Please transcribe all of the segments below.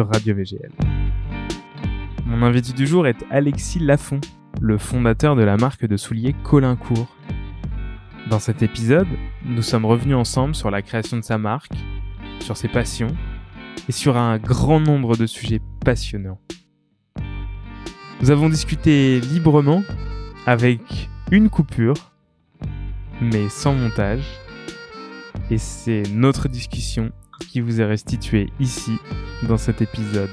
Radio VGL. Mon invité du jour est Alexis Lafont, le fondateur de la marque de souliers Colincourt. Dans cet épisode, nous sommes revenus ensemble sur la création de sa marque, sur ses passions et sur un grand nombre de sujets passionnants. Nous avons discuté librement avec une coupure, mais sans montage. Et c'est notre discussion qui vous est restituée ici, dans cet épisode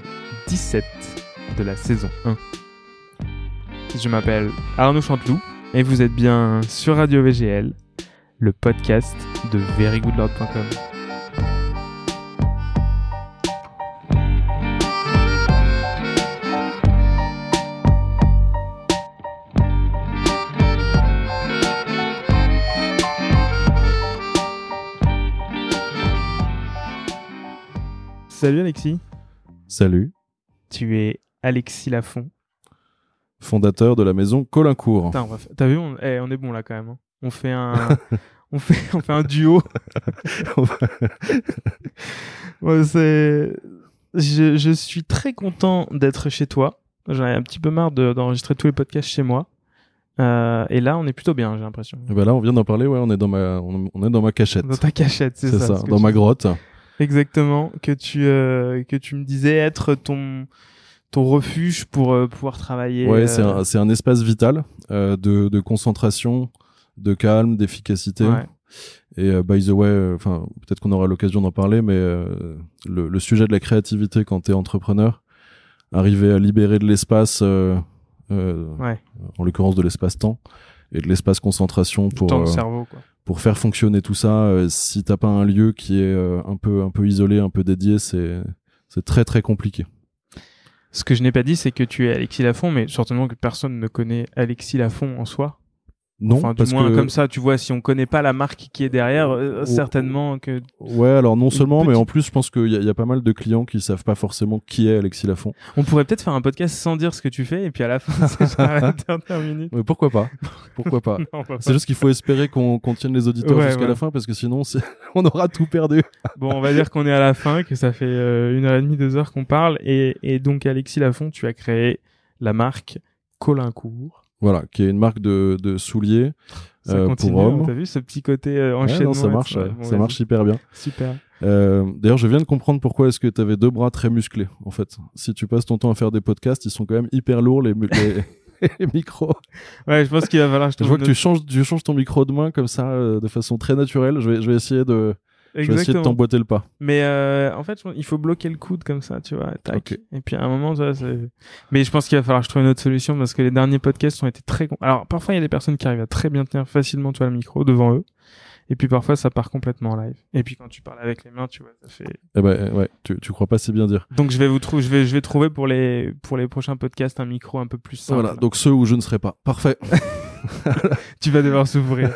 17 de la saison 1. Je m'appelle Arnaud Chanteloup et vous êtes bien sur Radio VGL, le podcast de verygoodlord.com. Salut Alexis, Salut, tu es Alexis Lafont. fondateur de la maison Colincourt. Putain, on va fa- T'as vu, on... eh, on est bon là quand même. hein. On fait un, on fait, on fait un duo. Ouais, c'est, je, je suis très content d'être chez toi. J'en ai un petit peu marre de- d'enregistrer tous les podcasts chez moi. Euh, et là, on est plutôt bien, j'ai l'impression. Et ben là, on vient d'en parler, ouais, on est dans ma, on, on est dans ma cachette. Dans ta cachette, c'est C'est ça. ça, ce que dans ma grotte. Exactement, que tu, euh, que tu me disais être ton, ton refuge pour euh, pouvoir travailler. Ouais, euh, c'est un, c'est un espace vital euh, de, de concentration, de calme, d'efficacité. ouais. Et euh, by the way, euh, enfin, peut-être qu'on aura l'occasion d'en parler, mais euh, le, le sujet de la créativité quand tu es entrepreneur, arriver à libérer de l'espace, euh, euh, Ouais. en l'occurrence de l'espace-temps, et de l'espace concentration pour, Temps de euh, cerveau, quoi. Pour faire fonctionner tout ça, euh, si t'as pas un lieu qui est euh, un peu un peu isolé, un peu dédié, c'est c'est très très compliqué. Ce que je n'ai pas dit, c'est que tu es Alexis Lafont, mais certainement que personne ne connaît Alexis Lafont en soi. Non, enfin, du parce moins que comme ça, tu vois, si on connaît pas la marque qui est derrière, euh, Oh. certainement que. ouais, alors non seulement, mais en plus, je pense qu'il y, a- il y a pas mal de clients qui savent pas forcément qui est Alexis Lafont. On pourrait peut-être faire un podcast sans dire ce que tu fais, et puis à la fin, c'est genre à la dernière minute. Mais pourquoi pas? Pourquoi pas? C'est juste qu'il faut espérer qu'on qu'on tienne les auditeurs Ouais, jusqu'à ouais. la fin, parce que sinon, on aura tout perdu. Bon, on va dire qu'on est à la fin, que ça fait euh, une heure et demie, deux heures qu'on parle, et, et donc Alexis Lafont, tu as créé la marque Colincourt. Voilà, qui est une marque de, de souliers. Ça Euh, continue, pour hein, hommes. t'as vu ce petit côté euh, Ouais, enchaînement non, ça marche, ouais, bon, ça marche hyper bien. Super. Euh, D'ailleurs, je viens de comprendre pourquoi est-ce que tu avais deux bras très musclés. En fait, si tu passes ton temps à faire des podcasts, ils sont quand même hyper lourds les, les, les micros. Ouais, je pense qu'il va falloir je Je vois que tu changes, tu changes ton micro de main comme ça, euh, de façon très naturelle. Je vais, je vais essayer de, je vais essayer de Exactement. t'emboîter le pas. Mais euh, en fait, il faut bloquer le coude comme ça, tu vois. Tac. Et puis à un moment, tu vois, c'est- Mais je pense qu'il va falloir que je trouve une autre solution parce que les derniers podcasts ont été très. Alors parfois, il y a des personnes qui arrivent à très bien tenir facilement, tu vois, le micro devant eux. Et puis parfois, ça part complètement en live. Et puis quand tu parles avec les mains, tu vois, ça fait. Eh ben, ouais, tu, tu crois pas si bien dire. Donc je vais vous trouver, je vais, je vais trouver pour les pour les prochains podcasts un micro un peu plus simple. Voilà, donc ceux où je ne serai pas. Parfait. tu vas devoir s'ouvrir.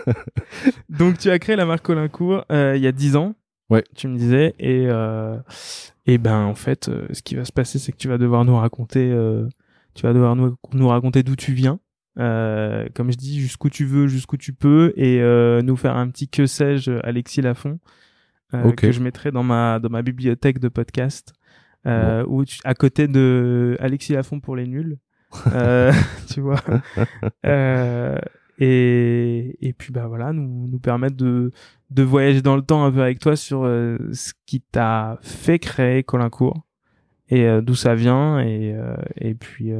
Donc tu as créé la marque Colincourt euh, il y a 10 ans. Ouais. Tu me disais et euh, et ben en fait euh, ce qui va se passer c'est que tu vas devoir nous raconter euh, tu vas devoir nous, nous raconter d'où tu viens. Euh, comme je dis jusqu'où tu veux, jusqu'où tu peux et euh, nous faire un petit que sais-je Alexis Lafont euh, Ok. que je mettrai dans ma dans ma bibliothèque de podcast euh, où tu- à côté de Alexis Lafont pour les nuls. Euh, tu vois. Euh, et, et puis bah voilà, nous, nous permettre de, de voyager dans le temps un peu avec toi sur euh, ce qui t'a fait créer Colincourt et d'où ça vient et, et puis,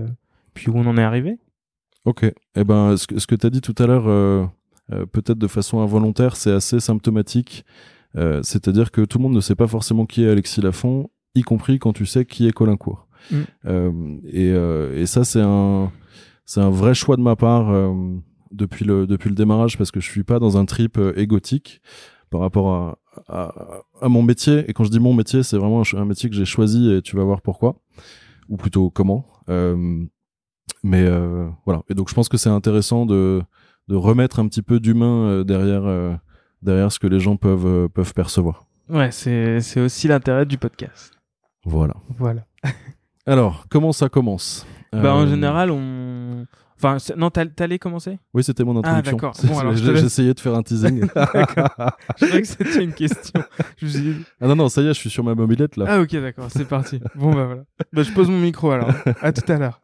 puis où on en est arrivé. Ok. Eh ben, ce que, ce que tu as dit tout à l'heure, peut-être de façon involontaire, c'est assez symptomatique. C'est-à-dire que tout le monde ne sait pas forcément qui est Alexis Lafont, y compris quand tu sais qui est Colincourt. Mm. Euh, et, euh, et ça, c'est un, c'est un vrai choix de ma part euh, depuis le depuis le démarrage parce que je suis pas dans un trip égotique par rapport à, à, à mon métier. Et quand je dis mon métier, c'est vraiment un, métier que j'ai choisi et tu vas voir pourquoi, ou plutôt comment. Euh, mais euh, voilà. Et donc je pense que c'est intéressant de de remettre un petit peu d'humain derrière euh, derrière ce que les gens peuvent peuvent percevoir. Ouais, c'est, c'est aussi l'intérêt du podcast. Voilà. Voilà. Alors, comment ça commence Bah, en Euh, général, on. Enfin, non, t'all- t'allais commencer? Oui, c'était mon introduction. d'accord. Bon. J'essayais de faire un teasing. Je croyais que c'était une question. Je ah non, non, ça y est, je suis sur ma mobilette là. Ah ok, d'accord, c'est parti. Bon bah voilà. Bah, je pose mon micro alors. À tout à l'heure.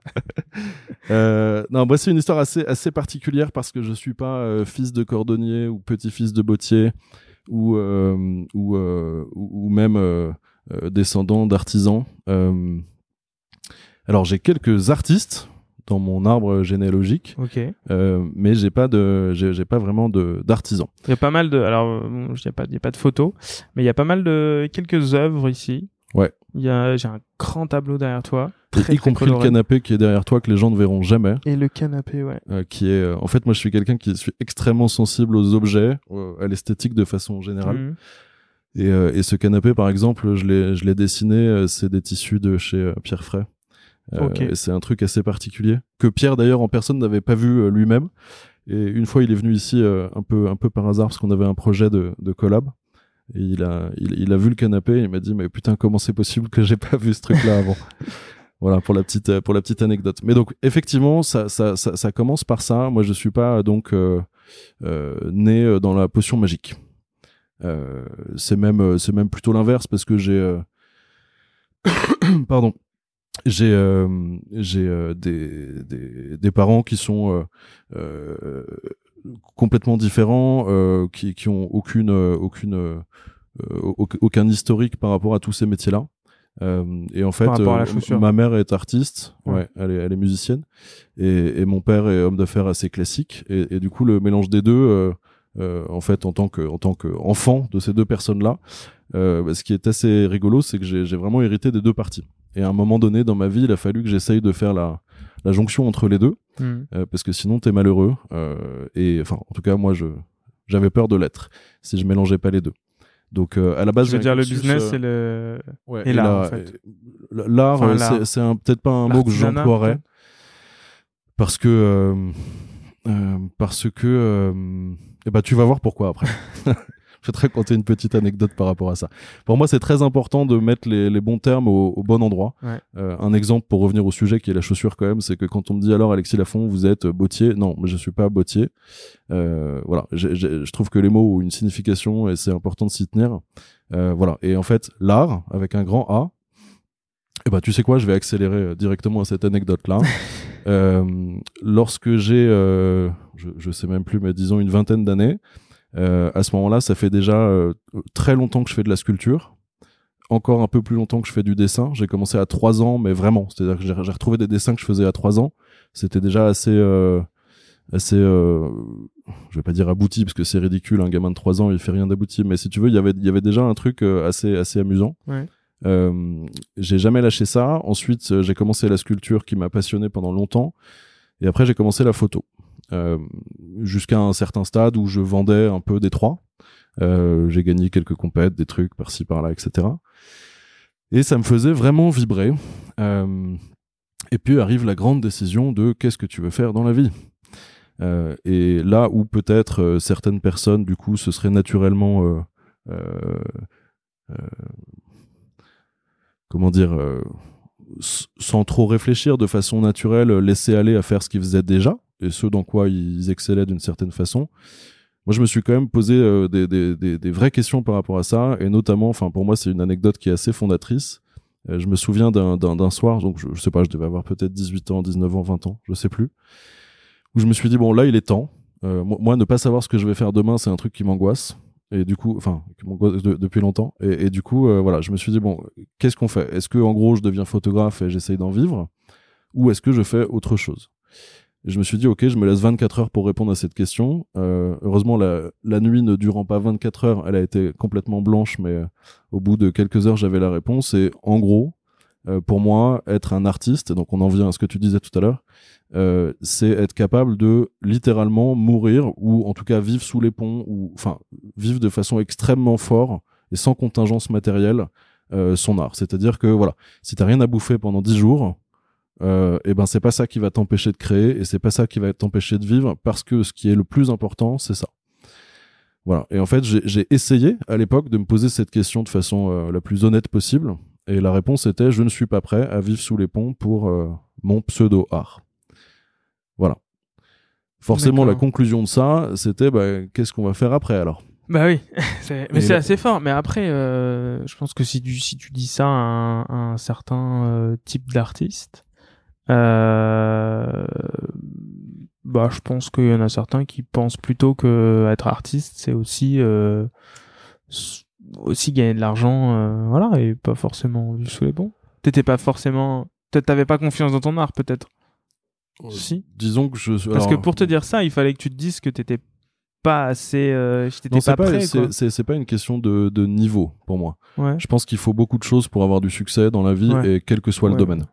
Euh, non, moi c'est une histoire assez assez particulière parce que je suis pas euh, fils de cordonnier ou petit-fils de bottier ou euh, ou, ou ou même descendant d'artisans. Alors j'ai quelques artistes dans mon arbre généalogique, Ok. Il euh, mais j'ai pas de j'ai pas vraiment de d'artisans. y a pas mal de. Alors, il y a pas, il y a pas de photos, mais il y a pas mal de quelques œuvres ici. Ouais. Il y a, j'ai un grand tableau derrière toi. Très, y très compris le canapé qui est derrière toi que les gens ne verront jamais. Et le canapé, ouais. euh, qui est euh, en fait moi je suis quelqu'un qui suis extrêmement sensible aux objets à l'esthétique de façon générale Mhm. et, et ce canapé par exemple je l'ai je l'ai dessiné c'est des tissus de chez Pierre Fray Euh, Ok. et c'est un truc assez particulier que Pierre d'ailleurs en personne n'avait pas vu euh, lui-même et une fois il est venu ici euh, un peu un peu par hasard parce qu'on avait un projet de, de collab et il a il, il a vu le canapé et il m'a dit mais putain comment c'est possible que j'ai pas vu ce truc là avant? Voilà pour la petite pour la petite anecdote. Mais donc effectivement ça ça ça, ça commence par ça. Moi je suis pas donc euh, euh, né dans la potion magique. Euh, c'est même c'est même plutôt l'inverse parce que j'ai pardon j'ai euh, j'ai euh, des, des des parents qui sont euh, euh, complètement différents euh, qui qui ont aucune euh, aucune euh, au- aucun historique par rapport à tous ces métiers là euh, et en fait, euh, ma mère est artiste, ouais, Ouais. elle, est, elle est musicienne, et, et mon père est homme d'affaires assez classique, et, et du coup le mélange des deux, euh, euh, en fait, en tant que en tant qu'enfant de ces deux personnes-là, bah, ce qui est assez rigolo, c'est que j'ai j'ai vraiment hérité des deux parties. Et à un moment donné dans ma vie, il a fallu que j'essaye de faire la la jonction entre les deux, Mhm. euh, parce que sinon t'es malheureux. euh, et enfin, en tout cas, moi, je j'avais peur de l'être si je mélangeais pas les deux. Donc euh, à la base, Je veux dire le business et le. Ouais, Et l'art, en fait. L'art, Enfin, c'est- peut-être pas un mot que j'emploierais parce que parce que eh ben tu vas voir pourquoi après. Je vais te raconter une petite anecdote par rapport à ça. Pour moi, c'est très important de mettre les, les bons termes au, au bon endroit. Ouais. Euh, un exemple pour revenir au sujet qui est la chaussure quand même, c'est que quand on me dit alors Alexis Lafont, vous êtes bottier, non, je suis pas bottier. Euh, voilà, je trouve que les mots ont une signification et c'est important de s'y tenir. Euh, voilà. Et en fait, l'art avec un grand A. Eh ben, tu sais quoi, je vais accélérer euh, directement à cette anecdote-là. Euh, lorsque j'ai, euh, je, je sais même plus, mais disons une vingtaine d'années, euh, à ce moment-là, ça fait déjà euh, très longtemps que je fais de la sculpture. Encore un peu plus longtemps que je fais du dessin. J'ai commencé à trois ans, mais vraiment, c'est-à-dire que j'ai retrouvé des dessins que je faisais à trois ans. C'était déjà assez, euh, assez, euh, je vais pas dire abouti parce que c'est ridicule. Un gamin de trois ans, il fait rien d'abouti. Mais si tu veux, il y avait, il y avait déjà un truc euh, assez, assez amusant. Ouais. Euh, j'ai jamais lâché ça. Ensuite, euh, j'ai commencé la sculpture qui m'a passionné pendant longtemps. Et après, j'ai commencé la photo. Euh, Jusqu'à un certain stade où je vendais un peu des trois. Euh, j'ai gagné quelques compètes, des trucs par-ci, par-là, etc. Et ça me faisait vraiment vibrer. Euh, et puis arrive la grande décision de qu'est-ce que tu veux faire dans la vie. Et là où peut-être certaines personnes, du coup, se seraient naturellement comment dire, sans trop réfléchir, de façon naturelle, laisser aller à faire ce qu'ils faisaient déjà, et ce dans quoi ils excellaient d'une certaine façon. Moi, je me suis quand même posé euh, des, vraies questions par rapport à ça, et notamment, enfin, pour moi, c'est une anecdote qui est assez fondatrice. Euh, je me souviens d'un- soir, donc je, je sais pas, je devais avoir peut-être 18 ans, 19 ans, 20 ans, je sais plus, où je me suis dit, bon, là, il est temps. Euh, moi, ne pas savoir ce que je vais faire demain, c'est un truc qui m'angoisse et du coup enfin de- depuis longtemps et, du coup voilà je me suis dit bon qu'est-ce qu'on fait? Est-ce que en gros je deviens photographe et j'essaye d'en vivre? Ou est-ce que je fais autre chose? Je me suis dit ok je me laisse 24 heures pour répondre à cette question Euh, heureusement la, nuit ne durant pas 24 heures elle a été complètement blanche mais euh, au bout de quelques heures j'avais la réponse et en gros euh, pour moi être un artiste et donc on en vient à ce que tu disais tout à l'heure c'est être capable de littéralement mourir ou en tout cas vivre sous les ponts ou enfin vivre de façon extrêmement fort et sans contingence matérielle son art. C'est-à-dire que voilà, si t'as rien à bouffer pendant dix jours, euh, et ben c'est pas ça qui va t'empêcher de créer et c'est pas ça qui va t'empêcher de vivre parce que ce qui est le plus important, c'est ça. Voilà. Et en fait, j'ai essayé à l'époque de me poser cette question de façon euh, la plus honnête possible. Et la réponse était je ne suis pas prêt à vivre sous les ponts pour euh, mon pseudo art. Voilà. Forcément, la conclusion de ça, c'était bah, qu'est-ce qu'on va faire après alors? Bah oui, c'est- mais c'est assez fort. Mais après, euh, je pense que si tu, si tu dis ça à un, à un certain euh, type d'artiste, euh, bah je pense qu'il y en a certains qui pensent plutôt que être artiste, c'est aussi euh, aussi gagner de l'argent, euh, voilà, et pas forcément vu sous les bons. T'étais pas forcément, peut-être t'avais pas confiance dans ton art, peut-être? Si. Disons que je. Parce alors, que pour te dire ça, il fallait que tu te dises que t'étais pas assez, euh, non, c'est pas, pas, c'est- pas une question de, de niveau pour moi. Ouais. Je pense qu'il faut beaucoup de choses pour avoir du succès dans la vie Ouais. et quel que soit le domaine.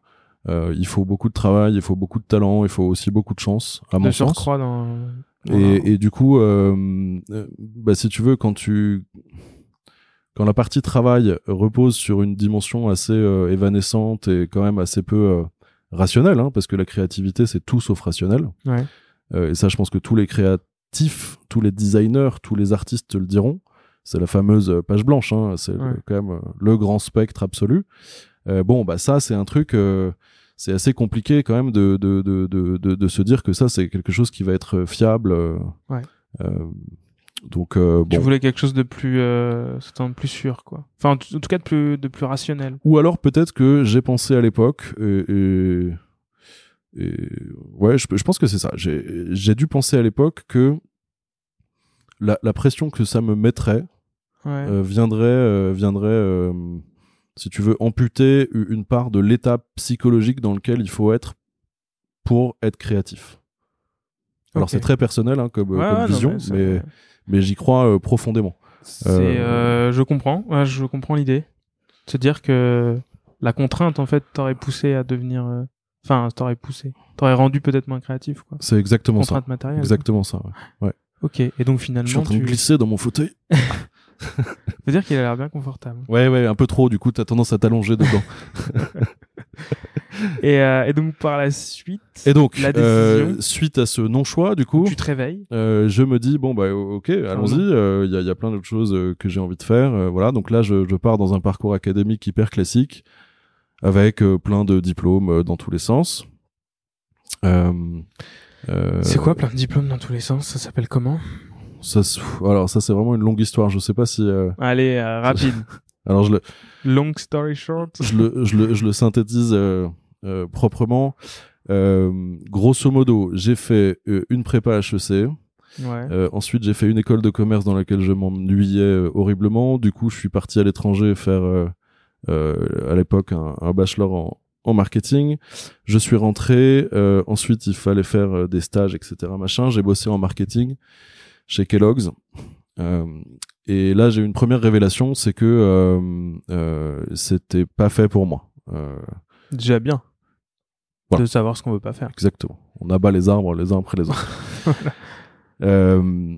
Euh, il faut beaucoup de travail, il faut beaucoup de talent, il faut aussi beaucoup de chance, à mon de sens. surcroît dans. Et, et du coup, euh, euh, bah, si tu veux, quand tu quand la partie travail repose sur une dimension assez euh, évanescente et quand même assez peu rationnelle, hein, parce que la créativité c'est tout sauf rationnel. Ouais. Et ça, je pense que tous les créatifs, tous les designers, tous les artistes te le diront. C'est la fameuse page blanche, hein, c'est Ouais. quand même le grand spectre absolu. Bon, bah ça, c'est un truc, c'est assez compliqué quand même de, de, de, de, de, de se dire que ça, c'est quelque chose qui va être fiable. euh, Ouais. euh, donc, euh, Tu bon. voulais quelque chose de plus, euh, plus sûr, quoi. Enfin, en, tout en tout cas, de plus, de plus rationnel. Ou alors peut-être que j'ai pensé à l'époque et, et, et- ouais, je, je pense que c'est ça. J'ai j'ai dû penser à l'époque que la, la pression que ça me mettrait Ouais. euh, viendrait, euh, viendrait, euh, si tu veux, amputer une part de l'état psychologique dans lequel il faut être pour être créatif. Alors c'est très personnel hein, comme, Ouais, comme ouais, non, vision, mais, mais j'y crois euh, profondément. euh, euh, je comprends. Ouais, je comprends l'idée. Se dire que la contrainte, en fait, t'aurait poussé à devenir, euh, enfin, t'aurait poussé, t'aurait rendu peut-être moins créatif, quoi. C'est exactement ça. Contrainte matérielle. Exactement ça. ouais. Ok. Et donc finalement, Je suis en train tu de glisser dans mon fauteuil. veux dire qu'il a l'air bien confortable. Ouais, ouais, un peu trop. Du coup, t'as tendance à t'allonger dedans. Et, euh, et donc par la suite, Et donc, La euh, suite à ce non-choix, du coup, tu te réveilles. euh, je me dis bon bah ok, allons-y. Il y, a, y a plein d'autres choses euh, que j'ai envie de faire. euh, voilà, donc là, je, je pars dans un parcours académique hyper classique, avec euh, plein de diplômes euh, dans tous les sens. Euh, euh, C'est quoi plein de diplômes dans tous les sens? Ça s'appelle comment? Ça, Alors ça, c'est vraiment une longue histoire. Je sais pas si. euh, Allez, euh, rapide. alors je le, Long story short. je le, je le, je le synthétise euh, euh, proprement. Euh, grosso modo, j'ai fait euh, une prépa HEC. Ouais. Euh, ensuite, j'ai fait une école de commerce dans laquelle je m'ennuyais horriblement. Du coup, je suis parti à l'étranger faire euh, euh, à l'époque un, un bachelor en, en marketing. Je suis rentré. euh, ensuite, il fallait faire euh, des stages, etc. Machin. J'ai bossé en marketing chez Kellogg's. Euh, et là, j'ai eu une première révélation, c'est que euh, euh, c'était pas fait pour moi. Déjà bien. Voilà. De savoir ce qu'on veut pas faire. Exactement. On abat les arbres les uns après les autres. Euh,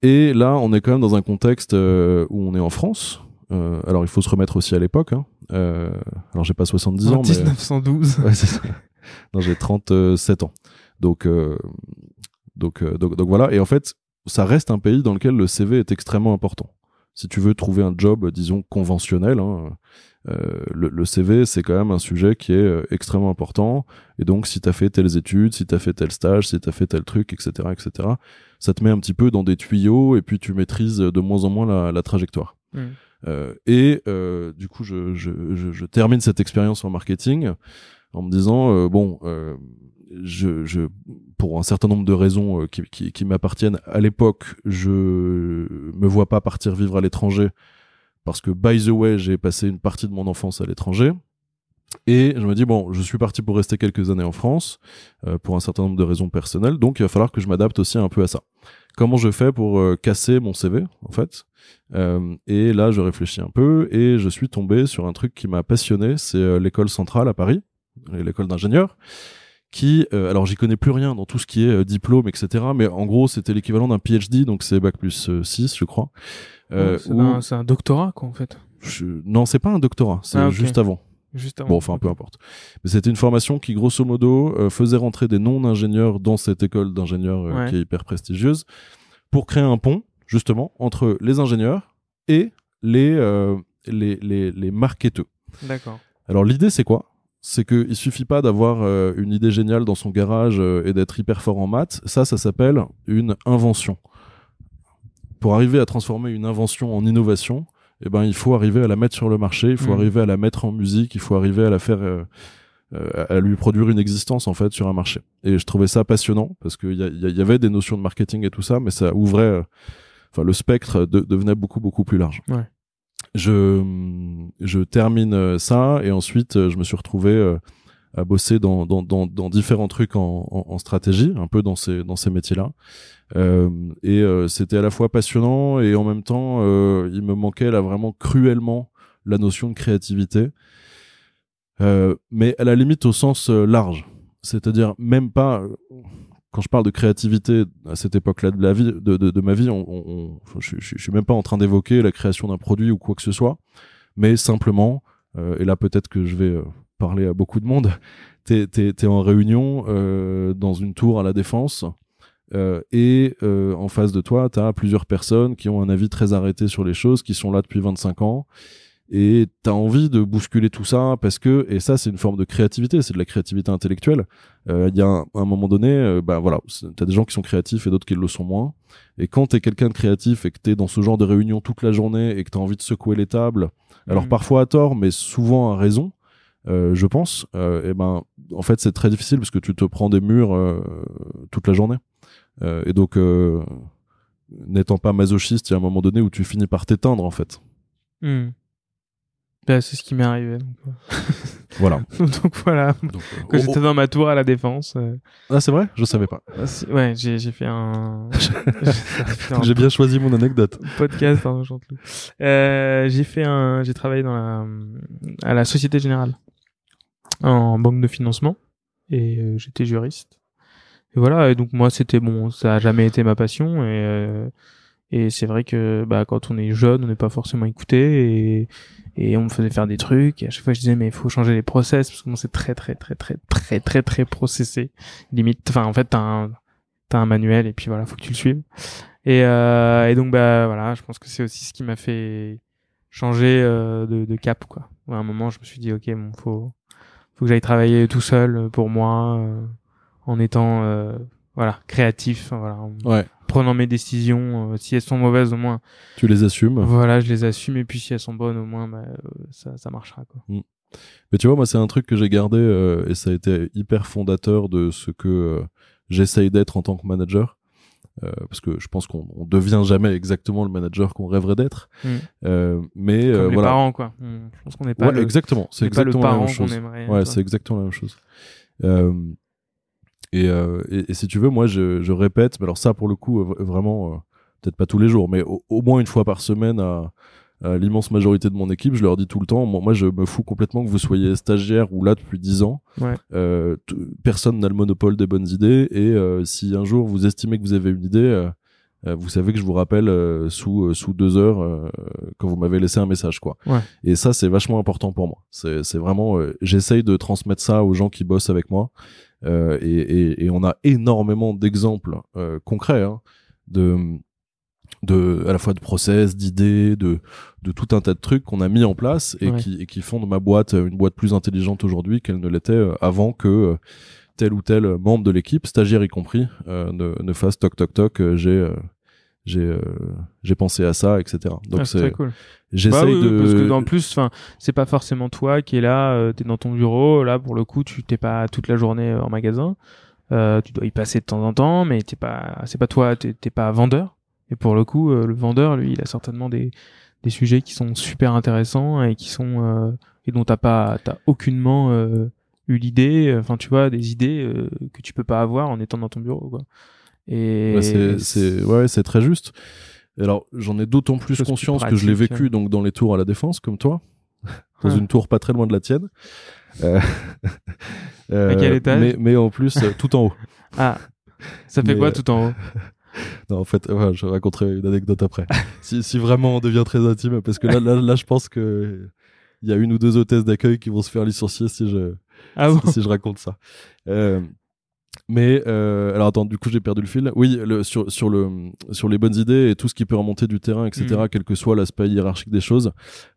et là, on est quand même dans un contexte euh, où on est en France. Euh, alors, il faut se remettre aussi à l'époque. Hein. Alors, j'ai pas 70 En ans, mais 1912. Ouais, c'est ça. non, j'ai 37 ans. Donc, donc, donc, donc voilà. Et en fait, ça reste un pays dans lequel le CV est extrêmement important. Si tu veux trouver un job, disons conventionnel, hein, euh, le, le CV c'est quand même un sujet qui est euh, extrêmement important. Et donc, si t'as fait telles études, si t'as fait tel stage, si t'as fait tel truc, etc., etc., ça te met un petit peu dans des tuyaux et puis tu maîtrises de moins en moins la, la trajectoire. Mm. Euh, et du coup, je, je, je, je termine cette expérience en marketing en me disant bon, je, je, pour un certain nombre de raisons euh, qui, qui, qui m'appartiennent à l'époque, je me vois pas partir vivre à l'étranger parce que by the way, j'ai passé une partie de mon enfance à l'étranger. Et je me dis bon, je suis parti pour rester quelques années en France euh, pour un certain nombre de raisons personnelles, donc il va falloir que je m'adapte aussi un peu à ça. Comment je fais pour euh, casser mon CV en fait? Euh, et là, je réfléchis un peu et je suis tombé sur un truc qui m'a passionné, c'est euh, l'école centrale à Paris, l'école d'ingénieur, qui, euh, alors j'y connais plus rien dans tout ce qui est euh, diplôme, etc. Mais en gros, c'était l'équivalent d'un PhD, donc c'est bac plus euh, 6, je crois. Euh, Ouais, c'est où un, doctorat, quoi, en fait. je- Non, c'est pas un doctorat, c'est Ah, juste avant. Juste avant. Bon, enfin, peu importe. Mais c'était une formation qui, grosso modo, euh, faisait rentrer des non-ingénieurs dans cette école d'ingénieurs euh, Ouais. qui est hyper prestigieuse pour créer un pont, justement, entre les ingénieurs et les, euh, les, les, les marketeux. D'accord. Alors, l'idée, c'est quoi? C'est que il suffit pas d'avoir euh, une idée géniale dans son garage euh, et d'être hyper fort en maths. Ça, ça s'appelle une invention. Pour arriver à transformer une invention en innovation, eh ben, il faut arriver à la mettre sur le marché, il faut Mhm. arriver à la mettre en musique, il faut arriver à la faire, euh, euh, à lui produire une existence en fait sur un marché. Et je trouvais ça passionnant parce qu'il y, y avait des notions de marketing et tout ça, mais ça ouvrait, euh, enfin le spectre de- devenait beaucoup beaucoup plus large. Ouais. Je je termine euh, ça et ensuite euh, je me suis retrouvé euh, à bosser dans, dans, dans, dans différents trucs en, en, stratégie, un peu dans ces, dans ces métiers-là. Et c'était à la fois passionnant et en même temps, il me manquait là vraiment cruellement la notion de créativité, mais à la limite au sens large. C'est-à-dire même pas, quand je parle de créativité à cette époque-là de la vie, de, de, de ma vie, on, on- on- je, je, je suis même pas en train d'évoquer la création d'un produit ou quoi que ce soit, mais simplement, euh, et là peut-être que je vais euh, parler à beaucoup de monde, t'es t'es t'es en réunion euh, dans une tour à la défense. euh, et euh, en face de toi, tu as plusieurs personnes qui ont un avis très arrêté sur les choses, qui sont là depuis 25 ans, et tu as envie de bousculer tout ça parce que, et ça c'est une forme de créativité, c'est de la créativité intellectuelle. Euh, Il y a un, un moment donné, euh, bah voilà, tu as des gens qui sont créatifs et d'autres qui le sont moins. Et quand tu es quelqu'un de créatif et que tu es dans ce genre de réunion toute la journée et que tu as envie de secouer les tables, alors Mhm. parfois à tort, mais souvent à raison, euh, je pense, euh, et ben en fait c'est très difficile parce que tu te prends des murs toute la journée. Et donc, n'étant pas masochiste, il y a un moment donné où tu finis par t'éteindre en fait. Hmm. Bah, c'est ce qui m'est arrivé. Donc, euh. Voilà. donc voilà, Donc, euh, quand oh, j'étais dans ma tour à la défense. euh, oh. Ah c'est vrai? Je savais pas. ah, ouais, j'ai j'ai fait un. j'ai bien choisi mon anecdote. podcast Jean-Claude. Euh, j'ai fait un j'ai travaillé dans la à la Société Générale en banque de financement et euh, j'étais juriste et voilà et donc moi c'était bon ça a jamais été ma passion et euh, et c'est vrai que bah quand on est jeune on n'est pas forcément écouté et et on me faisait faire des trucs et à chaque fois je disais mais il faut changer les process parce que bon, c'est très très très très très très très processé limite enfin en fait t'as un t'as un manuel et puis voilà faut que tu le suives et, euh, et donc bah voilà, je pense que c'est aussi ce qui m'a fait changer euh, de, de cap quoi. À un moment, je me suis dit ok, bon, faut faut que j'aille travailler tout seul euh, pour moi, euh, en étant euh, voilà créatif, voilà, Ouais. Prenant mes décisions. euh, si elles sont mauvaises, au moins Tu les assumes. voilà, je les assume. Et puis si elles sont bonnes, au moins bah, euh, ça ça marchera quoi. Mais tu vois, moi, c'est un truc que j'ai gardé euh, et ça a été hyper fondateur de ce que euh, j'essaye d'être en tant que manager. Euh, parce que je pense qu'on on devient jamais exactement le manager qu'on rêverait d'être. Mm. Mais Comme les voilà. parents quoi. On- je pense qu'on n'est pas Ouais, le, exactement. C'est n'est pas le exactement. Ouais, être. c'est exactement la même chose. Et, euh, et, et si tu veux, moi, je, je répète, mais alors ça, pour le coup, euh, vraiment, euh, peut-être pas tous les jours, mais au, au moins une fois par semaine à, à l'immense majorité de mon équipe, je leur dis tout le temps, moi, moi, je me fous complètement que vous soyez stagiaire ou là depuis 10 ans. Ouais. Euh, personne n'a le monopole des bonnes idées, et euh, si un jour vous estimez que vous avez une idée, euh, vous savez que je vous rappelle euh, sous sous deux heures euh, quand vous m'avez laissé un message quoi. Ouais. Et ça c'est vachement important pour moi. C'est c'est vraiment euh, j'essaye de transmettre ça aux gens qui bossent avec moi. Euh, et, et, et on a énormément d'exemples euh, concrets hein, de de à la fois de process, d'idées, de de tout un tas de trucs qu'on a mis en place et Ouais. qui et qui font de ma boîte euh, une boîte plus intelligente aujourd'hui qu'elle ne l'était euh, avant que euh, tel ou tel membre de l'équipe, stagiaire y compris, euh, ne, ne fasse toc toc toc. j'ai euh, j'ai euh, j'ai pensé à ça, etc. Donc Ah, c'est très cool. j'essaye Bah oui, de parce que en plus, enfin, c'est pas forcément toi qui est là, euh, t'es dans ton bureau, là pour le coup, tu t'es pas toute la journée euh, en magasin, euh, tu dois y passer de temps en temps, mais t'es pas, c'est pas toi, t'es pas vendeur. Et pour le coup, le vendeur, lui, il a certainement des des sujets qui sont super intéressants et qui sont et dont t'as pas, t'as aucunement eu l'idée, enfin tu vois, des idées que tu peux pas avoir en étant dans ton bureau, quoi. Et Ouais, c'est c'est ouais, c'est très juste. Alors, j'en ai d'autant plus conscience que je l'ai vécu donc dans les tours à la défense comme toi, dans Ah. une tour pas très loin de la tienne. Euh, À quel euh, étage mais, mais en plus euh, tout en haut. ah, ça fait Mais, quoi euh, tout en haut? Non, en fait, ouais, je raconterai une anecdote après. si, si vraiment on devient très intime, parce que là, là, là, je pense que il y a une ou deux hôtesses d'accueil qui vont se faire licencier si je Ah bon? si, si je raconte ça. Euh, Mais euh, alors attends, du coup j'ai perdu le fil. Oui, le, sur sur le sur les bonnes idées et tout ce qui peut remonter du terrain, etc. Mm. Quel que soit l'aspect hiérarchique des choses.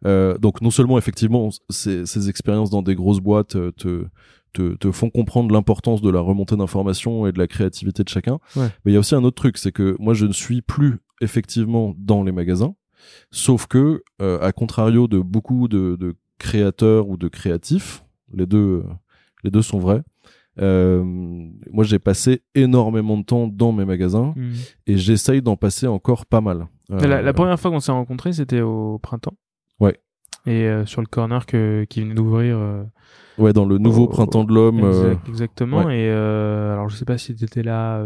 Euh, donc non seulement effectivement ces, ces expériences dans des grosses boîtes euh, te te, te font comprendre l'importance de la remontée d'informations et de la créativité de chacun. Ouais. Mais il y a aussi un autre truc, c'est que moi je ne suis plus effectivement dans les magasins, sauf que euh, à contrario de beaucoup de, de créateurs ou de créatifs, les deux les deux sont vrais. Euh, moi, j'ai passé énormément de temps dans mes magasins Mm. et j'essaye d'en passer encore pas mal. Euh, La, la première fois qu'on s'est rencontrés, c'était au printemps. Ouais. Et euh, sur le corner que, qui venait d'ouvrir. Ouais, dans le nouveau au- printemps de l'homme. exact- exactement. Et alors, je sais pas si tu étais là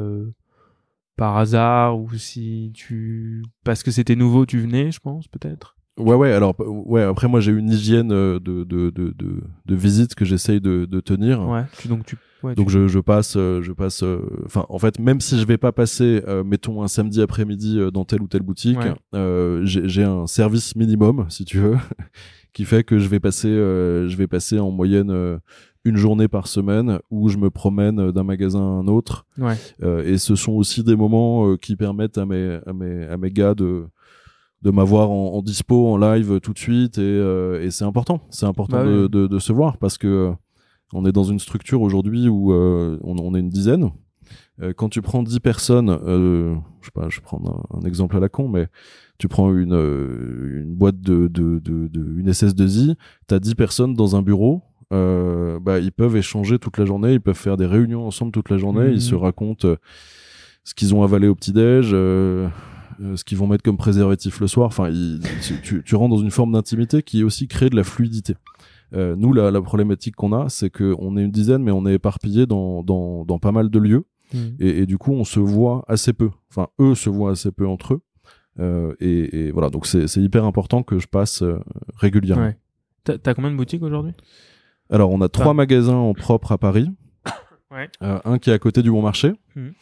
par hasard ou si tu. Parce que c'était nouveau, tu venais, je pense, peut-être. Ouais, ouais. Alors, ouais. Après, moi, j'ai une hygiène euh, de de de de, de visite que j'essaye de, de tenir. Ouais. Tu, donc, tu. ouais, Donc tu- je, je passe, euh, je passe. euh, Enfin, en fait, même si je vais pas passer, euh, mettons un samedi après-midi dans telle ou telle boutique, Ouais. j'ai j'ai un service minimum, si tu veux, qui fait que je vais passer, je vais passer en moyenne une journée par semaine où je me promène d'un magasin à un autre. Ouais. Euh, et ce sont aussi des moments euh, qui permettent à mes, à mes, à mes gars de de m'avoir en, en dispo en live tout de suite et, euh, et c'est important. C'est important Bah de, oui. de, de se voir parce que euh, on est dans une structure aujourd'hui où euh, on, on est une dizaine. Euh, quand tu prends 10 personnes euh, je sais pas je vais prendre un, un exemple à la con mais tu prends une euh, une boîte de de, de, de une SS2I t'as 10 personnes dans un bureau euh, bah ils peuvent échanger toute la journée ils peuvent faire des réunions ensemble toute la journée ils se racontent euh, ce qu'ils ont avalé au petit déj euh, euh, ce qu'ils vont mettre comme préservatif le soir. Enfin tu, rentres dans une forme d'intimité qui aussi crée de la fluidité. Euh, nous la, la problématique qu'on a c'est que on est une dizaine mais on est éparpillé dans, dans, dans pas mal de lieux. Mm. et, et du coup on se voit assez peu. Enfin eux se voient assez peu entre eux. Euh, et, et voilà. Donc c'est hyper important que je passe euh, régulièrement. Ouais. T'as combien de boutiques aujourd'hui? Alors on a trois magasins en propre à Paris. Ouais. Euh, un qui est à côté du Bon Marché. Mhm.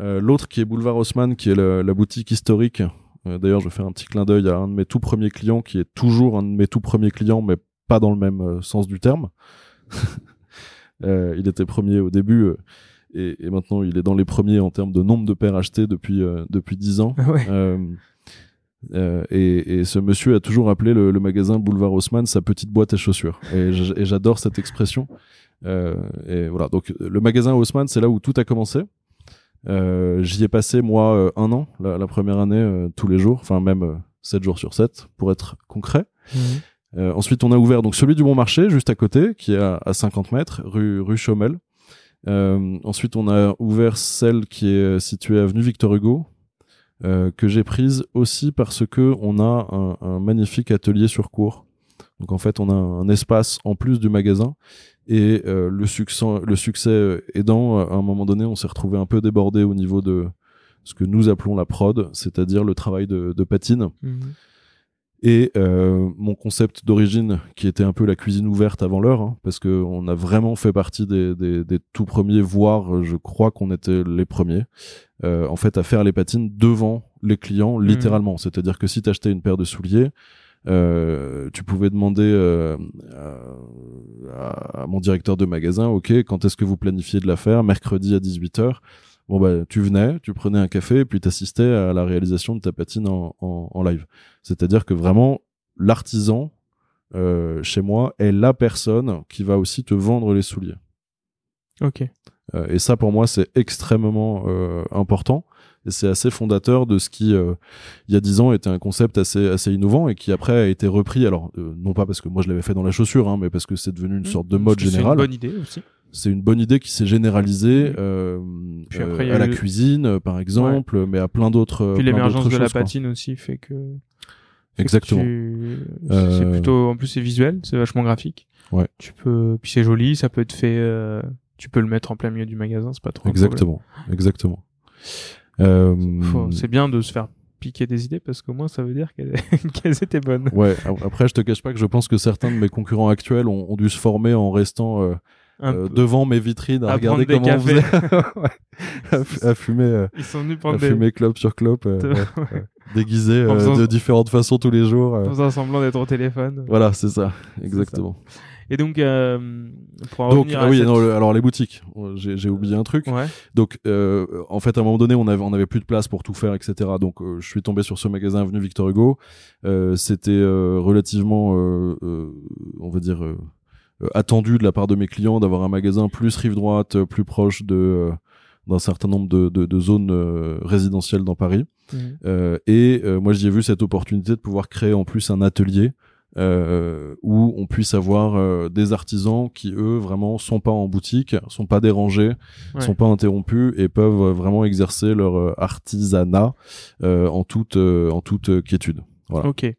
Euh, l'autre qui est boulevard Haussmann qui est la, la boutique historique Euh, d'ailleurs je vais faire un petit clin d'œil à un de mes tout premiers clients qui est toujours un de mes tout premiers clients mais pas dans le même euh, sens du terme il était premier au début et, et maintenant il est dans les premiers en termes de nombre de paires achetées depuis euh, depuis dix ans. Ouais. Euh, euh, et, et ce monsieur a toujours appelé le, le magasin Boulevard Haussmann sa petite boîte à chaussures. Et j'adore cette expression. Et voilà. Donc le magasin Haussmann, c'est là où tout a commencé. Euh, J'y ai passé moi euh, un an, la, la première année, euh, tous les jours, enfin même euh, 7 jours sur 7 pour être concret. Mhm. Ensuite, on a ouvert donc celui du Bon Marché, juste à côté, qui est à, à 50 mètres, rue, rue Chaumel. Ensuite, on a ouvert celle qui est située avenue Victor Hugo, que j'ai prise aussi parce que on a un, un magnifique atelier sur cours. Donc en fait, on a un espace en plus du magasin et euh, le succès, le succès euh, aidant, à un moment donné, on s'est retrouvé un peu débordé au niveau de ce que nous appelons la prod, c'est-à-dire le travail de, de patine. Mhm. Et euh, mon concept d'origine, qui était un peu la cuisine ouverte avant l'heure, hein, parce que on a vraiment fait partie des, des, des tout premiers, voire euh, je crois qu'on était les premiers, euh, en fait, à faire les patines devant les clients, littéralement. C'est-à-dire que si t'achetais une paire de souliers, euh, tu pouvais demander euh, à, à mon directeur de magasin, ok, quand est-ce que vous planifiez de la faire? Mercredi à 18h. Bon bah tu venais, tu prenais un café et puis t'assistais à la réalisation de ta patine en, en, en live. C'est-à-dire que vraiment l'artisan euh, chez moi est la personne qui va aussi te vendre les souliers. Ok. Et ça pour moi c'est extrêmement important et c'est assez fondateur de ce qui euh, il y a dix ans était un concept assez assez innovant et qui après a été repris alors euh, non pas parce que moi je l'avais fait dans la chaussure hein, mais parce que c'est devenu une Mhm. sorte de mode que C'est une bonne idée aussi. c'est une bonne idée qui s'est généralisée Mhm. euh, Puis après, à la eu- cuisine par exemple mais à plein d'autres Puis l'émergence de la quoi. patine aussi fait que. exactement tu- C'est plutôt. En plus, c'est visuel, c'est vachement graphique. Ouais. Tu peux. Puis c'est joli, ça peut être fait. Tu peux le mettre en plein milieu du magasin, c'est pas trop. exactement exactement C'est bien de se faire piquer des idées parce qu'au moins ça veut dire qu'elles étaient bonnes. ouais après je te cache pas que je pense que certains de mes concurrents actuels ont, ont dû se former en restant euh, euh, devant mes vitrines à, À regarder comment on faisait à, fu- à fumer euh, Ils sont venus à des. fumer clope sur clope euh, de- ouais, déguisés euh, de différentes façons tous les jours euh. Dans un semblant d'être au téléphone. voilà c'est ça exactement Et donc, euh, pour en Donc, revenir ah à oui, cette- non, le- alors les boutiques, j'ai oublié un truc. Ouais. Donc, euh, en fait, à un moment donné, on avait, on avait plus de place pour tout faire, etc. Donc, euh, je suis tombé sur ce magasin avenue Victor Hugo. Euh, C'était euh, relativement, euh, euh, on va dire, attendu de la part de mes clients d'avoir un magasin plus rive droite, plus proche de euh, d'un certain nombre de, de, de zones euh, résidentielles dans Paris. Mhm. Euh, et euh, moi, j'y ai vu cette opportunité de pouvoir créer en plus un atelier euh, où on puisse avoir euh, des artisans qui eux vraiment sont pas en boutique, sont pas dérangés, Ouais. sont pas interrompus et peuvent euh, vraiment exercer leur euh, artisanat euh, en toute euh, en toute quiétude. Voilà. Ok. Et,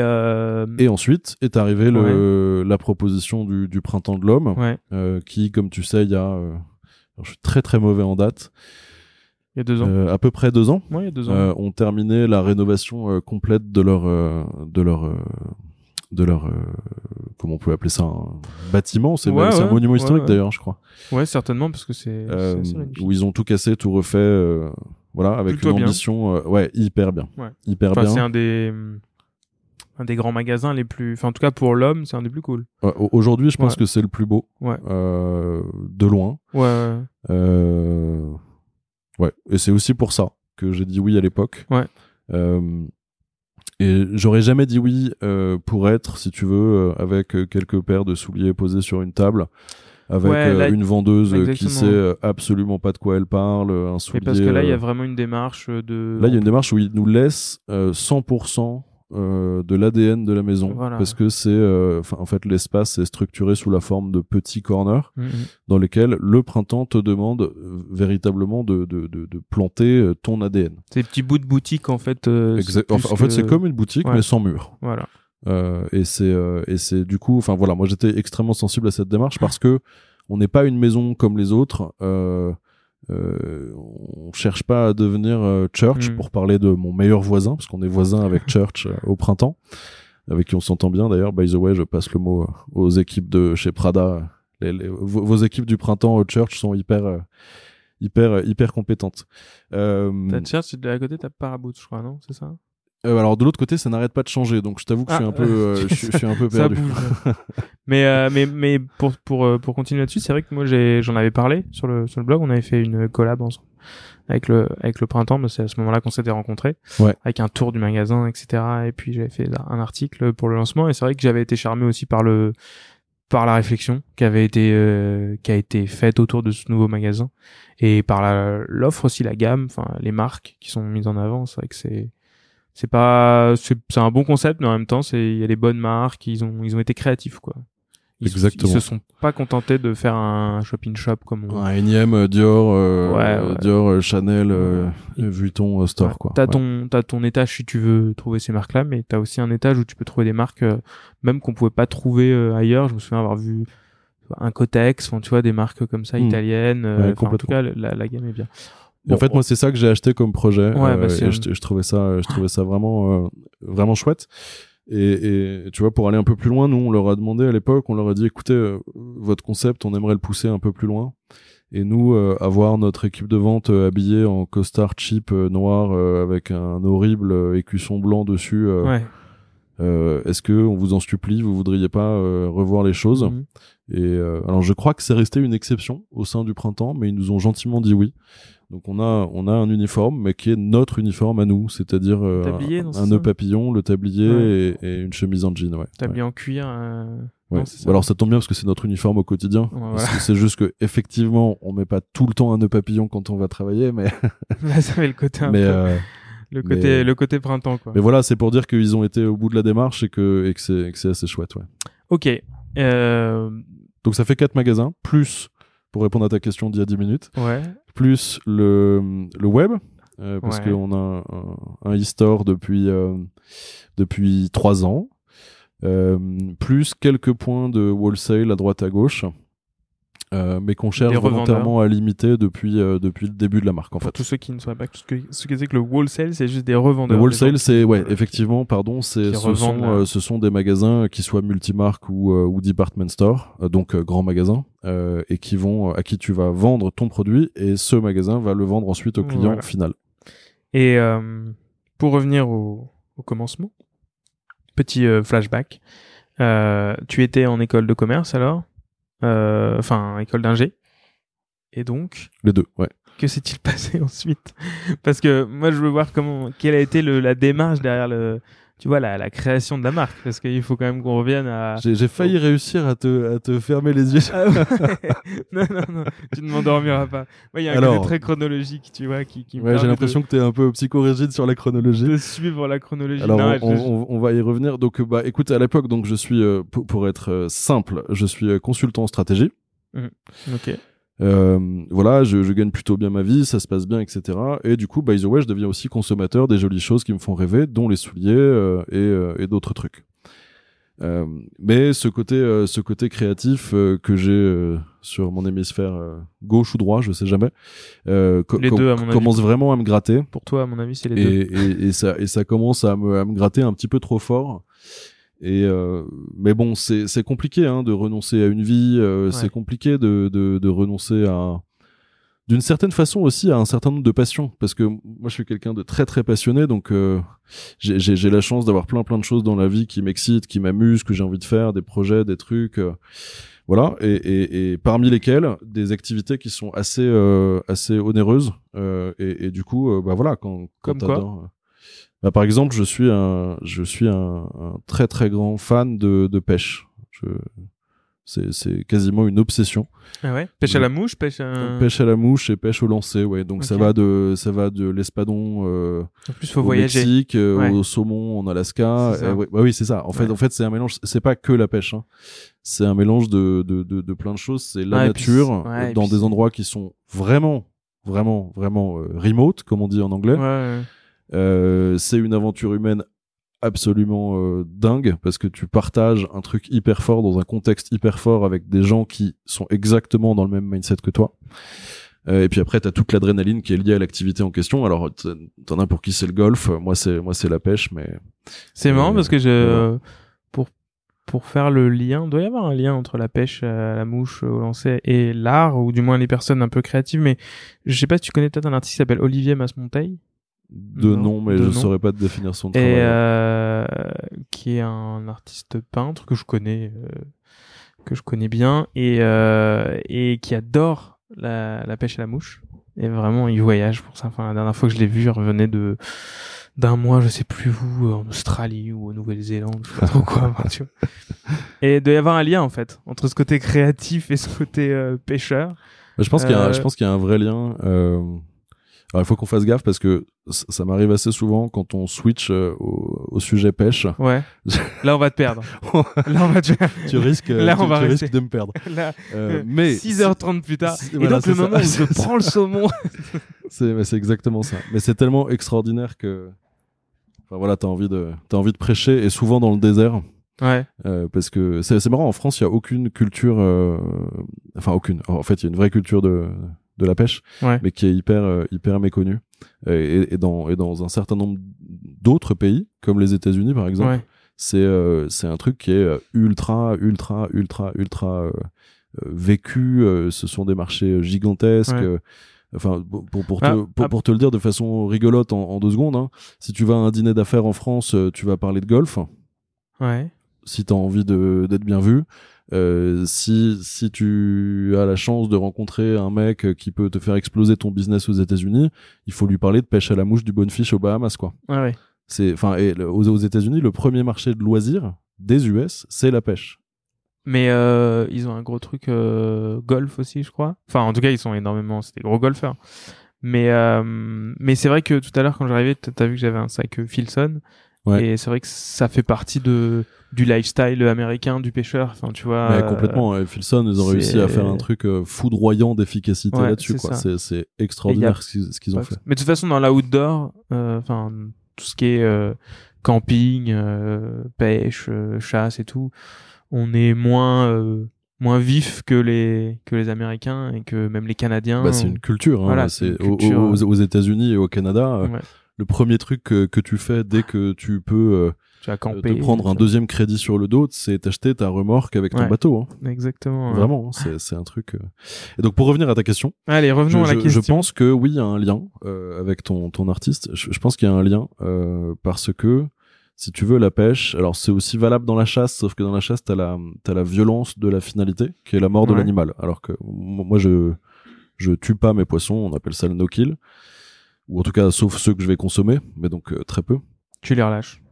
euh, Et ensuite est arrivé le, la proposition du, du printemps de l'homme, ouais, euh, qui, comme tu sais, il y a, euh, alors je suis très très mauvais en date, il y a deux ans. euh, à peu près deux ans. ouais, il y a deux ans. euh, ont terminé la rénovation euh, complète de leur de leur de leur comment on peut appeler ça un bâtiment c'est Ouais, un monument historique d'ailleurs je crois Ouais, certainement, parce que c'est où ils ont tout cassé tout refait voilà avec Plutôt une bien. ambition ouais hyper bien hyper Enfin, c'est bien un des un des grands magasins les plus. Enfin, en tout cas pour l'homme, c'est un des plus cool. Ouais, aujourd'hui je pense Ouais. que c'est le plus beau Ouais. euh, de loin Ouais. ouais. Euh, ouais, et c'est aussi pour ça que j'ai dit oui à l'époque. Ouais. Euh, et j'aurais jamais dit oui euh, pour être, si tu veux, euh, avec euh, quelques paires de souliers posés sur une table, avec Ouais, euh, une vendeuse euh, qui exactement. sait absolument pas de quoi elle parle, un Et soulier. parce que là, il y a vraiment une démarche de. Là, il y a une démarche où il nous laisse euh, 100% euh, de l'ADN de la maison, Voilà. parce que c'est, euh, en fait, l'espace est structuré sous la forme de petits corners Mhm. dans lesquels le printemps te demande euh, véritablement de, de, de, de planter ton ADN. Ces petits bouts de boutique, en fait. Exact- En, fait, c'est comme une boutique, Ouais. mais sans mur. Voilà. Et c'est et c'est du coup, enfin voilà, moi j'étais extrêmement sensible à cette démarche parce que on n'est pas une maison comme les autres. Euh, euh, on cherche pas à devenir euh, Church Mm. pour parler de mon meilleur voisin parce qu'on est voisin avec Church euh, au printemps avec qui on s'entend bien. D'ailleurs by the way je passe le mot euh, aux équipes de chez Prada. Les, les- vos, vos équipes du printemps au Church sont hyper euh, hyper euh, hyper compétentes. Euh, T'as Church, de à côté, t'as Paraboot, je crois, non? C'est ça? Euh, alors de l'autre côté ça n'arrête pas de changer donc je t'avoue que je suis Ah, un peu euh, je, suis- je suis un peu perdu. Mais euh, mais mais pour pour euh, pour continuer là-dessus, c'est vrai que moi j'ai j'en avais parlé sur le sur le blog, on avait fait une collab ensemble avec le avec le printemps, mais c'est à ce moment-là qu'on s'était rencontrés, Ouais. avec un tour du magasin, etc. Et puis j'avais fait un article pour le lancement, et c'est vrai que j'avais été charmé aussi par le par la réflexion qui avait été euh, qui a été faite autour de ce nouveau magasin. Et par l'offre aussi la gamme enfin les marques qui sont mises en avant. C'est vrai que c'est c'est pas c'est un bon concept mais en même temps c'est il y a les bonnes marques ils ont ils ont été créatifs quoi ils, Exactement. ils se sont pas contentés de faire un shopping shop comme on un énième euh, Dior euh, Ouais, euh, ouais. Dior euh, Chanel euh, Vuitton euh, store Ouais. quoi T'as ton t'as ton étage si tu veux trouver ces marques là mais t'as aussi un étage où tu peux trouver des marques euh, même qu'on pouvait pas trouver ailleurs je me souviens avoir vu un Cotex enfin tu vois des marques comme ça Mm. italiennes enfin, en tout cas la, la gamme est bien Et en fait, moi, c'est ça que j'ai acheté comme projet. Ouais, euh, bah, et je, je trouvais ça, je trouvais ça vraiment, euh, vraiment chouette. Et, et tu vois, pour aller un peu plus loin, nous, on leur a demandé à l'époque, on leur a dit, écoutez, euh, votre concept, on aimerait le pousser un peu plus loin. Et nous, euh, avoir notre équipe de vente euh, habillée en costard cheap noir euh, avec un horrible écusson blanc dessus, ouais euh, est-ce que on vous en supplie, vous voudriez pas euh, revoir les choses Mhm. Et euh, alors, je crois que c'est resté une exception au sein du printemps, mais ils nous ont gentiment dit oui. Donc on a on a un uniforme, mais qui est notre uniforme à nous, c'est-à-dire euh, Tablier, un, non, nœud papillon, le tablier Ouais. et, et une chemise en jean. Ouais. Ouais. en cuir euh, Ouais. non, c'est ça. Alors ça tombe bien parce que c'est notre uniforme au quotidien. Ouais, C'est juste que effectivement, on met pas tout le temps un nœud papillon quand on va travailler, mais ça avait le côté un mais, peu, euh, le côté mais- le côté printemps quoi mais voilà, c'est pour dire qu'ils ont été au bout de la démarche et que et que c'est et que c'est assez chouette. Ouais. ok euh, Donc ça fait quatre magasins plus pour répondre à ta question d'il y a 10 minutes. ouais plus le, le web, euh, parce Ouais. qu'on a un, un e-store depuis, euh, depuis trois ans, euh, plus quelques points de wholesale à droite à gauche, euh, mais qu'on cherche volontairement à limiter depuis, euh, depuis le début de la marque en pour fait. tous ceux qui ne sauraient pas ce que ce que c'est que le wholesale c'est juste des Le revendeurs gens wholesale, c'est ouais, euh, effectivement, pardon, c'est ce sont euh, ce sont des magasins qui soient multimarques ou ou department store, donc grands magasins, euh, et qui vont à qui tu vas vendre ton produit et ce magasin va le vendre ensuite au client Voilà. final. Et pour revenir au, au commencement, petit flashback. Tu étais en école de commerce alors? Enfin, école d'ingé. Et donc, Les deux, ouais. que s'est-il passé ensuite? Parce que moi, je veux voir comment, quelle a été le, la démarche derrière le, tu vois, la, la création de la marque. Parce qu'il faut quand même qu'on revienne à. J'ai failli réussir à te, à te fermer les yeux. Ah ouais. non, non, non, tu ne m'endormiras pas. Il y a un Alors- côté très chronologique, tu vois, qui, qui Ouais, j'ai l'impression que t'es un peu psychorigide sur la chronologie. de, suivre la chronologie. Alors, Non, on, je- on- on va y revenir. Donc, euh, bah, écoute, à l'époque, donc, je suis, euh, pour, pour être euh, simple, je suis euh, consultant en stratégie. Ok. Euh, voilà, je, je gagne plutôt bien ma vie, ça se passe bien, etc. Et du coup, by the way, je deviens aussi consommateur des jolies choses qui me font rêver, dont les souliers euh, et, euh, et d'autres trucs. Euh, mais ce côté, euh, ce côté créatif euh, que j'ai euh, sur mon hémisphère euh, gauche ou droit, je sais jamais, euh, co- com- deux, avis. commence vraiment à me gratter. Pour toi, à mon avis, c'est les et, deux. et, et ça et ça commence à me, à me gratter un petit peu trop fort et euh, mais bon c'est c'est compliqué hein, de renoncer à une vie euh, Ouais. c'est compliqué de, de de renoncer à d'une certaine façon aussi à un certain nombre de passions parce que moi je suis quelqu'un de très très passionné donc euh, j'ai la chance d'avoir plein plein de choses dans la vie qui m'excitent qui m'amusent que j'ai envie de faire des projets des trucs euh, voilà et, et, et parmi lesquels des activités qui sont assez euh, assez onéreuses euh, et, et du coup euh, bah voilà quand, quand Comme quoi bah, par exemple je suis un je suis un, un très très grand fan de, de pêche je c'est c'est quasiment une obsession Ah ouais? Pêche à la mouche, pêche à... pêche à la mouche et pêche au lancer ouais donc ça va de ça va de l'espadon euh, En plus, faut au voyager. Mexique, euh, Ouais. au saumon en Alaska. Euh, ouais, bah oui, c'est ça. En fait, en fait, c'est un mélange. C'est pas que la pêche. Hein. C'est un mélange de, de, de, de plein de choses. C'est la puis nature et dans puis des endroits qui sont vraiment, vraiment, vraiment euh, remote, comme on dit en anglais. Euh, c'est une aventure humaine absolument euh, dingue parce que tu partages un truc hyper fort dans un contexte hyper fort avec des gens qui sont exactement dans le même mindset que toi. Euh, et puis après, t'as toute l'adrénaline qui est liée à l'activité en question. Alors, t'en as pour qui c'est le golf. Moi, c'est moi, c'est la pêche, mais C'est marrant Euh, parce que je... pour pour faire le lien, doit y avoir un lien entre la pêche à la mouche au lancer et l'art ou du moins les personnes un peu créatives. Mais je sais pas si tu connais peut-être un artiste qui s'appelle Olivier Masmonteil de nom, mais de je nom. saurais pas te définir son et travail. euh, qui est un artiste peintre que je connais euh, que je connais bien et euh, et qui adore la, la pêche à la mouche et vraiment il voyage pour ça enfin la dernière fois que je l'ai vu il revenait de d'un mois je sais plus où en Australie ou en Nouvelle-Zélande je sais pas trop quoi enfin, tu vois. et il doit y avoir un lien en fait entre ce côté créatif et ce côté pêcheur Mais je pense qu'il y a, je pense qu'il y a un vrai lien. Alors, il faut qu'on fasse gaffe parce que ça m'arrive assez souvent quand on switch euh, au, au sujet pêche. ouais là on va te perdre là on va te tu risques, Là, tu, on va tu risques de me perdre. là Euh, mais 6h30 plus tard. Et voilà, donc le ça. moment où je prends le saumon. C'est exactement ça. Mais c'est tellement extraordinaire que enfin voilà, t'as envie de t'as envie de prêcher et souvent dans le désert Ouais. euh, parce que c'est marrant en France, il y a aucune culture euh, enfin aucune. En fait, il y a une vraie culture de de la pêche Ouais. mais qui est hyper euh, hyper méconnue. Euh, Et, et dans et dans un certain nombre d'autres pays comme les États-Unis par exemple, Ouais. c'est euh, c'est un truc qui est euh, ultra ultra ultra ultra vécu ce sont des marchés gigantesques Ouais. enfin pour pour, pour te, Ah, pour, ah. pour te le dire de façon rigolote en, en deux secondes hein, si tu vas à un dîner d'affaires en France tu vas parler de golf Ouais. si tu as envie d'être bien vu euh, si si tu as la chance de rencontrer un mec qui peut te faire exploser ton business aux États-Unis il faut lui parler de pêche à la mouche du bonefish aux Bahamas quoi Ouais, ouais. c'est enfin aux, aux États-Unis le premier marché de loisirs des US c'est la pêche Mais euh, ils ont un gros truc euh, golf aussi, je crois. Enfin, en tout cas, ils sont énormément. C'est des gros golfeurs. Mais euh, mais c'est vrai que tout à l'heure, quand j'arrivais, t- t'as vu que j'avais un sac Filson. Ouais. Et c'est vrai que ça fait partie de du lifestyle américain du pêcheur. Enfin, tu vois. Euh, complètement, ouais. Filson, ils ont réussi à faire un truc euh, foudroyant d'efficacité Ouais, là-dessus. c'est quoi. C'est, c'est extraordinaire a ce qu'ils, ont fait. Mais de toute façon, dans l'outdoor, euh, enfin, tout ce qui est euh, camping, euh, pêche, euh, chasse et tout, on est moins euh, moins vif que les que les Américains et que même les Canadiens. Bah, c'est une culture. Hein. Voilà, c'est c'est une aux- culture, aux, aux États-Unis et au Canada, euh, Ouais. Le premier truc que, que tu fais dès que tu peux euh, tu te prendre un deuxième crédit sur le dos, c'est t'acheter ta remorque avec ton Ouais. bateau. Hein. Exactement. Vraiment, hein. c'est, c'est un truc. euh. Et donc pour revenir à ta question. Allez, revenons je, à la je- question. je pense que oui, il y a un lien euh, avec ton, ton artiste. Je, je pense qu'il y a un lien euh, parce que si tu veux, la pêche, alors c'est aussi valable dans la chasse, sauf que dans la chasse, t'as la, t'as la violence de la finalité, qui est la mort de Ouais. l'animal. Alors que moi, je, je tue pas mes poissons, on appelle ça le no-kill. Ou en tout cas, sauf ceux que je vais consommer, mais donc euh, très peu. Tu les relâches.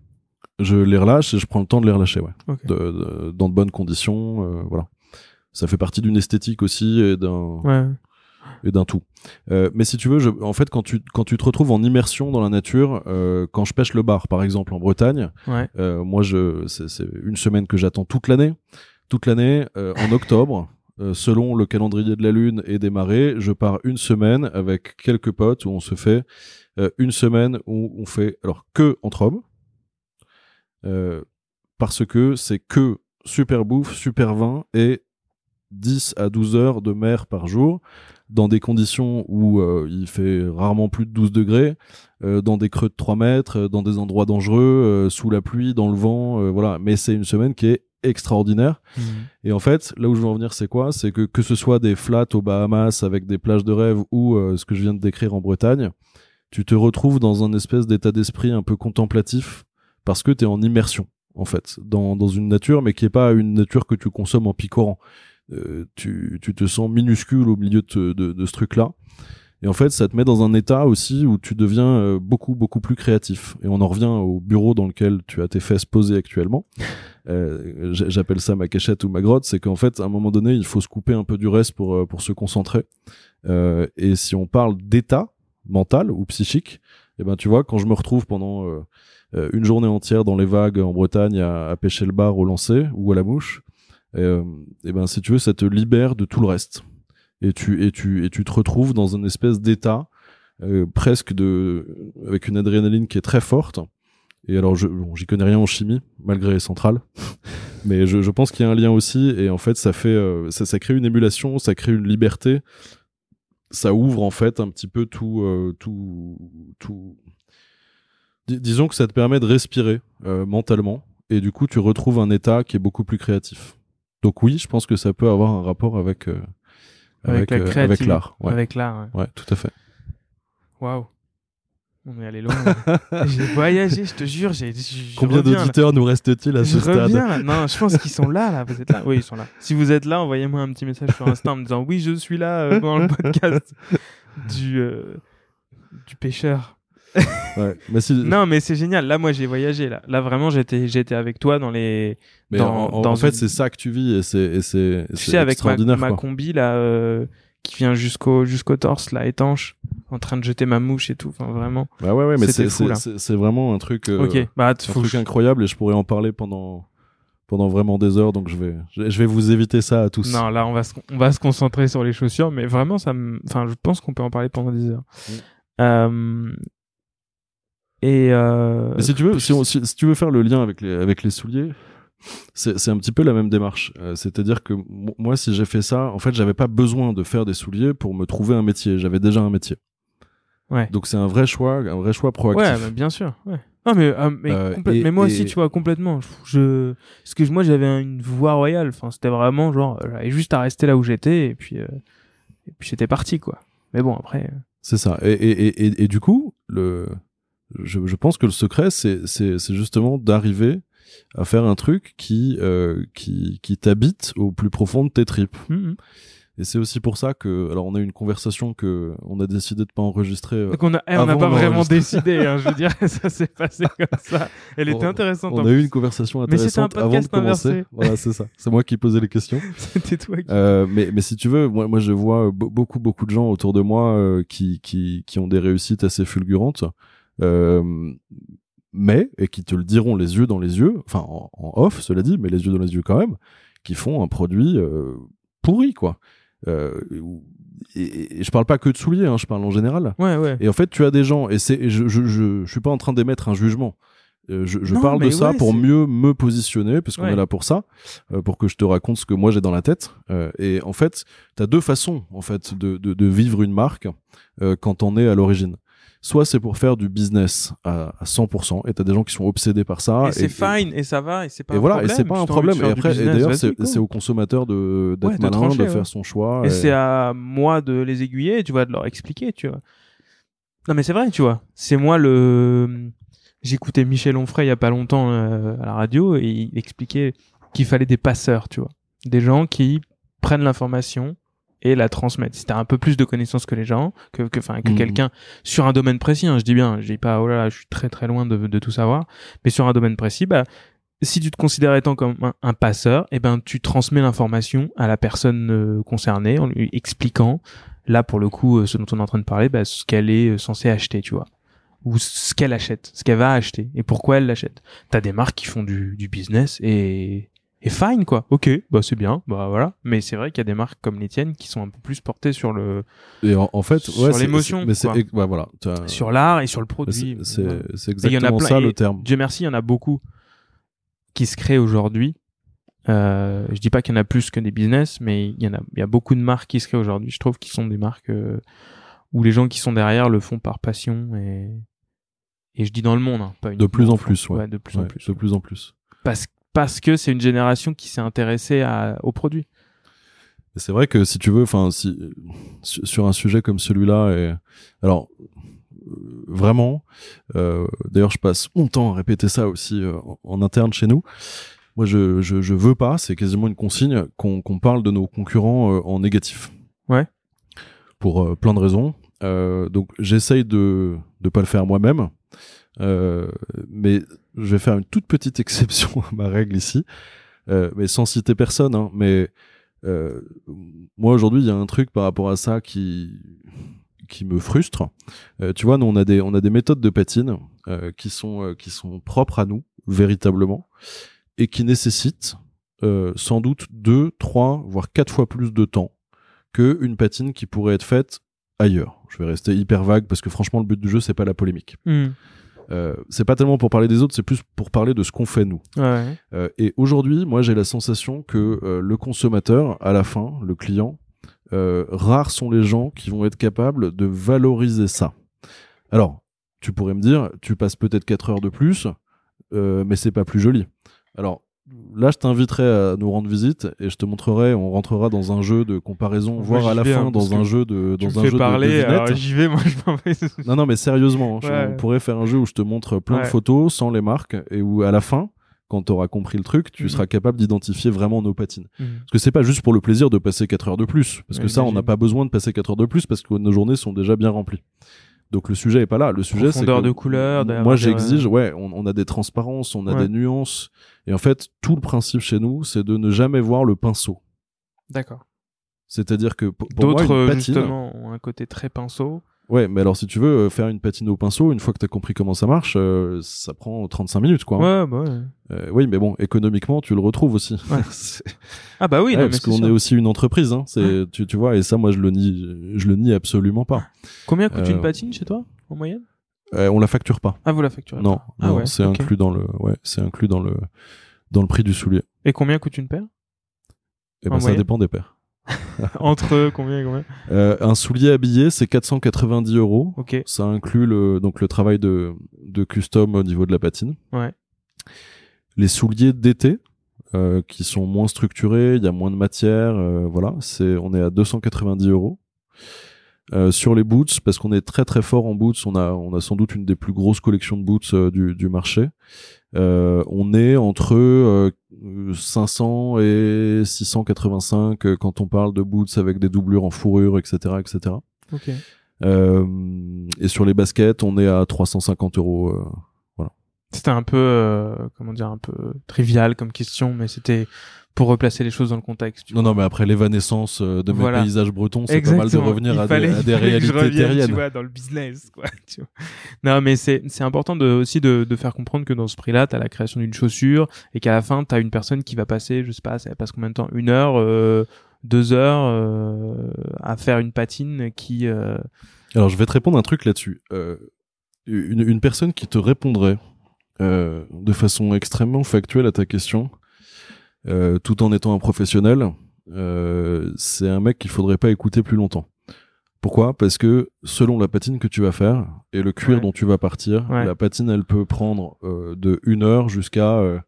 Je les relâche et je prends le temps de les relâcher, ouais. Ok. De- de- dans de bonnes conditions, euh, voilà. Ça fait partie d'une esthétique aussi et d'un, Ouais. et d'un tout. Euh, mais si tu veux, je, en fait, quand tu, quand tu te retrouves en immersion dans la nature, quand je pêche le bar, par exemple, en Bretagne, Ouais. moi, je, c'est, une semaine que j'attends toute l'année. Toute l'année, en octobre, selon le calendrier de la Lune et des marées, je pars une semaine avec quelques potes où on se fait euh, une semaine où on fait, alors que entre hommes, euh, parce que c'est que super bouffe, super vin et 10 à 12 heures de mer par jour dans des conditions où euh, il fait rarement plus de 12 degrés, euh, dans des creux de 3 mètres, euh, dans des endroits dangereux, euh, sous la pluie, dans le vent, euh, voilà. Mais c'est une semaine qui est extraordinaire. Mhm. Et en fait, là où je veux en venir, c'est quoi? C'est que que ce soit des flats aux Bahamas avec des plages de rêve ou euh, ce que je viens de décrire en Bretagne, tu te retrouves dans un espèce d'état d'esprit un peu contemplatif parce que tu es en immersion, en fait, dans, dans une nature, mais qui est pas une nature que tu consommes en picorant. Euh, tu, tu te sens minuscule au milieu de, de, de ce truc-là. Et en fait, ça te met dans un état aussi où tu deviens euh, beaucoup, beaucoup plus créatif. Et on en revient au bureau dans lequel tu as tes fesses posées actuellement. Euh, J'appelle ça ma cachette ou ma grotte. C'est qu'en fait, à un moment donné, il faut se couper un peu du reste pour, euh, pour se concentrer. Euh, et si on parle d'état mental ou psychique, eh ben, tu vois, quand je me retrouve pendant euh, une journée entière dans les vagues en Bretagne à, à pêcher le bar au lancer ou à la mouche, eh ben, si tu veux, ça te libère de tout le reste et tu et tu et tu te retrouves dans une espèce d'état euh, presque de avec une adrénaline qui est très forte. Et alors je j'y connais rien en chimie malgré Centrale mais je, pense qu'il y a un lien aussi et en fait ça fait euh, ça, crée une émulation ça crée une liberté. Ça ouvre en fait un petit peu tout euh, tout tout Dis- disons que ça te permet de respirer mentalement et du coup tu retrouves un état qui est beaucoup plus créatif. Donc oui je pense que ça peut avoir un rapport avec Avec avec, la euh, avec l'art ouais. Avec l'art. ouais. ouais tout à fait Waouh. On est allé loin. là. j'ai voyagé, je te jure. J'ai, combien d'auditeurs nous reste-t-il à Je ce stade reviens là. Non, je pense qu'ils sont là, là. Vous êtes là Oui, ils sont là. Si vous êtes là, envoyez-moi un petit message sur Insta en me disant oui, je suis là euh, dans le podcast du, euh, du pêcheur. ouais. mais si Non, mais c'est génial. Là, moi, j'ai voyagé. Là, là vraiment, j'étais, j'étais avec toi dans les. mais dans- en, en- dans en fait une- c'est ça que tu vis et c'est c'est Tu sais, avec ma, ma combi là, euh, qui vient jusqu'au jusqu'au torse là, étanche, en train de jeter ma mouche et tout. Enfin, vraiment. Bah ouais, ouais, mais c'est, vraiment un truc, euh, ok. Bah, un truc je- incroyable et je pourrais en parler pendant, pendant vraiment des heures, donc je vais, je, vais vous éviter ça à tous. Non, là, on va se, on va se concentrer sur les chaussures, mais vraiment, ça me, enfin, je pense qu'on peut en parler pendant des heures. Mm. Euh, Et euh... Mais si tu veux, si, on- si, si tu veux faire le lien avec les, avec les souliers, c'est, un petit peu la même démarche. Euh, c'est-à-dire que mo- moi, si j'ai fait ça, en fait, j'avais pas besoin de faire des souliers pour me trouver un métier. J'avais déjà un métier. Ouais. Donc c'est un vrai choix, un vrai choix proactif. Ouais, bien sûr. Ouais. Non, mais, euh, mais, Euh, complè- et- mais moi et- aussi, tu vois, complètement. Je, je... Parce que moi, j'avais un- une voie royale. Enfin, c'était vraiment genre, j'avais juste à rester là où j'étais et puis, et puis j'étais parti, quoi. Mais bon, après. C'est ça. Et du coup, le, je, je pense que le secret, c'est, justement d'arriver à faire un truc qui, euh, qui, qui t'habite au plus profond de tes tripes. hum, hum. Et c'est aussi pour ça que, alors on a eu une conversation que on a décidé de pas enregistrer. euh, Donc on a, eh, on n'a avant pas vraiment décidé, hein, je veux dire, ça s'est passé comme ça. Elle était intéressante. on a eu une conversation Mais c'était un intéressante avant de commencer. inversé. Voilà, c'est ça. C'est moi qui posais les questions. C'était toi qui. Euh, mais, mais si tu veux, moi, moi je vois be- beaucoup, beaucoup de gens autour de moi euh, qui, qui, qui ont des réussites assez fulgurantes, euh, mais, et qui te le diront les yeux dans les yeux, enfin en, en off, cela dit, mais les yeux dans les yeux quand même, qui font un produit euh, pourri, quoi. Euh, et, et je parle pas que de souliers, hein, je parle en général. Ouais, ouais. Et en fait, tu as des gens, et c'est, je, je, je, je suis pas en train d'émettre un jugement. Euh, je je Non, parle de ça pour mieux me positionner, parce qu'on est là pour ça, euh, pour que je te raconte ce que moi j'ai dans la tête. Euh, et en fait, tu as deux façons en fait de, de, de vivre une marque euh, quand on est à l'origine. Soit c'est pour faire du business à, à 100%, et t'as des gens qui sont obsédés par ça. et c'est fine, et ça va, et c'est pas Et un voilà, problème. et c'est pas un problème. Et après, d'ailleurs, c'est au consommateur de d'être Ouais, de malin, trancher, de ouais. faire son choix. Et c'est à moi de les aiguiller, tu vois, de leur expliquer, tu vois. Non, mais c'est vrai, tu vois. C'est moi le. j'écoutais Michel Onfray il y a pas longtemps euh, à la radio et il expliquait qu'il fallait des passeurs, tu vois, des gens qui prennent l'information et la transmettent. Si t'as un peu plus de connaissances que les gens, que que, enfin, que Mhm. quelqu'un sur un domaine précis, hein, je dis bien, je dis pas oh là là, je suis très très loin de, de tout savoir, mais sur un domaine précis, bah si tu te considères étant comme un, un passeur, eh ben tu transmets l'information à la personne euh, concernée en lui expliquant là pour le coup euh, ce dont on est en train de parler, bah, ce qu'elle est euh, censée acheter, tu vois, ou ce qu'elle achète, ce qu'elle va acheter et pourquoi elle l'achète. T'as des marques qui font du, du business et et fine quoi. Ok, bah c'est bien, bah voilà. Mais c'est vrai qu'il y a des marques comme les tiennes qui sont un peu plus portées sur le Et en, en fait, Sur ouais, l'émotion, Mais c'est, ouais, voilà. sur l'art et sur le produit. c'est, y en a exactement plein- ça le terme. Dieu merci, il y en a beaucoup qui se créent aujourd'hui. Euh, je dis pas qu'il y en a plus que des business, mais il y en a, il y a beaucoup de marques qui se créent aujourd'hui. Je trouve qu'ils sont des marques euh, où les gens qui sont derrière le font par passion et et je dis dans le monde, hein, pas De uniquement plus en plus, ouais. de plus en Ouais, plus. de plus en plus. Parce parce que c'est une génération qui s'est intéressée à, au produit. Et c'est vrai que si tu veux, enfin, si su- sur un sujet comme celui-là, et alors euh, vraiment, euh, d'ailleurs, je passe mon temps à répéter ça aussi euh, en, interne chez nous. Moi, je je, je veux pas, c'est quasiment une consigne qu'on qu'on parle de nos concurrents euh, en négatif. Ouais. Pour plein de raisons. Donc, j'essaye de de pas le faire moi-même. Mais je vais faire une toute petite exception à ma règle ici, euh, mais sans citer personne. Hein, mais euh, moi aujourd'hui, il y a un truc par rapport à ça qui qui me frustre. Euh, tu vois, nous on a des on a des méthodes de patine euh, qui sont euh, qui sont propres à nous véritablement et qui nécessitent euh, sans doute deux, trois, voire quatre fois plus de temps que une patine qui pourrait être faite ailleurs. Je vais rester hyper vague parce que franchement le but du jeu c'est pas la polémique. Euh, c'est pas tellement pour parler des autres, c'est plus pour parler de ce qu'on fait nous. Ouais. Euh, et aujourd'hui, moi, j'ai la sensation que euh, le consommateur, à la fin, le client, rares sont les gens qui vont être capables de valoriser ça. Alors, tu pourrais me dire, tu passes peut-être 4 heures de plus, mais c'est pas plus joli. Alors, là, je t'inviterai à nous rendre visite et je te montrerai, on rentrera dans un jeu de comparaison, voire à la vais, fin hein, parce dans un jeu de Tu dans me un fais jeu de- parler, de, j'y vais, moi je m'en vais. Non, non, mais sérieusement, je- on pourrait faire un jeu où je te montre plein de photos sans les marques et où à la fin, quand tu auras compris le truc, tu Mhm. seras capable d'identifier vraiment nos patines. Mhm. Parce que c'est pas juste pour le plaisir de passer 4 heures de plus. Parce que ça, on n'a pas besoin de passer 4 heures de plus parce que nos journées sont déjà bien remplies. Donc le sujet est pas là. Le sujet, c'est de couleur, moi j'exige, ouais, on, on a des transparences, on a Ouais. des nuances. Et en fait, tout le principe chez nous, c'est de ne jamais voir le pinceau. D'accord. C'est-à-dire que pour, pour moi, D'autres, justement, ont un côté très pinceau. Ouais, mais alors si tu veux euh, faire une patine au pinceau, une fois que t'as compris comment ça marche, euh, ça prend 35 minutes, quoi. hein. Ouais, bah ouais. Euh, oui, mais bon, économiquement, tu le retrouves aussi. Ouais. Ah bah oui, Ouais, non, parce qu'on est aussi une entreprise, hein. C'est, tu, tu vois, et ça, moi, je le nie, je le nie absolument pas. Combien coûte Euh, une patine chez toi, en moyenne? Euh, on la facture pas. Ah, vous la facturez Non, pas. Ah non, ouais, c'est inclus dans le, ouais, c'est inclus dans le, dans le prix du soulier. Et combien coûte une paire? En ben, ça dépend des paires. Entre combien et combien Euh, un soulier habillé, c'est 490 euros. Ok. Ça inclut le, donc le travail de, de custom au niveau de la patine. Ouais. Les souliers d'été, euh, qui sont moins structurés, il y a moins de matière, euh, voilà, c'est, on est à 290 euros. Euh, sur les boots, parce qu'on est très très fort en boots, on a, on a sans doute une des plus grosses collections de boots euh, du, du marché. Euh, on est entre euh, 500 et 685 euh, quand on parle de boots avec des doublures en fourrure, etc., etc. Ok. Euh, et sur les baskets, on est à 350 euros. euh, C'était un peu, euh, comment dire, un peu trivial comme question, mais c'était pour replacer les choses dans le contexte. Non, vois. non, mais après l'évanescence euh, de mes Voilà. paysages bretons, c'est pas mal de revenir Il à fallait- des, à des réalités revienne, terriennes. Tu vois, dans le business, quoi. tu vois. Non, mais c'est c'est important de aussi de, de faire comprendre que dans ce prix-là, t'as la création d'une chaussure et qu'à la fin, t'as une personne qui va passer, je sais pas, ça passe combien de temps, une heure, euh, deux heures euh, à faire une patine qui. euh, Alors, je vais te répondre un truc là-dessus. Une, une personne qui te répondrait de façon extrêmement factuelle à ta question, euh, tout en étant un professionnel, euh, c'est un mec qu'il faudrait pas écouter plus longtemps. Pourquoi? Parce que selon la patine que tu vas faire et le cuir Ouais. dont tu vas partir, Ouais. la patine elle peut prendre euh, de une heure jusqu'à euh,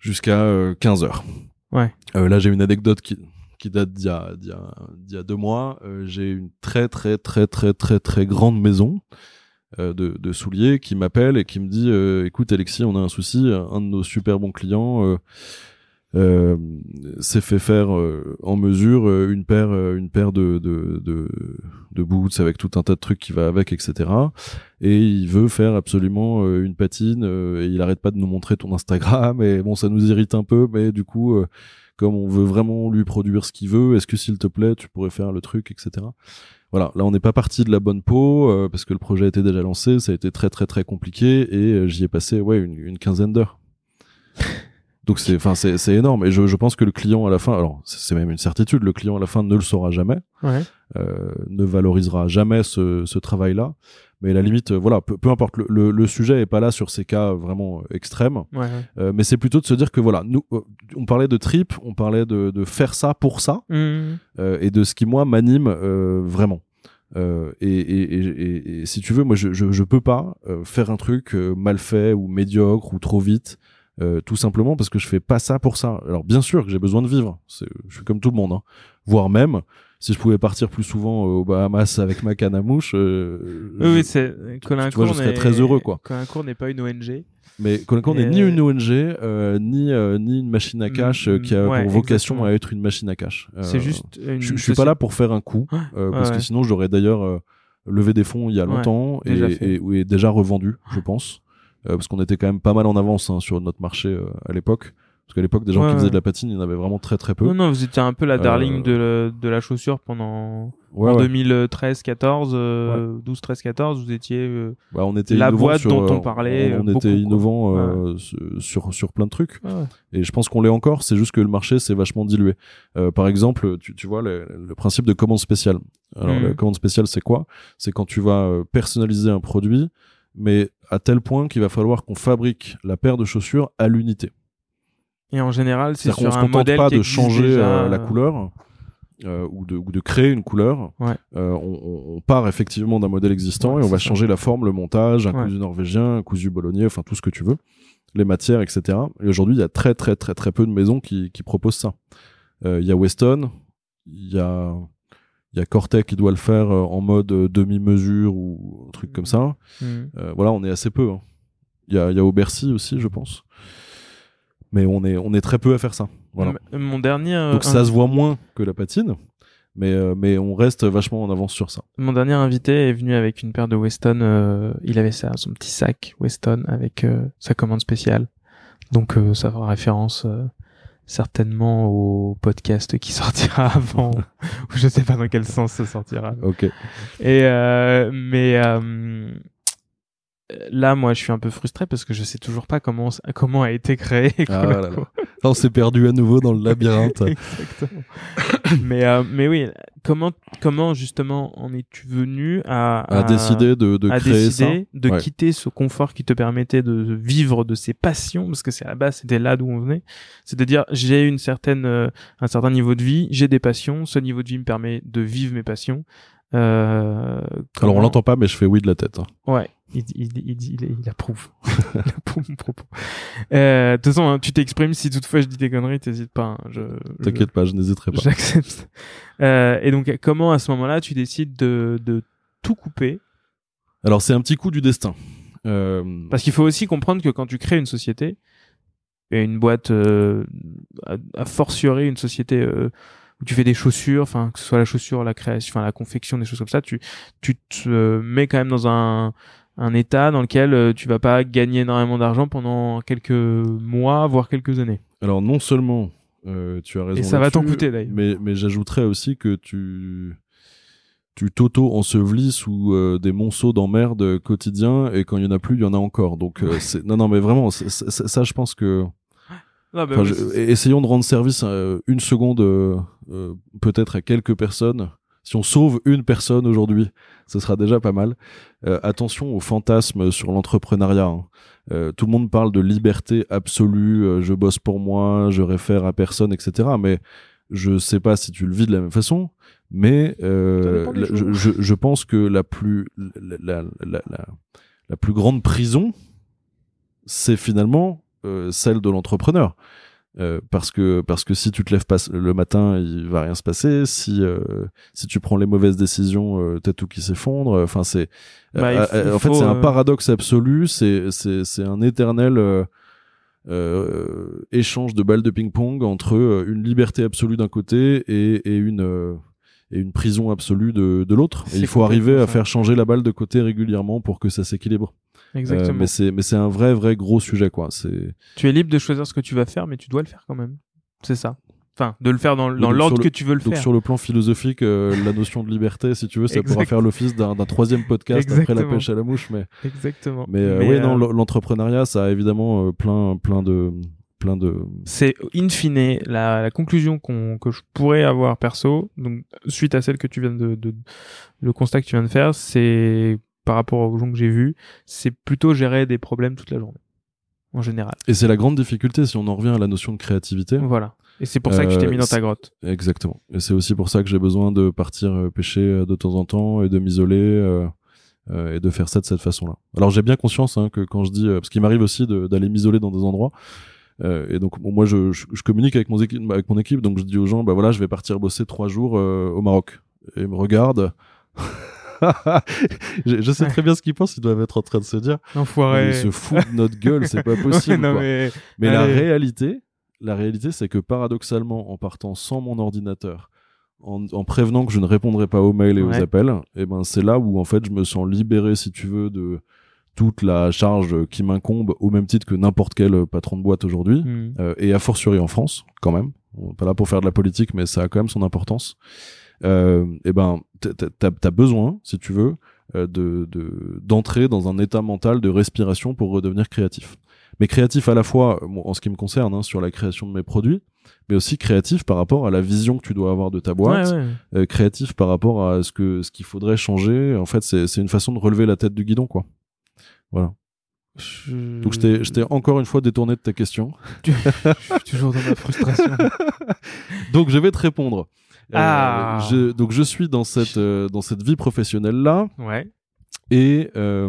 jusqu'à euh, 15 heures. Ouais. Là j'ai une anecdote qui qui date d'il y a d'il y a d'il y a deux mois. Euh, j'ai une très très très très très très grande maison euh, de, de souliers qui m'appelle et qui me dit euh, écoute Alexis on a un souci un de nos super bons clients s'est fait faire euh, en mesure euh, une paire une paire de, de, de, de boots avec tout un tas de trucs qui va avec etc et il veut faire absolument une patine et il arrête pas de nous montrer ton Instagram. Et bon ça nous irrite un peu mais du coup comme on veut vraiment lui produire ce qu'il veut est-ce que s'il te plaît tu pourrais faire le truc etc voilà, là on n'est pas parti de la bonne peau euh, parce que le projet était déjà lancé, ça a été très très très compliqué et euh, j'y ai passé ouais une quinzaine d'heures. Donc c'est enfin c'est c'est énorme et je, je pense que le client à la fin alors c'est même une certitude le client à la fin ne le saura jamais Ouais. euh, ne valorisera jamais ce, ce travail là mais à la limite euh, voilà peu, peu importe le, le, le sujet est pas là sur ces cas vraiment extrêmes Ouais. ouais. euh, mais c'est plutôt de se dire que voilà nous euh, on parlait de trip on parlait de, de faire ça pour ça Mhm. euh, et de ce qui moi m'anime euh, vraiment. Euh, et, et, et, et- et si tu veux, moi je, je, je peux pas euh, faire un truc euh, mal fait ou médiocre ou trop vite, euh, tout simplement parce que je fais pas ça pour ça. Alors bien sûr que j'ai besoin de vivre, C'est- je suis comme tout le monde, hein. voire même si je pouvais partir plus souvent euh, aux Bahamas avec ma canne à mouche. euh, Oui, c'est Colin vois, je Cour serais n'est- très heureux, quoi. Colin Cour n'est pas une ONG. Mais Colin n'est Et- ni une ONG, euh, ni euh, ni une machine à cash euh, qui a Mm, ouais, pour vocation exactement. à être une machine à cash. c'est Euh, juste une je, je suis pas là pour faire un coup, euh, parce ouais. que sinon j'aurais d'ailleurs euh, levé des fonds il y a Ouais, longtemps et, et, et déjà revendu, je pense, Euh, parce qu'on était quand même pas mal en avance hein, sur notre marché euh, à l'époque. Parce qu'à l'époque, des gens Ouais, qui faisaient de la patine, il y en avait vraiment très très peu. Non, non, vous étiez un peu la darling Euh, de, de la chaussure pendant Ouais, en ouais. 2013, 14, euh, 12, 13, 14. Vous étiez euh, Bah, on était la boîte sur, dont on euh, parlait, On, euh, était beaucoup, innovant euh, sur sur plein de trucs. Et je pense qu'on l'est encore, c'est juste que le marché s'est vachement dilué. Euh, par exemple, tu, tu vois le, le principe de commande spéciale. Alors Mhm. la commande spéciale, c'est quoi? C'est quand tu vas euh, personnaliser un produit, mais à tel point qu'il va falloir qu'on fabrique la paire de chaussures à l'unité. Et en général, c'est sur qu'on un se contente modèle pas qui de changer déjà, euh, la euh, couleur. euh, ou, de, ou de créer une couleur, Ouais. Euh, on, on- on part effectivement d'un modèle existant Ouais, et on va ça. changer la forme, le montage, un Ouais. cousu norvégien, un cousu bolognais, enfin tout ce que tu veux, les matières, etc. Et aujourd'hui, il y a très très très très peu de maisons qui, qui proposent ça. Euh, Il y a Weston, il y a il y a Cortec qui doit le faire euh, en mode euh, demi-mesure ou un truc comme ça. Mhm. Euh, voilà, on est assez peu. hein. Il y a Aubercy aussi, je pense. Mais on est on est très peu à faire ça. Voilà. Mon dernier, euh, Donc ça se voit moins que la patine, mais euh, mais on reste vachement en avance sur ça. Mon dernier invité est venu avec une paire de Weston. il avait ça, son petit sac Weston avec sa commande spéciale. Donc ça fera référence certainement au podcast qui sortira avant. ou je sais pas dans quel sens ça sortira. Ok. Et euh, mais euh, là, moi, je suis un peu frustré parce que je sais toujours pas comment comment a été créé. Ah là là. On s'est perdu à nouveau dans le labyrinthe. Exactement. mais euh, mais oui, comment comment justement en es-tu venu à à décider de, de à créer décider de Ouais. quitter ce confort qui te permettait de vivre de ses passions? Parce que c'est à la base c'était là d'où on venait c'est à dire j'ai une certaine euh, un certain niveau de vie j'ai des passions ce niveau de vie me permet de vivre mes passions euh. Alors on l'entend pas, mais je fais oui de la tête. hein. Ouais, il, il, il, il, approuve. il approuve mon propos. Euh, De toute façon, hein, tu t'exprimes si toutefois je dis des conneries, t'hésites pas. hein, je, T'inquiète pas, je n'hésiterai pas. J'accepte. Euh, et donc, comment à ce moment-là, tu décides de, de tout couper? Alors c'est un petit coup du destin. Euh, Parce qu'il faut aussi comprendre que quand tu crées une société, et une boîte, euh, à, à fortiori une société euh, où tu fais des chaussures, enfin que ce soit la chaussure, la création, enfin la confection, des choses comme ça, tu tu te mets quand même dans un un état dans lequel euh, tu vas pas gagner énormément d'argent pendant quelques mois, voire quelques années. alors non seulement euh, tu as raison. Et ça va t'en coûter, d'ailleurs. Mais mais j'ajouterais aussi que tu tu t'auto ensevelis sous euh, des monceaux d'emmerde quotidiens et quand il y en a plus, il y en a encore. Donc euh, c'est non non mais vraiment ça je pense que Ah, bah Enfin, oui, je- c'est- essayons de rendre service euh, une seconde, euh, euh, peut-être à quelques personnes. Si on sauve une personne aujourd'hui, ce sera déjà pas mal. Euh, attention aux fantasmes sur l'entrepreneuriat. hein. Euh, tout le monde parle de liberté absolue. euh, je bosse pour moi, je réfère à personne, etc. Mais je sais pas si tu le vis de la même façon. Mais euh, la- je, je- je pense que la plus la, la, la, la- la plus grande prison, c'est finalement celle de l'entrepreneur. Euh, parce que parce que si tu te lèves pas le matin, il va rien se passer. Si euh, si tu prends les mauvaises décisions, euh, t'as tout qui s'effondre. Enfin c'est Bah, euh, euh, en fait c'est un euh, paradoxe absolu. C'est c'est c'est un éternel euh, euh, échange de balles de ping-pong entre euh, une liberté absolue d'un côté et et une euh, et une prison absolue de, de l'autre. Il faut arriver à faire changer la balle de côté régulièrement pour que ça s'équilibre. Euh, Exactement. mais c'est mais c'est un vrai vrai gros sujet quoi. C'est Tu es libre de choisir ce que tu vas faire, mais tu dois le faire quand même. C'est ça. Enfin, de le faire dans, dans donc l'ordre que tu veux le donc faire. sur le plan philosophique, euh, la notion de liberté, si tu veux, ça pourra faire l'office d'un troisième podcast après la pêche à la mouche. Mais Exactement. mais, euh, oui non l'entrepreneuriat ça a évidemment plein plein de plein de c'est in fine la, la conclusion qu'on que je pourrais avoir perso, donc suite à celle que tu viens de, de le constat que tu viens de faire, c'est par rapport aux gens que j'ai vus, c'est plutôt gérer des problèmes toute la journée, en général. et c'est la grande difficulté si on en revient à la notion de créativité. Voilà. Et c'est pour ça que t'es Euh, mis dans ta c'est- grotte. Exactement. Et c'est aussi pour ça que j'ai besoin de partir euh, pêcher euh, de temps en temps et de m'isoler euh, euh, et de faire ça de cette façon-là. Alors j'ai bien conscience hein, que quand je dis, euh, parce qu'il m'arrive aussi d'aller m'isoler dans des endroits. euh, et donc bon, moi je, je, je communique avec mon équipe, avec mon équipe, donc je dis aux gens, bah voilà, je vais partir bosser trois jours euh, au Maroc. Et ils me regardent. je, je sais très bien ce qu'ils pensent. Ils doivent être en train de se dire, Enfoiré. ils se foutent de notre gueule, c'est pas possible. Ouais, non, quoi. mais... Mais la réalité, la réalité, c'est que paradoxalement, en partant sans mon ordinateur, en, en prévenant que je ne répondrai pas aux mails et aux appels, et ben c'est là où en fait je me sens libéré, si tu veux, de toute la charge qui m'incombe au même titre que n'importe quel patron de boîte aujourd'hui, Hmm. euh, et a fortiori en France, quand même. On pas là pour faire de la politique, mais ça a quand même son importance. Euh, et ben, t'as as besoin, si tu veux, euh, de de- d'entrer dans un état mental de respiration pour redevenir créatif. Mais créatif à la fois, bon, en ce qui me concerne, hein, sur la création de mes produits, mais aussi créatif par rapport à la vision que tu dois avoir de ta boîte, Ouais, ouais. euh, créatif par rapport à ce que ce qu'il faudrait changer. En fait, c'est c'est une façon de relever la tête du guidon, quoi. Voilà. Je... Donc je t'ai je t'ai encore une fois détourné de ta question. je suis toujours dans ma frustration. Donc je vais te répondre. Euh, Ah. je, donc je suis dans cette euh, dans cette vie professionnelle là ouais. et euh,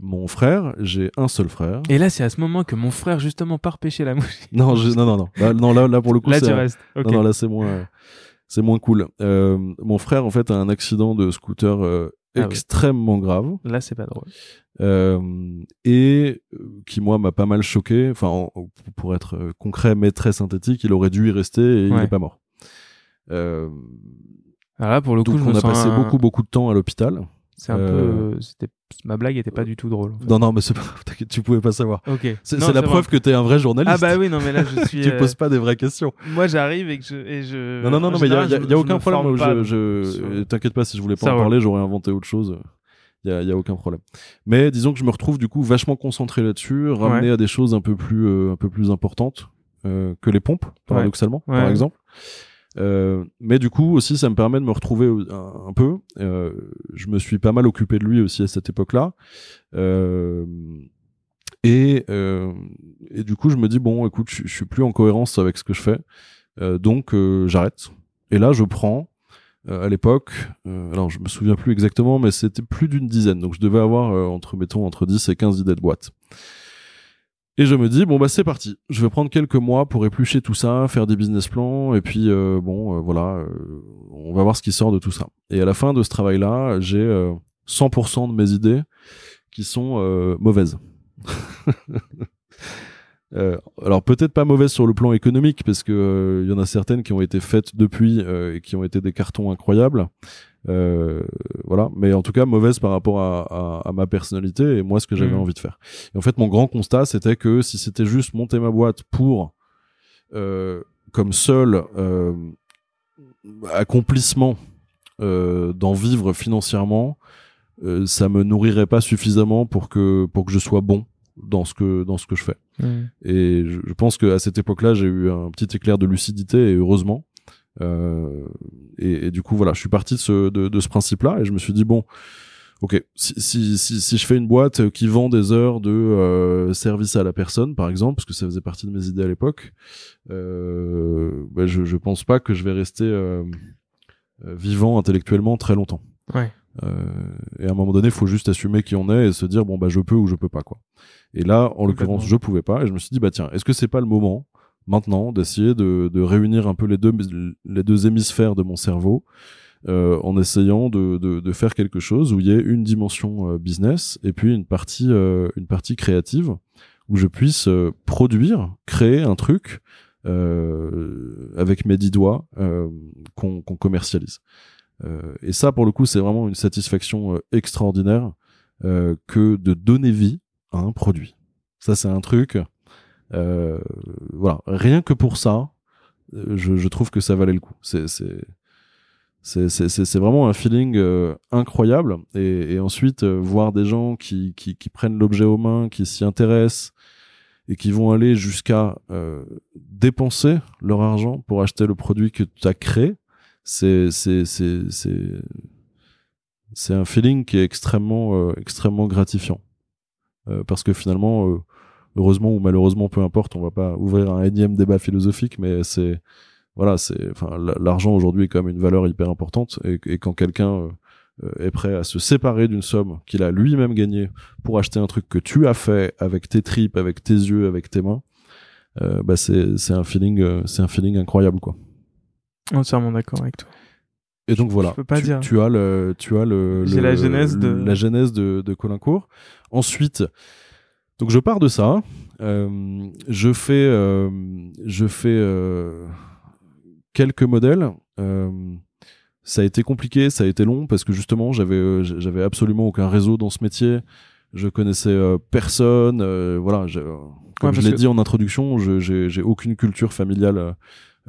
mon frère, j'ai un seul frère. Et là, c'est à ce moment que mon frère, justement, part pêcher la mouche. Non, je, non, non, non. Là, non, là, là pour le coup, Là, tu restes. Non, non, là, c'est moins, c'est moins cool. Euh, mon frère, en fait, a un accident de scooter euh, Ah oui. extrêmement grave Là, c'est pas drôle. euh, et qui, moi, m'a pas mal choqué. Enfin, en- pour être concret mais très synthétique, il aurait dû y rester et il n'est pas mort. Euh, Alors là, pour le coup, je on me a passé un- beaucoup, beaucoup de temps à l'hôpital. C'est un Euh, peu. C'était... Ma blague était pas du tout drôle. en fait. Non, non, mais c'est pas, tu pouvais pas savoir. Ok. C'est la preuve que t'es un vrai journaliste. Ah bah oui, non, mais là, je suis. tu euh, poses pas des vraies questions. Moi, j'arrive et que je. Et je... Non, non, non, mais il y a, général, y a- je- y a je aucun me problème. Je, je- euh, T'inquiète pas, si je voulais pas Ça en parler, j'aurais inventé autre chose. Il y a, y a aucun problème. Mais disons que je me retrouve du coup vachement concentré là-dessus, ramené à des choses un peu plus, euh, un peu plus importantes euh, que les pompes, paradoxalement, Ouais. par Ouais. Euh, mais du coup aussi, ça me permet de me retrouver un, peu. Euh, je me suis pas mal occupé de lui aussi à cette époque-là. Euh, et, euh, et du coup, je me dis bon, écoute, je, je suis plus en cohérence avec ce que je fais, Euh, donc j'arrête. Et là, je prends à l'époque, alors je me souviens plus exactement, mais c'était plus d'une dizaine, donc je devais avoir entre mettons entre 10 et 15 idées de boîte. Et je me dis bon bah c'est parti, je vais prendre quelques mois pour éplucher tout ça, faire des business plans, et puis euh, bon euh, voilà, euh, on va voir ce qui sort de tout ça. Et à la fin de ce travail-là, j'ai euh, 100% de mes idées qui sont euh, mauvaises. Euh, alors peut-être pas mauvaises sur le plan économique parce que euh, il y en a certaines qui ont été faites depuis euh, et qui ont été des cartons incroyables. Euh, voilà, mais en tout cas mauvaises par rapport à, à, à ma personnalité et moi ce que j'avais Mhm. envie de faire. Et en fait mon grand constat c'était que si c'était juste monter ma boîte pour euh, comme seul euh, accomplissement euh, d'en vivre financièrement, euh, ça me nourrirait pas suffisamment pour que pour que je sois bon dans ce que dans ce que je fais. Hmm. Et je, je pense qu'à cette époque-là, j'ai eu un petit éclair de lucidité, et heureusement. Euh, et, et du coup, voilà, je suis parti de ce, de, de ce principe-là, et je me suis dit, bon, ok, si, si, si, si je fais une boîte qui vend des heures de euh, service à la personne, par exemple, parce que ça faisait partie de mes idées à l'époque, euh, bah, je, je pense pas que je vais rester euh, euh, vivant intellectuellement très longtemps. Ouais. Euh, et à un moment donné, il faut juste assumer qui on est et se dire bon bah je peux ou je peux pas quoi. Et là, en l'occurrence, je pouvais pas et je me suis dit bah tiens, est-ce que c'est pas le moment maintenant d'essayer de, réunir un peu les deux les deux hémisphères de mon cerveau euh, en essayant de, faire quelque chose où il y ait une dimension euh, business et puis une partie euh, une partie créative où je puisse produire créer un truc avec mes dix doigts qu'on commercialise. Et ça pour le coup c'est vraiment une satisfaction extraordinaire que de donner vie à un produit. Ça c'est un truc voilà. Rien que pour ça je, je trouve que ça valait le coup. C'est c'est vraiment un feeling euh, incroyable. Et, et ensuite euh, voir des gens qui, qui, qui prennent l'objet aux mains qui s'y intéressent et qui vont aller jusqu'à euh, dépenser leur argent pour acheter le produit que tu as créé c'est c'est un feeling qui est extrêmement extrêmement gratifiant. Parce que finalement heureusement ou malheureusement peu importe on va pas ouvrir un énième débat philosophique mais c'est voilà, c'est, enfin, l'argent aujourd'hui est quand même une valeur hyper importante et, quand quelqu'un euh, est prêt à se séparer d'une somme qu'il a lui-même gagnée pour acheter un truc que tu as fait avec tes tripes, avec tes yeux, avec tes mains, euh, bah c'est c'est un feeling, euh, c'est un feeling incroyable quoi. Entièrement d'accord avec toi. Et donc voilà, pas tu, dire. tu as le, tu as le, le la genèse de la genèse de, de Colincourt. Ensuite, donc je pars de ça, euh, je fais, euh, je fais euh, quelques modèles. Euh, ça a été compliqué, ça a été long parce que justement j'avais euh, j'avais absolument aucun réseau dans ce métier. Je connaissais euh, personne. voilà, comme je l'ai dit en introduction, j'ai aucune culture familiale.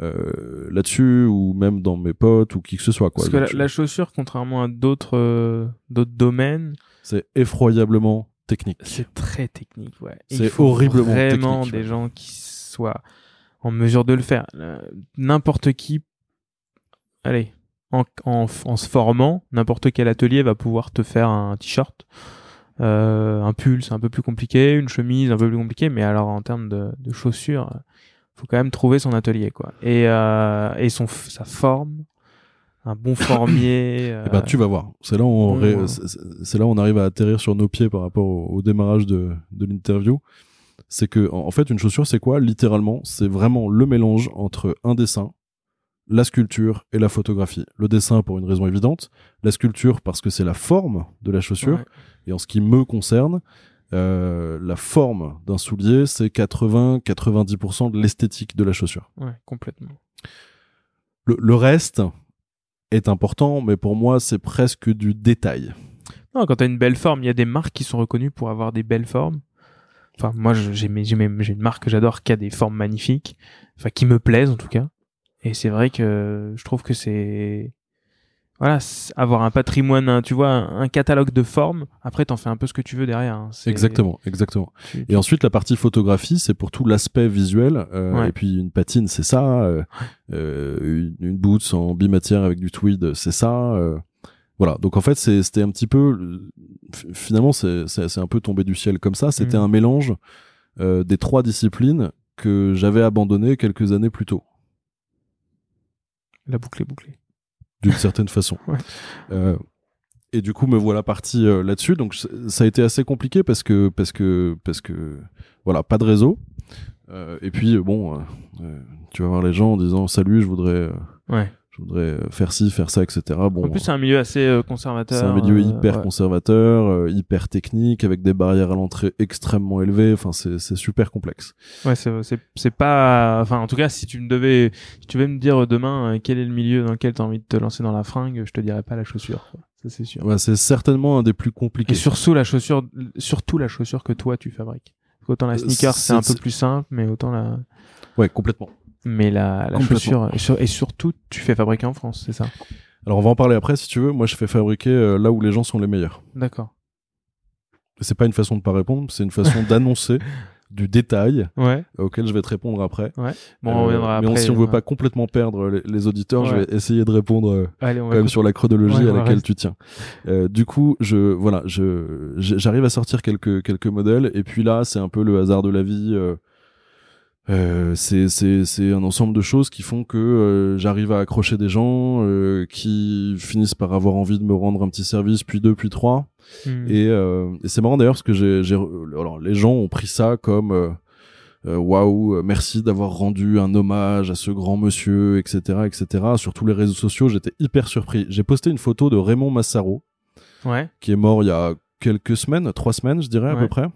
Euh, là-dessus ou même dans mes potes ou qui que ce soit quoi. Parce que la, chaussure, contrairement à d'autres d'autres domaines, c'est effroyablement technique. C'est très technique, ouais. C'est horriblement vraiment des gens qui soient en mesure de le faire. Euh, n'importe qui, allez, en, en, en se formant, n'importe quel atelier va pouvoir te faire un t-shirt, euh, un pull, c'est un peu plus compliqué, une chemise, un peu plus compliqué, mais alors en termes de, de chaussures, faut quand même trouver son atelier, quoi. Et, euh, et son, sa forme, un bon formier. Eh ben, tu vas voir. C'est là où on, c'est là où on arrive à atterrir sur nos pieds par rapport au, au démarrage de, de l'interview. C'est que en fait une chaussure c'est quoi? Littéralement c'est vraiment le mélange entre un dessin la sculpture et la photographie. Le dessin pour une raison évidente la sculpture parce que c'est la forme de la chaussure. Et en ce qui me concerne euh, la forme d'un soulier c'est 80-90% de l'esthétique de la chaussure. Ouais complètement. Le, le reste est important mais pour moi c'est presque du détail. Non quand t'as une belle forme il y a des marques qui sont reconnues pour avoir des belles formes. Enfin, moi, j'ai j'ai une marque que j'adore qui a des formes magnifiques, enfin qui me plaisent en tout cas. Et c'est vrai que je trouve que c'est voilà, avoir un patrimoine, tu vois, un catalogue de formes. Après, t'en fais un peu ce que tu veux derrière. Hein. Exactement, exactement. Et ensuite, la partie photographie, c'est pour tout l'aspect visuel. Euh, Et puis une patine, c'est ça. Euh, euh, une, une boots en bimatière avec du tweed, c'est ça. Euh, voilà. Donc en fait, c'était un petit peu finalement, c'est un peu tombé du ciel comme ça. C'était mm. un mélange des trois disciplines que j'avais abandonné quelques années plus tôt. La boucle est bouclée. D'une certaine façon. Euh, et du coup, me voilà parti euh, là-dessus. Donc, ça a été assez compliqué parce que, parce que, parce que, voilà, pas de réseau. et puis, bon, tu vas voir les gens en disant salut, je voudrais. ouais je voudrais euh, faire ci, faire ça, etc. Bon, en plus, c'est un milieu assez euh, conservateur. C'est un milieu euh, hyper conservateur, hyper technique, avec des barrières à l'entrée extrêmement élevées. Enfin, c'est c'est super complexe. Ouais, c'est c'est c'est pas. Enfin, en tout cas, si tu me devais, si tu veux me dire demain quel est le milieu dans lequel tu as envie de te lancer dans la fringue, je te dirais pas la chaussure. Ça c'est sûr. Ouais, c'est certainement un des plus compliqués. Et surtout la chaussure, surtout la chaussure que toi tu fabriques. Autant la sneaker, c'est un peu plus simple, mais autant la. Ouais, complètement mais la, la chaussure et surtout tu fais fabriquer en France, c'est ça? Alors on va en parler après si tu veux. Moi je fais fabriquer euh, là où les gens sont les meilleurs. D'accord. C'est pas une façon de pas répondre, c'est une façon d'annoncer du détail ouais. auquel je vais te répondre après. Ouais. Bon, on euh, mais si on veut pas complètement perdre les, auditeurs, je vais essayer de répondre euh, quand même sur la chronologie à laquelle tu tiens. Euh, du coup, je voilà, je j'arrive à sortir quelques quelques modèles et puis là, c'est un peu le hasard de la vie. Euh, euh, c'est un ensemble de choses qui font que euh, j'arrive à accrocher des gens euh, qui finissent par avoir envie de me rendre un petit service puis deux puis trois hmm. et, et c'est marrant d'ailleurs parce que j'ai alors les gens ont pris ça comme euh, waouh, merci d'avoir rendu un hommage à ce grand monsieur, etc., etc. Sur tous les réseaux sociaux, j'étais hyper surpris. J'ai posté une photo de Raymond Massaro, Ouais. qui est mort il y a quelques semaines, trois semaines, je dirais à peu près,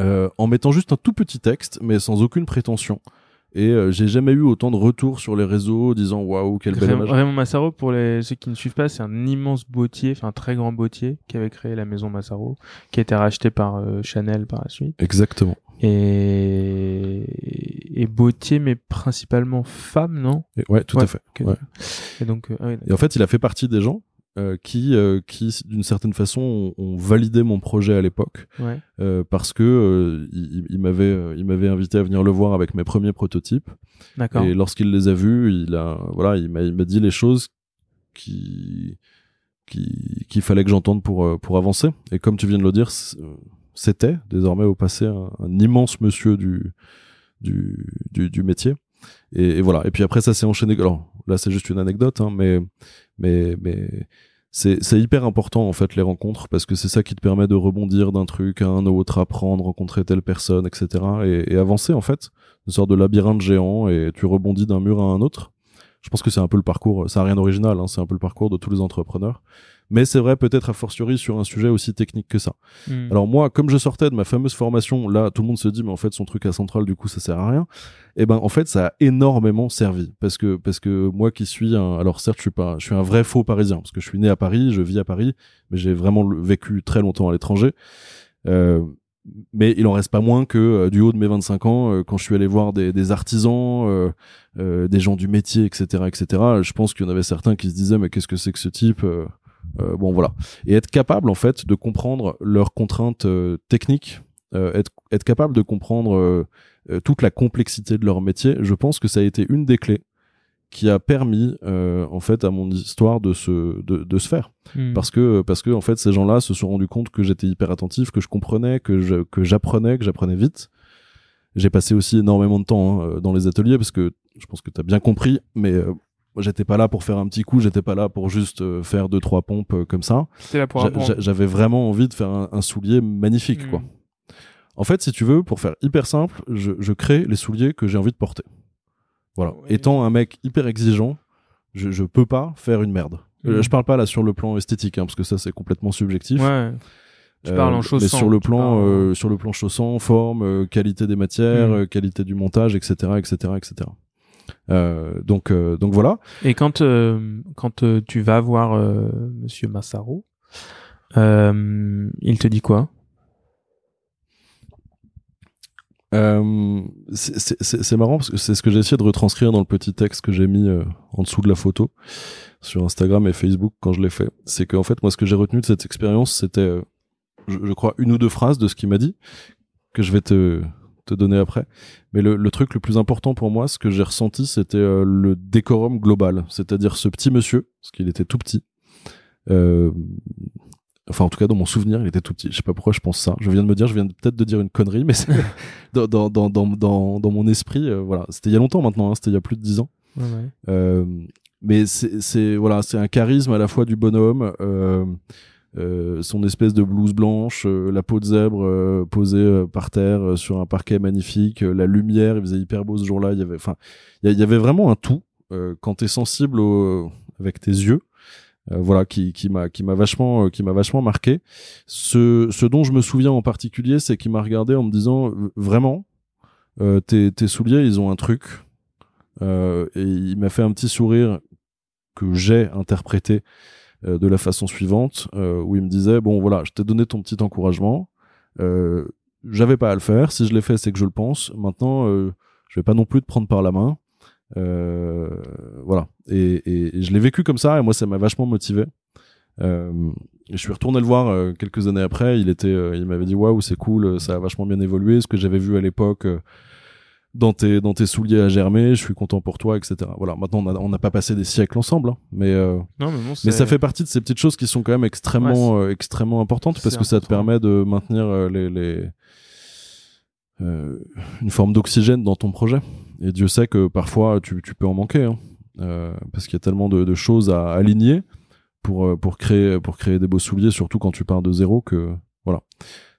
euh, en mettant juste un tout petit texte, mais sans aucune prétention. Et euh, j'ai jamais eu autant de retours sur les réseaux disant waouh, quel bel Raymond, hommage. Raymond Massaro, pour les, ceux qui ne suivent pas, c'est un immense bottier, enfin un très grand bottier qui avait créé la maison Massaro, qui a été racheté par euh, Chanel par la suite. Exactement. Et, et bottier, mais principalement femme, non? Et- ouais, tout Ouais, à fait. que- Ouais. Et donc, euh, ah oui, Et en fait, il a fait partie des gens euh, qui, euh, qui d'une certaine façon, ont, ont validé mon projet à l'époque. ouais. euh, parce que euh, il, il m'avait euh, il m'avait invité à venir le voir avec mes premiers prototypes D'accord. et lorsqu'il les a vus il a voilà il m'a il m'a dit les choses qui qui qu'il fallait que j'entende pour euh, pour avancer et comme tu viens de le dire euh, c'était désormais au passé un, un immense monsieur du du du, du métier et, voilà. Et puis après ça s'est enchaîné. Alors là c'est juste une anecdote hein, mais mais mais c'est hyper important en fait les rencontres parce que c'est ça qui te permet de rebondir d'un truc à un autre apprendre rencontrer telle personne etc et, avancer en fait. Une sorte de labyrinthe géant et tu rebondis d'un mur à un autre. Je pense que c'est un peu le parcours ça a rien d'original hein, c'est un peu le parcours de tous les entrepreneurs mais c'est vrai peut-être a fortiori sur un sujet aussi technique que ça Hmm. alors moi, comme je sortais de ma fameuse formation, là, tout le monde se dit, mais en fait, son truc à Centrale, du coup, ça sert à rien. Et ben, en fait, ça a énormément servi parce que parce que moi qui suis un, alors certes, je suis pas, je suis un vrai faux Parisien parce que je suis né à Paris, je vis à Paris, mais j'ai vraiment vécu très longtemps à l'étranger. Euh, mais il en reste pas moins que euh, du haut de mes 25 ans, euh, quand je suis allé voir des, des artisans, euh, des gens du métier, etc., etc. Je pense qu'il y en avait certains qui se disaient mais qu'est-ce que c'est que ce type Bon voilà, et être capable en fait de comprendre leurs contraintes euh, techniques, euh, être être capable de comprendre euh, euh, toute la complexité de leur métier. Je pense que ça a été une des clés qui a permis euh, en fait à mon histoire de se de, de se faire Hmm. parce que parce que en fait ces gens-là se sont rendus compte que j'étais hyper attentif, que je comprenais, que je que j'apprenais, que j'apprenais vite. J'ai passé aussi énormément de temps hein, euh, dans les ateliers parce que je pense que tu as bien compris, mais euh, moi j'étais pas là pour faire un petit coup, j'étais pas là pour juste euh, faire deux trois pompes euh, comme ça. J'avais vraiment envie de faire un, un soulier magnifique Hmm. quoi. En fait, si tu veux, pour faire hyper simple, je, je crée les souliers que j'ai envie de porter. Voilà. Étant un mec hyper exigeant, je, je peux pas faire une merde. Euh, Mhm. je parle pas là sur le plan esthétique, hein, parce que ça c'est complètement subjectif. Ouais. Tu parles en mais chaussant, sur le plan, parles- euh, sur le plan chaussant, forme, euh, qualité des matières, euh, qualité du montage, etc., etc., etc. Euh, donc, euh, donc voilà. Et quand euh, quand tu vas voir Monsieur Massaro, il te dit quoi? C'est- marrant parce que c'est ce que j'ai essayé de retranscrire dans le petit texte que j'ai mis en dessous de la photo sur Instagram et Facebook quand je l'ai fait. C'est qu'en fait, moi, ce que j'ai retenu de cette expérience, c'était, je, je crois, une ou deux phrases de ce qu'il m'a dit que je vais te te donner après. Mais le, le truc le plus important pour moi, ce que j'ai ressenti, c'était euh, le décorum global, c'est-à-dire ce petit monsieur, parce qu'il était tout petit. Euh, Enfin, en tout cas, dans mon souvenir, il était tout petit. Je sais pas pourquoi je pense ça. Je viens de me dire, je viens peut-être de dire une connerie, mais dans, dans, dans, dans, dans, mon esprit, euh, voilà. C'était il y a longtemps maintenant, hein, c'était il y a plus de dix ans. Ouais, mais c'est, c'est, voilà, c'est un charisme à la fois du bonhomme, euh, son espèce de blouse blanche, euh, la peau de zèbre euh, posée euh, par terre sur un parquet magnifique, la lumière, il faisait hyper beau ce jour-là. Il y avait, enfin, il y, avait vraiment un tout quand t'es sensible au, avec tes yeux. euh, voilà, qui, qui m'a, qui m'a vachement, euh, qui m'a vachement marqué. Ce, ce dont je me souviens en particulier, c'est qu'il m'a regardé en me disant vraiment, euh, tes, tes souliers, ils ont un truc. Et il m'a fait un petit sourire que j'ai interprété de la façon suivante, euh, où il me disait bon voilà, je t'ai donné ton petit encouragement. Euh, J'avais pas à le faire. Si je l'ai fait, c'est que je le pense. Maintenant, euh, je vais pas non plus te prendre par la main. Euh, voilà. Et, je l'ai vécu comme ça, et moi, ça m'a vachement motivé. Euh, je suis retourné le voir euh, quelques années après. Il était, euh, il m'avait dit waouh, c'est cool, ça a vachement bien évolué. Ce que j'avais vu à l'époque euh, dans tes dans tes souliers à germer, je suis content pour toi, etc. Voilà. Maintenant, on n'a pas passé des siècles ensemble, hein, mais euh, Non, mais bon, mais ça fait partie de ces petites choses qui sont quand même extrêmement euh, extrêmement importantes parce que ça te permet de maintenir euh, les, les euh, une forme d'oxygène dans ton projet. Et Dieu sait que parfois tu, tu peux en manquer hein, euh, parce qu'il y a tellement de, de choses à aligner pour pour créer pour créer des beaux souliers, surtout quand tu pars de zéro que Voilà.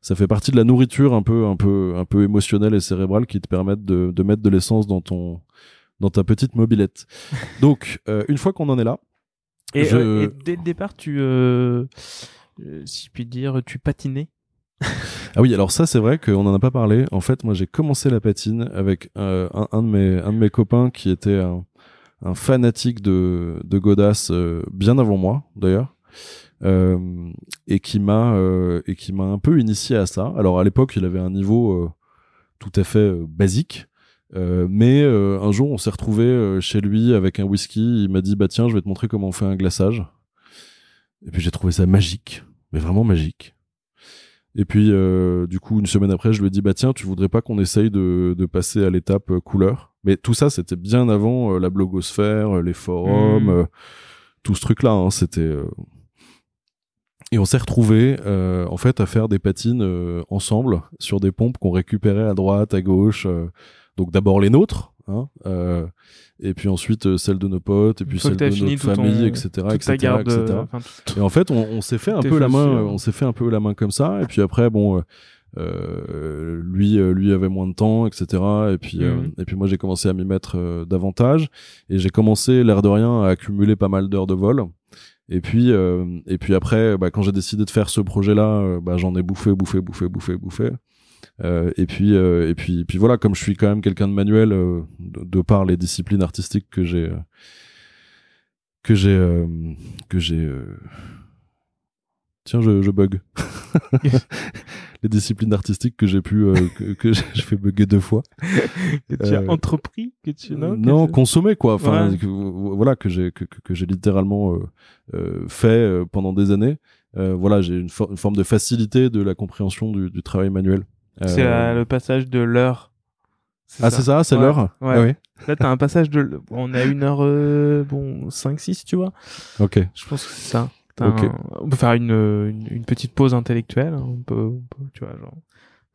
Ça fait partie de la nourriture un peu, un peu, un peu émotionnelle et cérébrale qui te permettent de, de mettre de l'essence dans ton, dans ta petite mobilette. Donc, euh, une fois qu'on en est là, Et, Je- euh, et dès le départ, tu, euh, euh, si je puis dire, tu patinais? Ah oui, alors ça c'est vrai qu'on en a pas parlé. En fait, moi j'ai commencé la patine avec euh, un, un de mes un de mes copains qui était un, un fanatique de de Godas euh, bien avant moi d'ailleurs. Euh, et qui m'a euh, et qui m'a un peu initié à ça. Alors à l'époque, il avait un niveau euh, tout à fait basique. Euh, mais euh, un jour, on s'est retrouvé euh, chez lui avec un whisky. Il m'a dit bah tiens, je vais te montrer comment on fait un glaçage. Et puis j'ai trouvé ça magique, mais vraiment magique. Et puis, du coup, une semaine après, je lui ai dit, bah tiens, tu voudrais pas qu'on essaye de, de passer à l'étape couleur? Mais tout ça, c'était bien avant la blogosphère, les forums, euh, tout ce truc-là. Hein, c'était. Et on s'est retrouvés, euh, en fait, à faire des patines euh, ensemble sur des pompes qu'on récupérait à droite, à gauche. euh, donc d'abord les nôtres, hein, euh, et puis ensuite euh, celles de nos potes, et puis celles de notre tout ton- famille, etc., etc., garde, etc. enfin, Et en fait, on, on s'est fait un peu la main, on s'est fait un peu la main comme ça. Et puis après, bon, euh, euh, lui, euh, lui avait moins de temps, etc. Et puis, euh, Mhm. et puis moi, j'ai commencé à m'y mettre euh, davantage. Et j'ai commencé, l'air de rien, à accumuler pas mal d'heures de vol. Et puis, euh, et puis après, bah, quand j'ai décidé de faire ce projet-là, euh, bah, j'en ai bouffé, bouffé, bouffé, bouffé, bouffé. Euh, et puis, euh, et puis, et puis voilà, comme je suis quand même quelqu'un de manuel, euh, de, de par les disciplines artistiques que j'ai, euh, que j'ai, que j'ai. Tiens, je, je bug. les disciplines artistiques que j'ai pu, euh, que, que j'ai fait bugger deux fois. que tu as euh, entrepris, que tu non, non, consommer quoi. Enfin, Ouais. voilà que j'ai que, que- j'ai littéralement euh, fait pendant des années. Voilà, j'ai une, for- une forme de facilité de la compréhension du, du travail manuel. c'est le passage de l'heure. Ah, c'est ça, c'est Ouais, l'heure. ouais. Ah oui. Là, t'as un passage de. On à une heure, euh, bon, 5-6, tu vois. Ok. Je pense que c'est ça. Un- On peut faire une, une, une petite pause intellectuelle. On peut, on peut, tu vois, genre.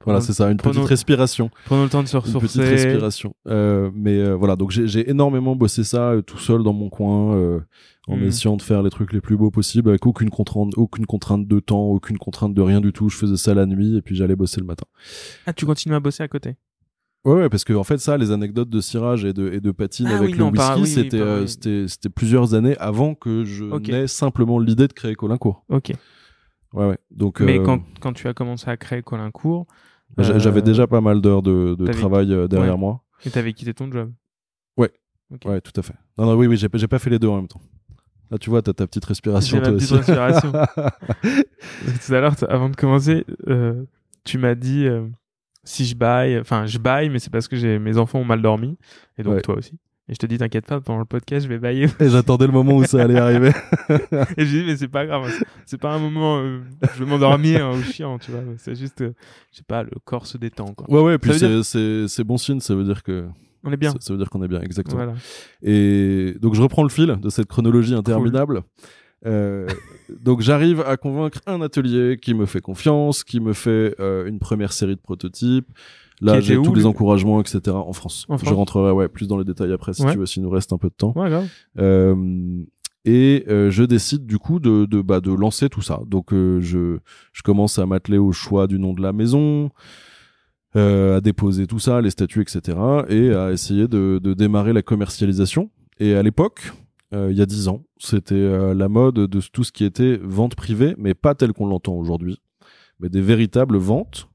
Voilà, c'est ça, une petite respiration. Prenons le temps de se une petite ressourcer. respiration. Euh, mais euh, voilà, donc j'ai énormément bossé ça euh, tout seul dans mon coin, euh, en Mm. essayant de faire les trucs les plus beaux possibles, avec aucune contrainte, aucune contrainte de temps, aucune contrainte de rien du tout. Je faisais ça la nuit et puis j'allais bosser le matin. Ah, tu continues à bosser à côté? Ouais, ouais, parce que en fait ça, les anecdotes de cirage et de, et de patine Ah avec oui, le non, whisky, par- oui, oui, c'était par- euh, c'était c'était plusieurs années avant que je Ok. n'aie simplement l'idée de créer Colincourt. Ok. Ouais, ouais. Donc Mais euh, quand, quand tu as commencé à créer Colincourt, euh, j'avais déjà pas mal d'heures de, travail euh, derrière ouais. moi. et t'avais quitté ton job. Ouais. Ok. Ouais, tout à fait. Non, non, oui, oui, j'ai pas- j'ai pas fait les deux en même temps. Là, tu vois, t'as ta petite respiration. J'ai ma toi petite aussi. respiration. Tout à l'heure, avant de commencer, tu m'as dit si je baille, enfin je baille, mais c'est parce que j'ai mes enfants ont mal dormi, et donc Ouais. toi aussi. Et je te dis, t'inquiète pas, pendant le podcast, je vais bailler. Et j'attendais le moment où ça allait arriver. et je dis, mais c'est pas grave, c'est- pas un moment, euh, je vais m'endormir hein, ou chiant, tu vois. C'est juste, euh, je sais pas, le corps se détend, quoi. Ouais, ouais, puis Ça veut c'est c'est- c'est bon signe, ça veut dire que. On est bien. Ça, ça veut dire qu'on est bien, exactement. Voilà. Et donc je reprends le fil de cette chronologie interminable. Euh, donc j'arrive à convaincre un atelier qui me fait confiance, qui me fait euh, une première série de prototypes. Là, j'ai tous les encouragements, etc. En France. En France Je rentrerai ouais plus dans les détails après si Ouais. tu veux, s'il nous reste un peu de temps. Ouais, grave. Euh, et euh, je décide du coup de de, bah, de lancer tout ça. Donc euh, je je commence à m'atteler au choix du nom de la maison, euh, à déposer tout ça, les statuts, etc. Et à essayer de, de démarrer la commercialisation. Et à l'époque, il y a dix ans, c'était euh, la mode de tout ce qui était vente privée, mais pas tel qu'on l'entend aujourd'hui, mais des véritables ventes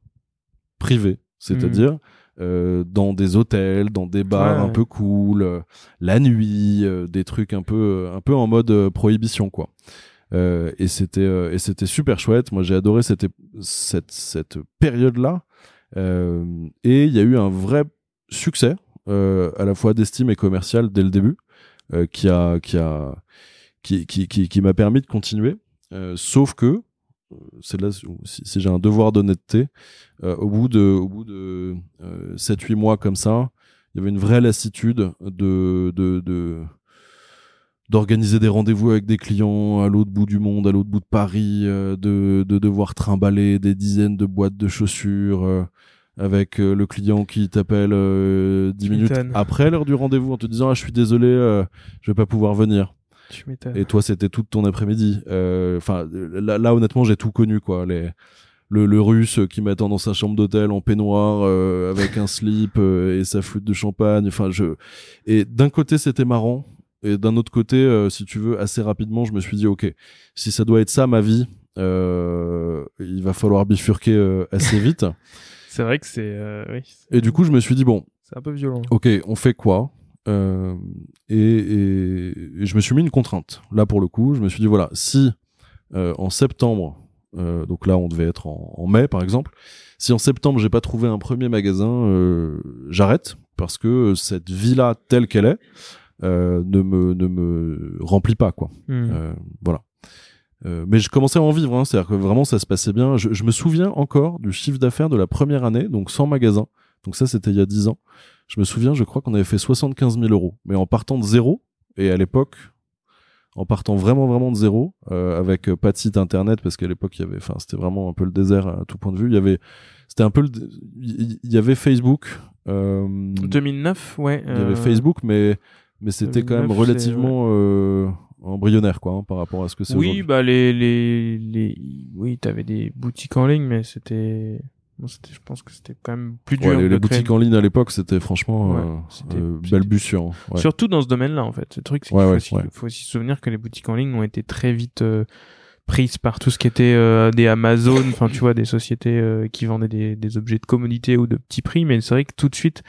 privées, c'est-à-dire euh, dans des hôtels, dans des bars Ouais, un peu cool, euh, la nuit, euh, des trucs un peu, un peu en mode euh, prohibition, quoi. Euh, et c'était euh, et c'était super chouette. Moi, j'ai adoré cette cette cette période-là. Euh, et il y a eu un vrai succès, euh, à la fois d'estime et commercial dès le début, euh, qui a qui a qui qui qui, m'a permis de continuer. Euh, sauf que euh, c'est là si, j'ai un devoir d'honnêteté, euh, au bout de au bout de 7-8 mois comme ça, il y avait une vraie lassitude de de, de d'organiser des rendez-vous avec des clients à l'autre bout du monde, à l'autre bout de Paris, euh, de, de devoir trimballer des dizaines de boîtes de chaussures euh, avec euh, le client qui t'appelle euh, 10 Tu minutes après l'heure du rendez-vous en te disant ah je suis désolé, euh, je vais pas pouvoir venir. Tu. Et toi c'était toute ton après-midi. Euh, Enfin là, là honnêtement j'ai tout connu quoi. Les le, le russe qui m'attend dans sa chambre d'hôtel en peignoir euh, avec un slip euh, et sa flûte de champagne enfin je et d'un côté c'était marrant et d'un autre côté euh, si tu veux assez rapidement je me suis dit ok si ça doit être ça ma vie euh, il va falloir bifurquer euh, assez vite C'est vrai que c'est. euh, oui, et du coup je me suis dit bon c'est un peu violent. ok on fait quoi? Euh, et, et, et je me suis mis une contrainte là pour le coup je me suis dit voilà si euh, en septembre euh, donc là on devait être en, en mai par exemple si en septembre j'ai pas trouvé un premier magasin euh, j'arrête parce que cette vie là telle qu'elle est euh, ne me ne me remplit pas quoi Hmm. euh, voilà. Euh, mais je commençais à en vivre, hein, c'est-à-dire que vraiment ça se passait bien. Je, je me souviens encore du chiffre d'affaires de la première année, donc sans magasin. Donc ça, c'était il y a 10 ans. Je me souviens, je crois qu'on avait fait 75 000 euros. Mais en partant de zéro, et à l'époque, en partant vraiment vraiment de zéro, euh, avec euh, pas de site internet, parce qu'à l'époque, il y avait, enfin, c'était vraiment un peu le désert à tout point de vue. Il y avait, c'était un peu le, il y avait Facebook. Euh, 2009, ouais. il y avait euh, Facebook, mais mais c'était quand même 2009, c'est- relativement embryonnaire, quoi, hein, par rapport à ce que c'est Oui, bah les les les oui, t'avais des boutiques en ligne, mais c'était bon, c'était je pense que c'était quand même plus dur. Ouais, les, boutiques en ligne à l'époque, c'était franchement Ouais, euh, c'était- euh, balbutiant. Ouais. Surtout dans ce domaine-là, en fait. Le truc, c'est qu'il faut, aussi, faut aussi se souvenir que les boutiques en ligne ont été très vite euh, prises par tout ce qui était euh, des Amazon, enfin, tu vois, des sociétés euh, qui vendaient des, des objets de commodité ou de petits prix. Mais c'est vrai que tout de suite,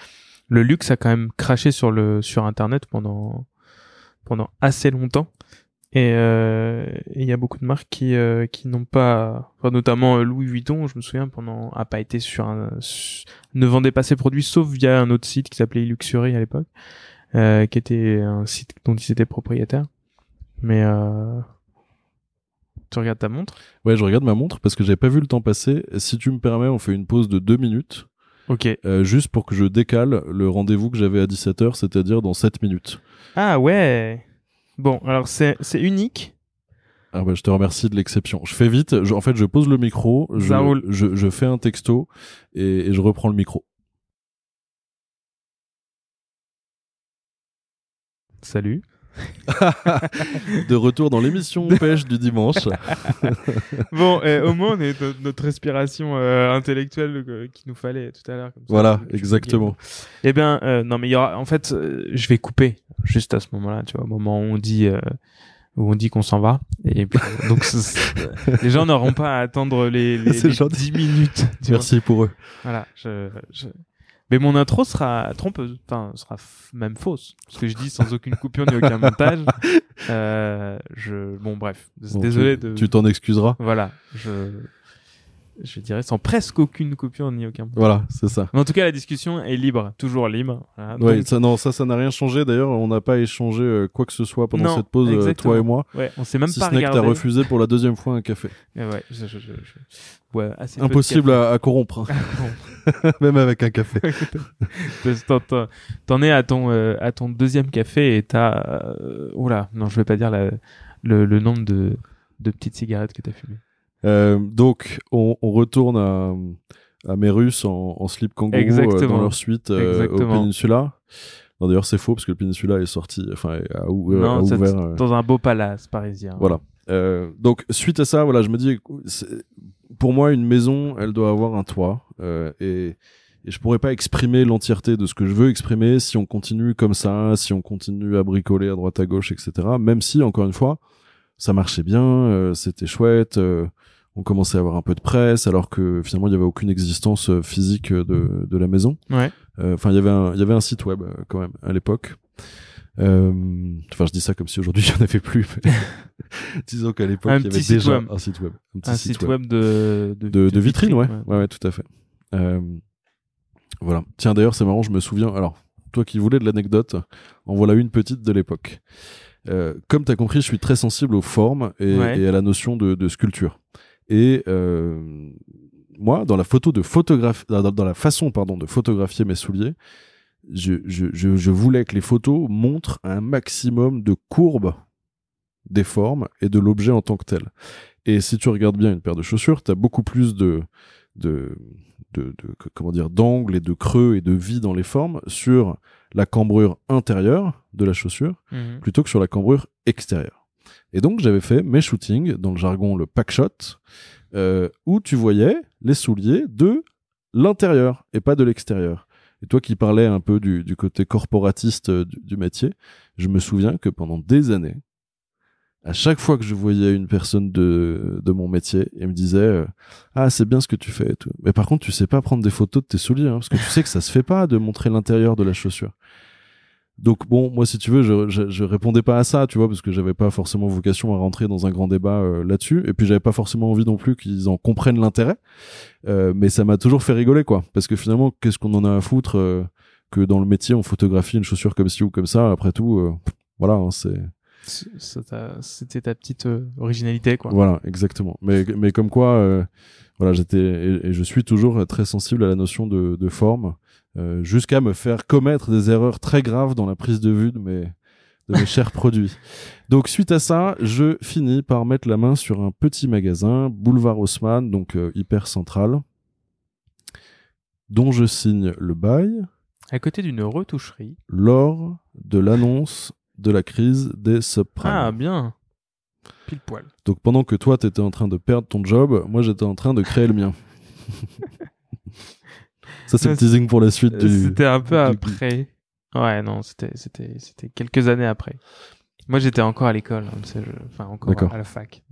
le luxe a quand même craché sur le sur Internet pendant pendant assez longtemps. Et euh, et il y a beaucoup de marques qui euh, qui n'ont pas, enfin, notamment euh, Louis Vuitton, je me souviens, pendant a pas été sur un ne vendait pas ses produits sauf via un autre site qui s'appelait Luxury à l'époque, euh, qui était un site dont ils étaient propriétaires. Mais tu regardes ta montre? Ouais, je regarde ma montre parce que j'avais pas vu le temps passer. Si tu me permets, on fait une pause de deux minutes, Ok. euh, juste pour que je décale le rendez-vous que j'avais à 17h, c'est-à-dire dans 7 minutes. Ah ouais. Bon, alors c'est unique. Ah bah, je te remercie de l'exception. Je fais vite. Je- en fait, je pose le micro, je, je, je fais un texto et, et je reprends le micro. Salut. De retour dans l'émission Pêche du dimanche. Bon, euh, au moins on est notre respiration euh, intellectuelle euh, qu'il nous fallait tout à l'heure. ça, voilà, exactement. Eh bien, euh, non, mais il y aura. En fait, je vais couper juste à ce moment-là, tu vois, au moment où on dit où on dit qu'on s'en va. Et puis, donc, les gens n'auront pas à attendre les, les, C'est les gentil. 10 minutes. vois. Merci pour eux. Voilà. Je, je... Mais mon intro sera trompeuse, enfin, sera même fausse, parce que je dis sans aucune coupure ni aucun montage. Euh, je, bon, bref, Bon, désolé tu- de. Tu t'en excuseras. Voilà, je, je dirais sans presque aucune coupure ni aucun. Voilà, c'est ça. Mais en tout cas, la discussion est libre, toujours libre. Voilà. Ouais, Donc, ça, non, ça, ça n'a rien changé. D'ailleurs, on n'a pas échangé euh, quoi que ce soit pendant Non, cette pause, euh, toi et moi. ouais, on s'est même si pas ce n'est que t'as refusé pour la deuxième fois un café. Ouais, je, je, je, je- ouais, assez Impossible à, à corrompre, hein. Même avec un café. T'en- t'en- T'en es à ton euh, à ton deuxième café et t'as euh, oula non je vais pas dire la, le, le nombre de de petites cigarettes que t'as fumées. Euh, donc, on, on retourne à, à Russes en, en slip kangourou euh, dans leur suite euh, au. Peninsula. Non, D'ailleurs, c'est faux parce que le Peninsula est sorti, enfin, a, ou- ouvert. dans un beau palace parisien. Voilà. Euh, donc suite à ça, voilà, je me dis, pour moi, une maison, elle doit avoir un toit, euh, et, et je pourrais pas exprimer l'entièreté de ce que je veux exprimer si on continue comme ça, si on continue à bricoler à droite à gauche, etc. Même si, encore une fois, ça marchait bien, euh, c'était chouette, euh, on commençait à avoir un peu de presse, alors que finalement, il y avait aucune existence euh, physique de, de la maison. Ouais. Euh, Enfin, il y avait un, il y avait un site web euh, quand même à l'époque. Euh, Enfin, je dis ça comme si aujourd'hui il n'y en avait plus. mais Disons qu'à l'époque il y avait déjà web. un site web, un petit Un site web de de, de, de vitrine, ouais. ouais. ouais, ouais, tout à fait. Euh, voilà. Tiens, d'ailleurs, c'est marrant, je me souviens. Alors, toi qui voulais de l'anecdote, en voilà une petite de l'époque. Euh, comme tu as compris, je suis très sensible aux formes et, Ouais. et à la notion de, de sculpture. Et euh, moi, dans la photo de photographe, dans, dans la façon, pardon, de photographier mes souliers, je, je, je, je voulais que les photos montrent un maximum de courbes des formes et de l'objet en tant que tel. Et si tu regardes bien une paire de chaussures, tu as beaucoup plus de, de, de, comment dire, d'angles et de creux et de vide dans les formes sur la cambrure intérieure de la chaussure Mhm. plutôt que sur la cambrure extérieure. Et donc j'avais fait mes shootings, dans le jargon le pack shot, euh, où tu voyais les souliers de l'intérieur et pas de l'extérieur. Et toi qui parlais un peu du, côté corporatiste euh, du, métier, je me souviens que pendant des années, à chaque fois que je voyais une personne de, de mon métier, il me disait euh, ah c'est bien ce que tu fais. Mais par contre tu sais pas prendre des photos de tes souliers hein, parce que tu sais que ça se fait pas de montrer l'intérieur de la chaussure. Donc bon, moi si tu veux, je, je, je répondais pas à ça, tu vois, parce que j'avais pas forcément vocation à rentrer dans un grand débat euh, là-dessus, et puis j'avais pas forcément envie non plus qu'ils en comprennent l'intérêt. Euh, mais ça m'a toujours fait rigoler, quoi, parce que finalement, qu'est-ce qu'on en a à foutre euh, que dans le métier on photographie une chaussure comme ci ou comme ça. Après tout, euh, voilà, hein, c'est C'était ta petite euh, originalité, quoi. Voilà, exactement. Mais, mais comme quoi, euh, voilà, j'étais et, et je suis toujours très sensible à la notion de, de forme, euh, jusqu'à me faire commettre des erreurs très graves dans la prise de vue de mes, de mes chers produits. Donc suite à ça, je finis par mettre la main sur un petit magasin, boulevard Haussmann, donc euh, hyper central, dont je signe le bail À côté d'une retoucherie. lors de l'annonce de la crise des subprimes. Ah, bien. Pile poil. Donc pendant que toi t'étais en train de perdre ton job, moi j'étais en train de créer le mien. Ça c'est le teasing pour la suite Euh, du. C'était un peu du- après. Ouais, non, c'était c'était c'était quelques années après. Moi, j'étais encore à l'école, hein, enfin encore à la fac.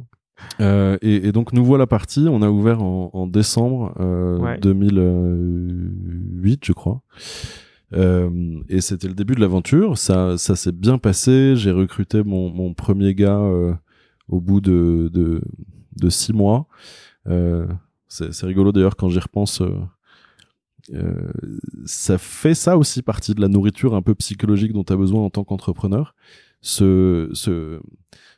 Euh, et, et donc nous voilà partis. On a ouvert en, en décembre euh, Ouais. 2008, je crois. Euh, et c'était le début de l'aventure. Ça, ça s'est bien passé. J'ai recruté mon, mon premier gars euh, au bout de, de, de six mois. Euh, c'est rigolo d'ailleurs quand j'y repense. Euh, ça fait ça aussi partie de la nourriture un peu psychologique dont tu as besoin en tant qu'entrepreneur. Ce, ce,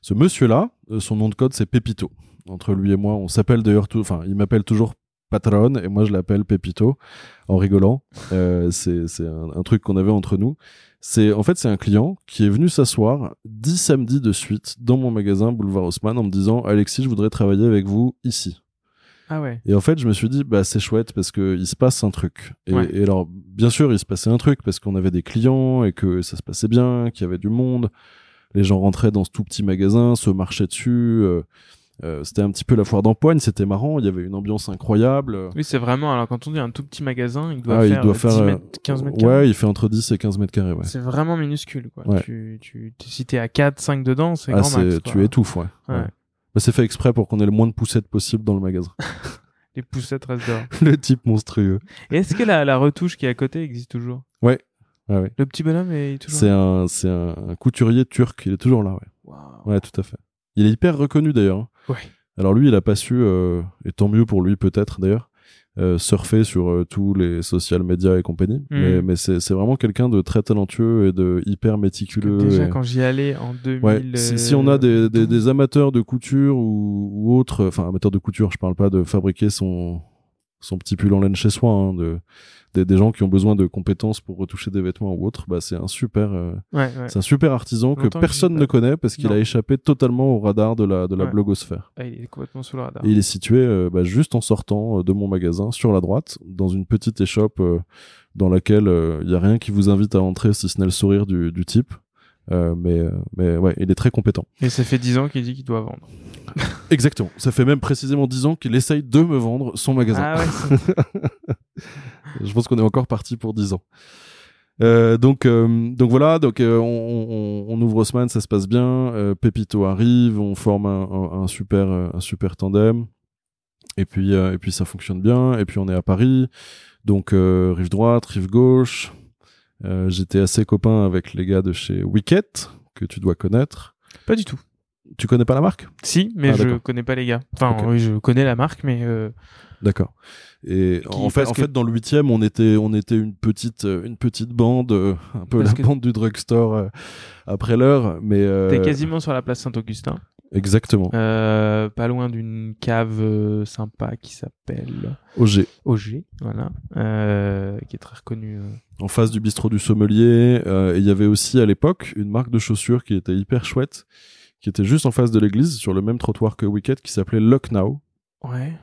ce monsieur-là, euh, son nom de code c'est Pepito. Entre lui et moi, on s'appelle d'ailleurs tout, enfin, il m'appelle toujours Patron et moi je l'appelle Pepito en rigolant. Euh, c'est c'est un, un truc qu'on avait entre nous. C'est en fait c'est un client qui est venu s'asseoir dix samedis de suite dans mon magasin Boulevard Haussmann en me disant Alexis, je voudrais travailler avec vous ici. Ah ouais. Et en fait, je me suis dit, bah, c'est chouette parce que il se passe un truc. Et, Ouais. et alors, bien sûr, il se passait un truc parce qu'on avait des clients et que ça se passait bien, qu'il y avait du monde. Les gens rentraient dans ce tout petit magasin, se marchaient dessus. euh, euh, c'était un petit peu la foire d'empoigne, c'était marrant. Il y avait une ambiance incroyable. Oui, c'est vraiment. Alors, quand on dit un tout petit magasin, il doit Ah, il faire, doit euh, faire, 10 euh, mètres, 15 mètres carrés. Ouais, il fait entre 10 et 15 mètres carrés, ouais. C'est vraiment minuscule, quoi. Ouais. Tu, tu, si t'es à 4, 5 dedans, c'est Ah, grand max. c'est, quoi. tu étouffes, ouais. Ouais. Ouais. Bah, c'est fait exprès pour qu'on ait le moins de poussettes possible dans le magasin. Les poussettes restent dehors. le type monstrueux. Et est-ce que la, la retouche qui est à côté existe toujours? Ouais. Ouais, ouais. Le petit bonhomme est toujours C'est un, c'est un, un couturier turc. Il est toujours là, ouais. Ouais, tout à fait. Il est hyper reconnu d'ailleurs. hein. Ouais. Alors lui, il a pas su, euh, et tant mieux pour lui peut-être d'ailleurs, euh, surfer sur euh, tous les social media et compagnie. Mhm. Mais, mais c'est, c'est vraiment quelqu'un de très talentueux et de hyper méticuleux. Déjà, et- quand j'y allais en 2000. Ouais, si, si on a des, des, des amateurs de couture ou, ou autres, enfin amateurs de couture, je parle pas de fabriquer son, son petit pull en laine chez soi, hein, de, des, des gens qui ont besoin de compétences pour retoucher des vêtements ou autres, bah c'est un super, euh, Ouais, ouais. c'est un super artisan que personne ne connaît parce qu'il a échappé totalement au radar de la, de la Ouais. blogosphère. Ah, il est complètement sous le radar. Et il est situé euh, bah, juste en sortant euh, de mon magasin sur la droite, dans une petite échoppe dans laquelle il y a rien qui vous invite à entrer si ce n'est le sourire du, du type. Euh, mais, euh, mais ouais, il est très compétent. Et ça fait 10 ans qu'il dit qu'il doit vendre. Exactement. Ça fait même précisément 10 ans qu'il essaye de me vendre son magasin. Ah ouais, Je pense qu'on est encore parti pour 10 ans. Euh, donc, euh, donc voilà, donc euh, on, on, on ouvre Haussmann, ça se passe bien. Pépito arrive, on forme un, un, un super, un super tandem. Et puis, et puis ça fonctionne bien. Et puis on est à Paris, donc rive droite, rive gauche. Euh, J'étais assez copain avec les gars de chez Wicket que tu dois connaître. pas du tout. Tu connais pas la marque? Si, mais Ah, je connais pas les gars. Enfin, oui, je connais la marque, mais euh, D'accord. Et Qui- en fait, en que- fait, dans le huitième, on était, on était une petite, euh, une petite bande, euh, un peu Parce la que- bande du drugstore euh, après l'heure, mais euh, t'es quasiment sur la place Saint-Augustin. Exactement. Euh, pas loin d'une cave euh, sympa qui s'appelle OG, OG, voilà, euh, qui est très reconnue. en face du bistrot du sommelier. il y avait aussi à l'époque une marque de chaussures qui était hyper chouette, qui était juste en face de l'église, sur le même trottoir que Wicked, qui s'appelait Lucknow. Ouais.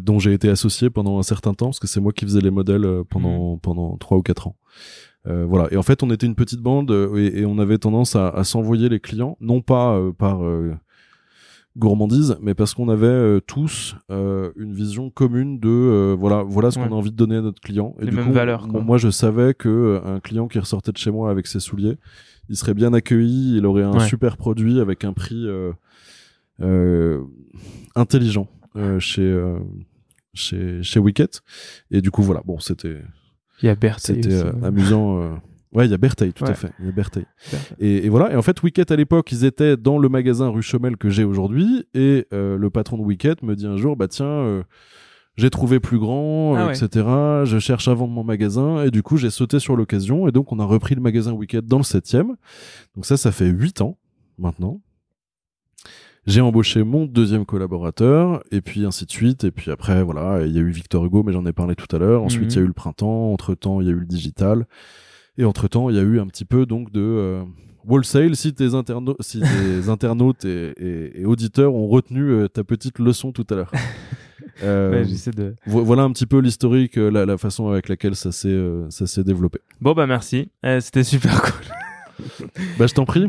dont j'ai été associé pendant un certain temps parce que c'est moi qui faisais les modèles pendant pendant trois ou quatre ans. Euh, voilà. Et en fait, on était une petite bande euh, et, et on avait tendance à, à s'envoyer les clients, non pas euh, par euh, gourmandise, mais parce qu'on avait euh, tous euh, une vision commune de euh, voilà, voilà ce Ouais. qu'on a envie de donner à notre client. Et Les du mêmes coup, valeurs, moi- quoi. Moi, je savais que un client qui ressortait de chez moi avec ses souliers, il serait bien accueilli, il aurait un Ouais. super produit avec un prix euh, euh, intelligent euh, chez euh, chez chez Wicket. Et du coup, voilà. Bon, c'était Il y a Berthe. c'était euh, amusant. euh. Ouais, il y a Bertheil, tout Ouais. à fait. Il y a Bertheil. Et, et voilà. Et en fait, Wicket à l'époque, ils étaient dans le magasin rue Chomel que j'ai aujourd'hui. Et euh, le patron de Wicket me dit un jour, bah tiens, euh, j'ai trouvé plus grand, Ah euh, ouais. etc. Je cherche à vendre mon magasin. Et du coup, j'ai sauté sur l'occasion. Et donc, on a repris le magasin Wicket dans le 7e. Donc ça, ça fait 8 ans maintenant. J'ai embauché mon deuxième collaborateur, et puis ainsi de suite. Et puis après, voilà, il y a eu Victor Hugo, mais j'en ai parlé tout à l'heure. Ensuite, Mhm. il y a eu le printemps. Entre-temps, il y a eu le digital. Et entre-temps, il y a eu un petit peu donc de euh, wholesale. Si tes, interno- si tes internautes et, et- et auditeurs ont retenu euh, ta petite leçon tout à l'heure. Euh, Ouais, j'essaie de. vo- voilà un petit peu l'historique, euh, la, la façon avec laquelle ça s'est ça s'est développé. Bon bah merci, Euh, c'était super cool. Bah, je t'en prie.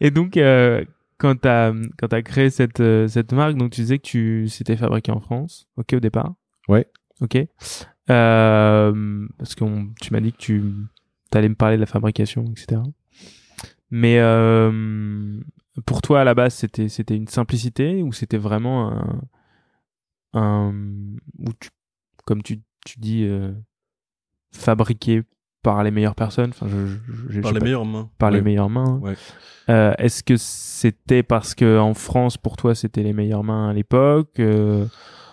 Et donc euh, quand t'as quand t'as créé cette euh, cette marque, donc tu disais que tu c'était fabriqué en France, ok au départ. Ouais. Ok. Euh, parce que on- tu m'as dit que tu allais me parler de la fabrication, etc. Mais euh, pour toi à la base c'était c'était une simplicité ou c'était vraiment un un où tu comme tu tu dis euh, fabriqué par les meilleures personnes. Enfin je, je, sais pas meilleures mains. par les meilleures mains. Euh, Est-ce que c'était parce que en France pour toi c'était les meilleures mains à l'époque euh,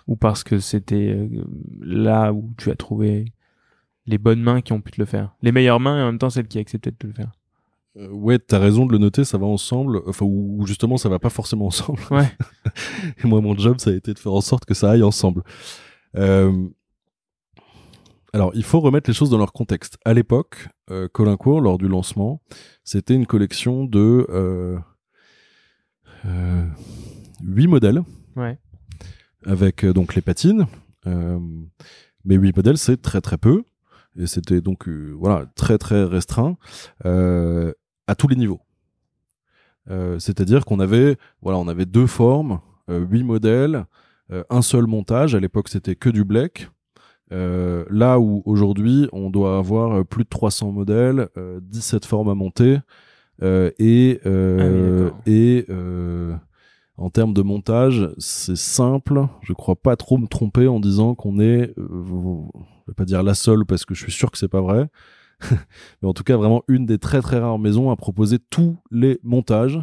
ou parce que c'était euh, là où tu as trouvé les bonnes mains qui ont pu te le faire? Les meilleures mains et en même temps celles qui acceptaient de te le faire. Euh, ouais, t'as raison de le noter, ça va ensemble. Enfin, ou ou justement, ça va pas forcément ensemble. Ouais. Et moi, mon job, ça a été de faire en sorte que ça aille ensemble. Euh, Alors, il faut remettre les choses dans leur contexte. À l'époque, euh, Colincourt, lors du lancement, c'était une collection de euh, euh, huit modèles Ouais. avec euh, donc les patines. Euh, mais huit modèles, c'est très très peu. Et c'était donc euh, voilà très très restreint à tous les niveaux. C'est-à-dire qu'on avait voilà on avait deux formes, euh, huit modèles, un seul montage. À l'époque, c'était que du black. Euh, là où aujourd'hui on doit avoir euh, plus de 300 modèles, euh, 17 formes à monter euh, et euh, Ah oui, et euh, en termes de montage, c'est simple. Je crois pas trop me tromper en disant qu'on est, euh, je vais pas dire la seule parce que je suis sûr que c'est pas vrai, mais en tout cas vraiment une des très très rares maisons à proposer tous les montages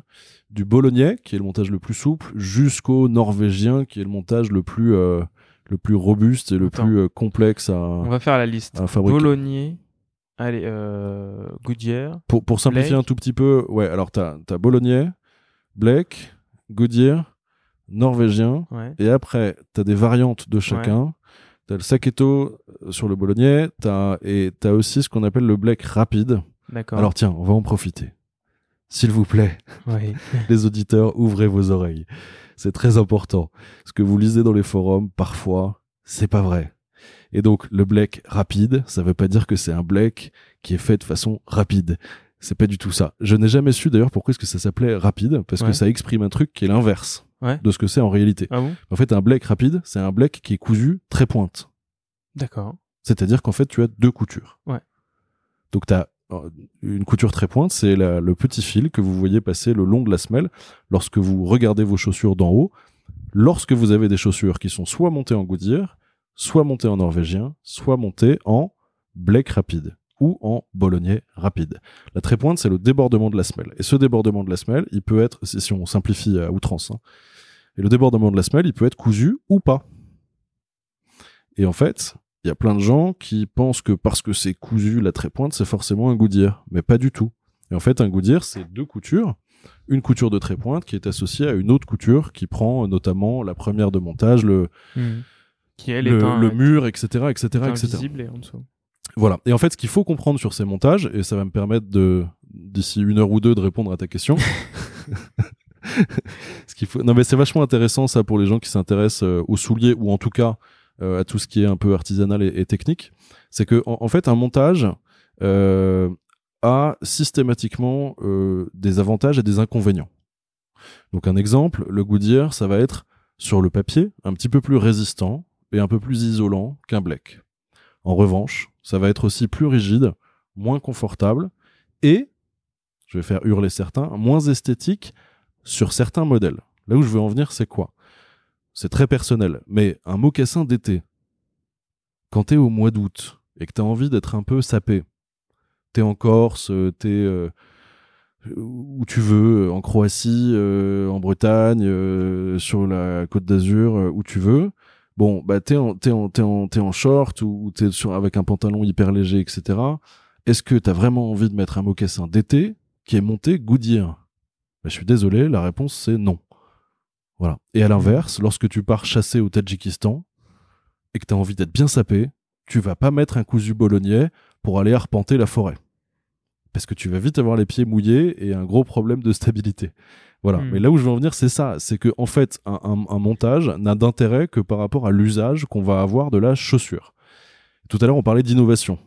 du bolognais qui est le montage le plus souple jusqu'au norvégien qui est le montage le plus euh, le plus robuste et le Attends. plus euh, complexe On à, va faire la liste. Bolognier, allez euh, Goodyear, Pour, pour simplifier Blake. un tout petit peu, ouais, alors t'as as Bolognais, Blake, Goodyear, Norvégien, ouais. et après t'as des variantes de chacun. T'as le Saketo euh, sur le Bolognais, t'as et t'as aussi ce qu'on appelle le Blake rapide. D'accord. Alors tiens, on va en profiter. S'il vous plaît, Ouais. les auditeurs, ouvrez vos oreilles. C'est très important. Ce que vous lisez dans les forums, parfois, c'est pas vrai. Et donc, le Blake rapide, ça veut pas dire que c'est un Blake qui est fait de façon rapide. C'est pas du tout ça. Je n'ai jamais su d'ailleurs pourquoi est-ce que ça s'appelait rapide, parce Ouais. que ça exprime un truc qui est l'inverse Ouais. de ce que c'est en réalité. Ah bon? En fait, un Blake rapide, c'est un Blake qui est cousu très pointe. D'accord. C'est-à-dire qu'en fait, tu as deux coutures. Ouais. Donc, tu as une couture très pointe, c'est le petit fil que vous voyez passer le long de la semelle lorsque vous regardez vos chaussures d'en haut. Lorsque vous avez des chaussures qui sont soit montées en Goodyear, soit montées en norvégien, soit montées en Blake rapide ou en bolognais rapide. La très pointe, c'est le débordement de la semelle. Et ce débordement de la semelle, il peut être, si on simplifie à outrance, hein, et le débordement de la semelle, il peut être cousu ou pas. Et en fait, il y a plein de gens qui pensent que parce que c'est cousu la très pointe, c'est forcément un Goodyear, mais pas du tout. Et en fait, un Goodyear, c'est deux coutures, une couture de très pointe qui est associée à une autre couture qui prend euh, notamment la première de montage, le, Hmm. Qui elle le, est un, le mur, etc., etc., est etc. et en dessous. Voilà. Et en fait, ce qu'il faut comprendre sur ces montages, et ça va me permettre de, d'ici une heure ou deux, de répondre à ta question. ce qu'il faut, non mais c'est vachement intéressant ça pour les gens qui s'intéressent euh, aux souliers ou en tout cas à tout ce qui est un peu artisanal et, technique. C'est que en fait, un montage, euh, a systématiquement euh, des avantages et des inconvénients. Donc un exemple, le Goodyear, ça va être sur le papier un petit peu plus résistant et un peu plus isolant qu'un Black. En revanche, ça va être aussi plus rigide, moins confortable et, je vais faire hurler certains, moins esthétique sur certains modèles. Là où je veux en venir, c'est quoi? C'est très personnel, mais un mocassin d'été, quand t'es au mois d'août et que t'as envie d'être un peu sapé, t'es en Corse, t'es euh, où tu veux, en Croatie, euh, en Bretagne, euh, sur la Côte d'Azur, où tu veux. Bon, bah t'es en en short ou t'es sur avec un pantalon hyper léger, etc. Est-ce que t'as vraiment envie de mettre un mocassin d'été qui est monté Goodyear? Bah, Je suis désolé, la réponse c'est non. Voilà. Et à l'inverse, lorsque tu pars chasser au Tadjikistan et que t'as envie d'être bien sapé, tu vas pas mettre un cousu bolognais pour aller arpenter la forêt parce que tu vas vite avoir les pieds mouillés et un gros problème de stabilité. Voilà. Hmm. Mais là où je veux en venir, c'est ça. C'est que, en fait, un, un- un montage n'a d'intérêt que par rapport à l'usage qu'on va avoir de la chaussure. Tout à l'heure, on parlait d'innovation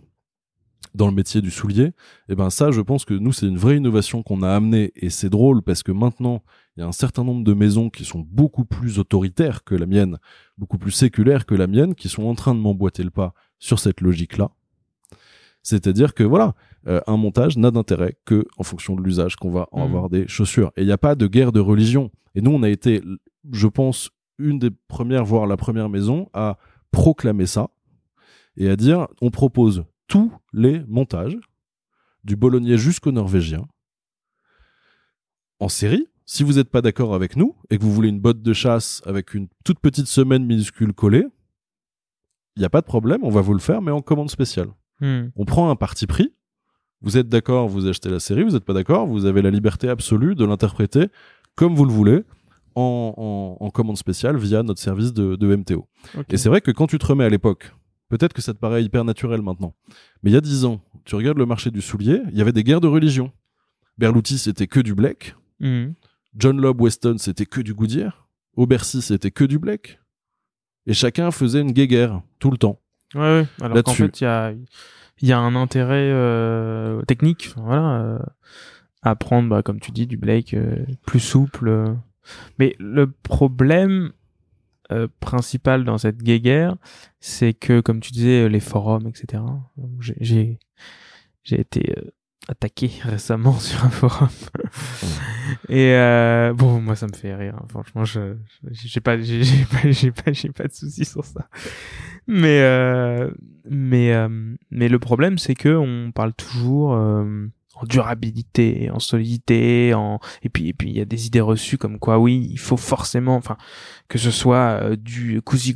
dans le métier du soulier. Et ben, ça, je pense que nous, c'est une vraie innovation qu'on a amenée. Et c'est drôle parce que maintenant, il y a un certain nombre de maisons qui sont beaucoup plus autoritaires que la mienne, beaucoup plus séculaires que la mienne, qui sont en train de m'emboîter le pas sur cette logique-là. C'est-à-dire que voilà, euh, un montage n'a d'intérêt que en fonction de l'usage qu'on va en Mhm. avoir des chaussures. Et il n'y a pas de guerre de religion. Et nous, on a été, je pense, une des premières, voire la première maison à proclamer ça et à dire on propose tous les montages, du bolognais jusqu'au norvégien, en série. Si vous n'êtes pas d'accord avec nous et que vous voulez une botte de chasse avec une toute petite semaine minuscule collée, il n'y a pas de problème, on va vous le faire, mais en commande spéciale Hmm. on prend un parti pris. Vous êtes d'accord, vous achetez la série, vous n'êtes pas d'accord, vous avez la liberté absolue de l'interpréter comme vous le voulez en, en- en commande spéciale via notre service de, de MTO. Et c'est vrai que quand tu te remets à l'époque, peut-être que ça te paraît hyper naturel maintenant, mais il y a dix ans, tu regardes le marché du soulier, il y avait des guerres de religion. Berluti, c'était que du Black. Hmm. John Lobb Weston, c'était que du Goodyear. Aubercy, c'était que du Black. Et chacun faisait une guéguerre tout le temps. Ouais, ouais. Alors qu'en fait, il y a, il y a un intérêt euh, technique, voilà, euh, à prendre, bah, comme tu dis, du Blake euh, plus souple. Mais le problème euh, principal dans cette guéguerre, c'est que, comme tu disais, les forums, etc. J'ai, j'ai, été euh, attaqué récemment sur un forum. Et euh, bon, moi, ça me fait rire. hein. Franchement, je, j'ai pas, j'ai, j'ai pas, j'ai pas, j'ai pas de soucis sur ça. Mais, euh, mais, euh, mais le problème, c'est que on parle toujours euh, en durabilité, en solidité, en et puis et puis il y a des idées reçues comme quoi oui, il faut forcément, enfin que ce soit euh, du Cousy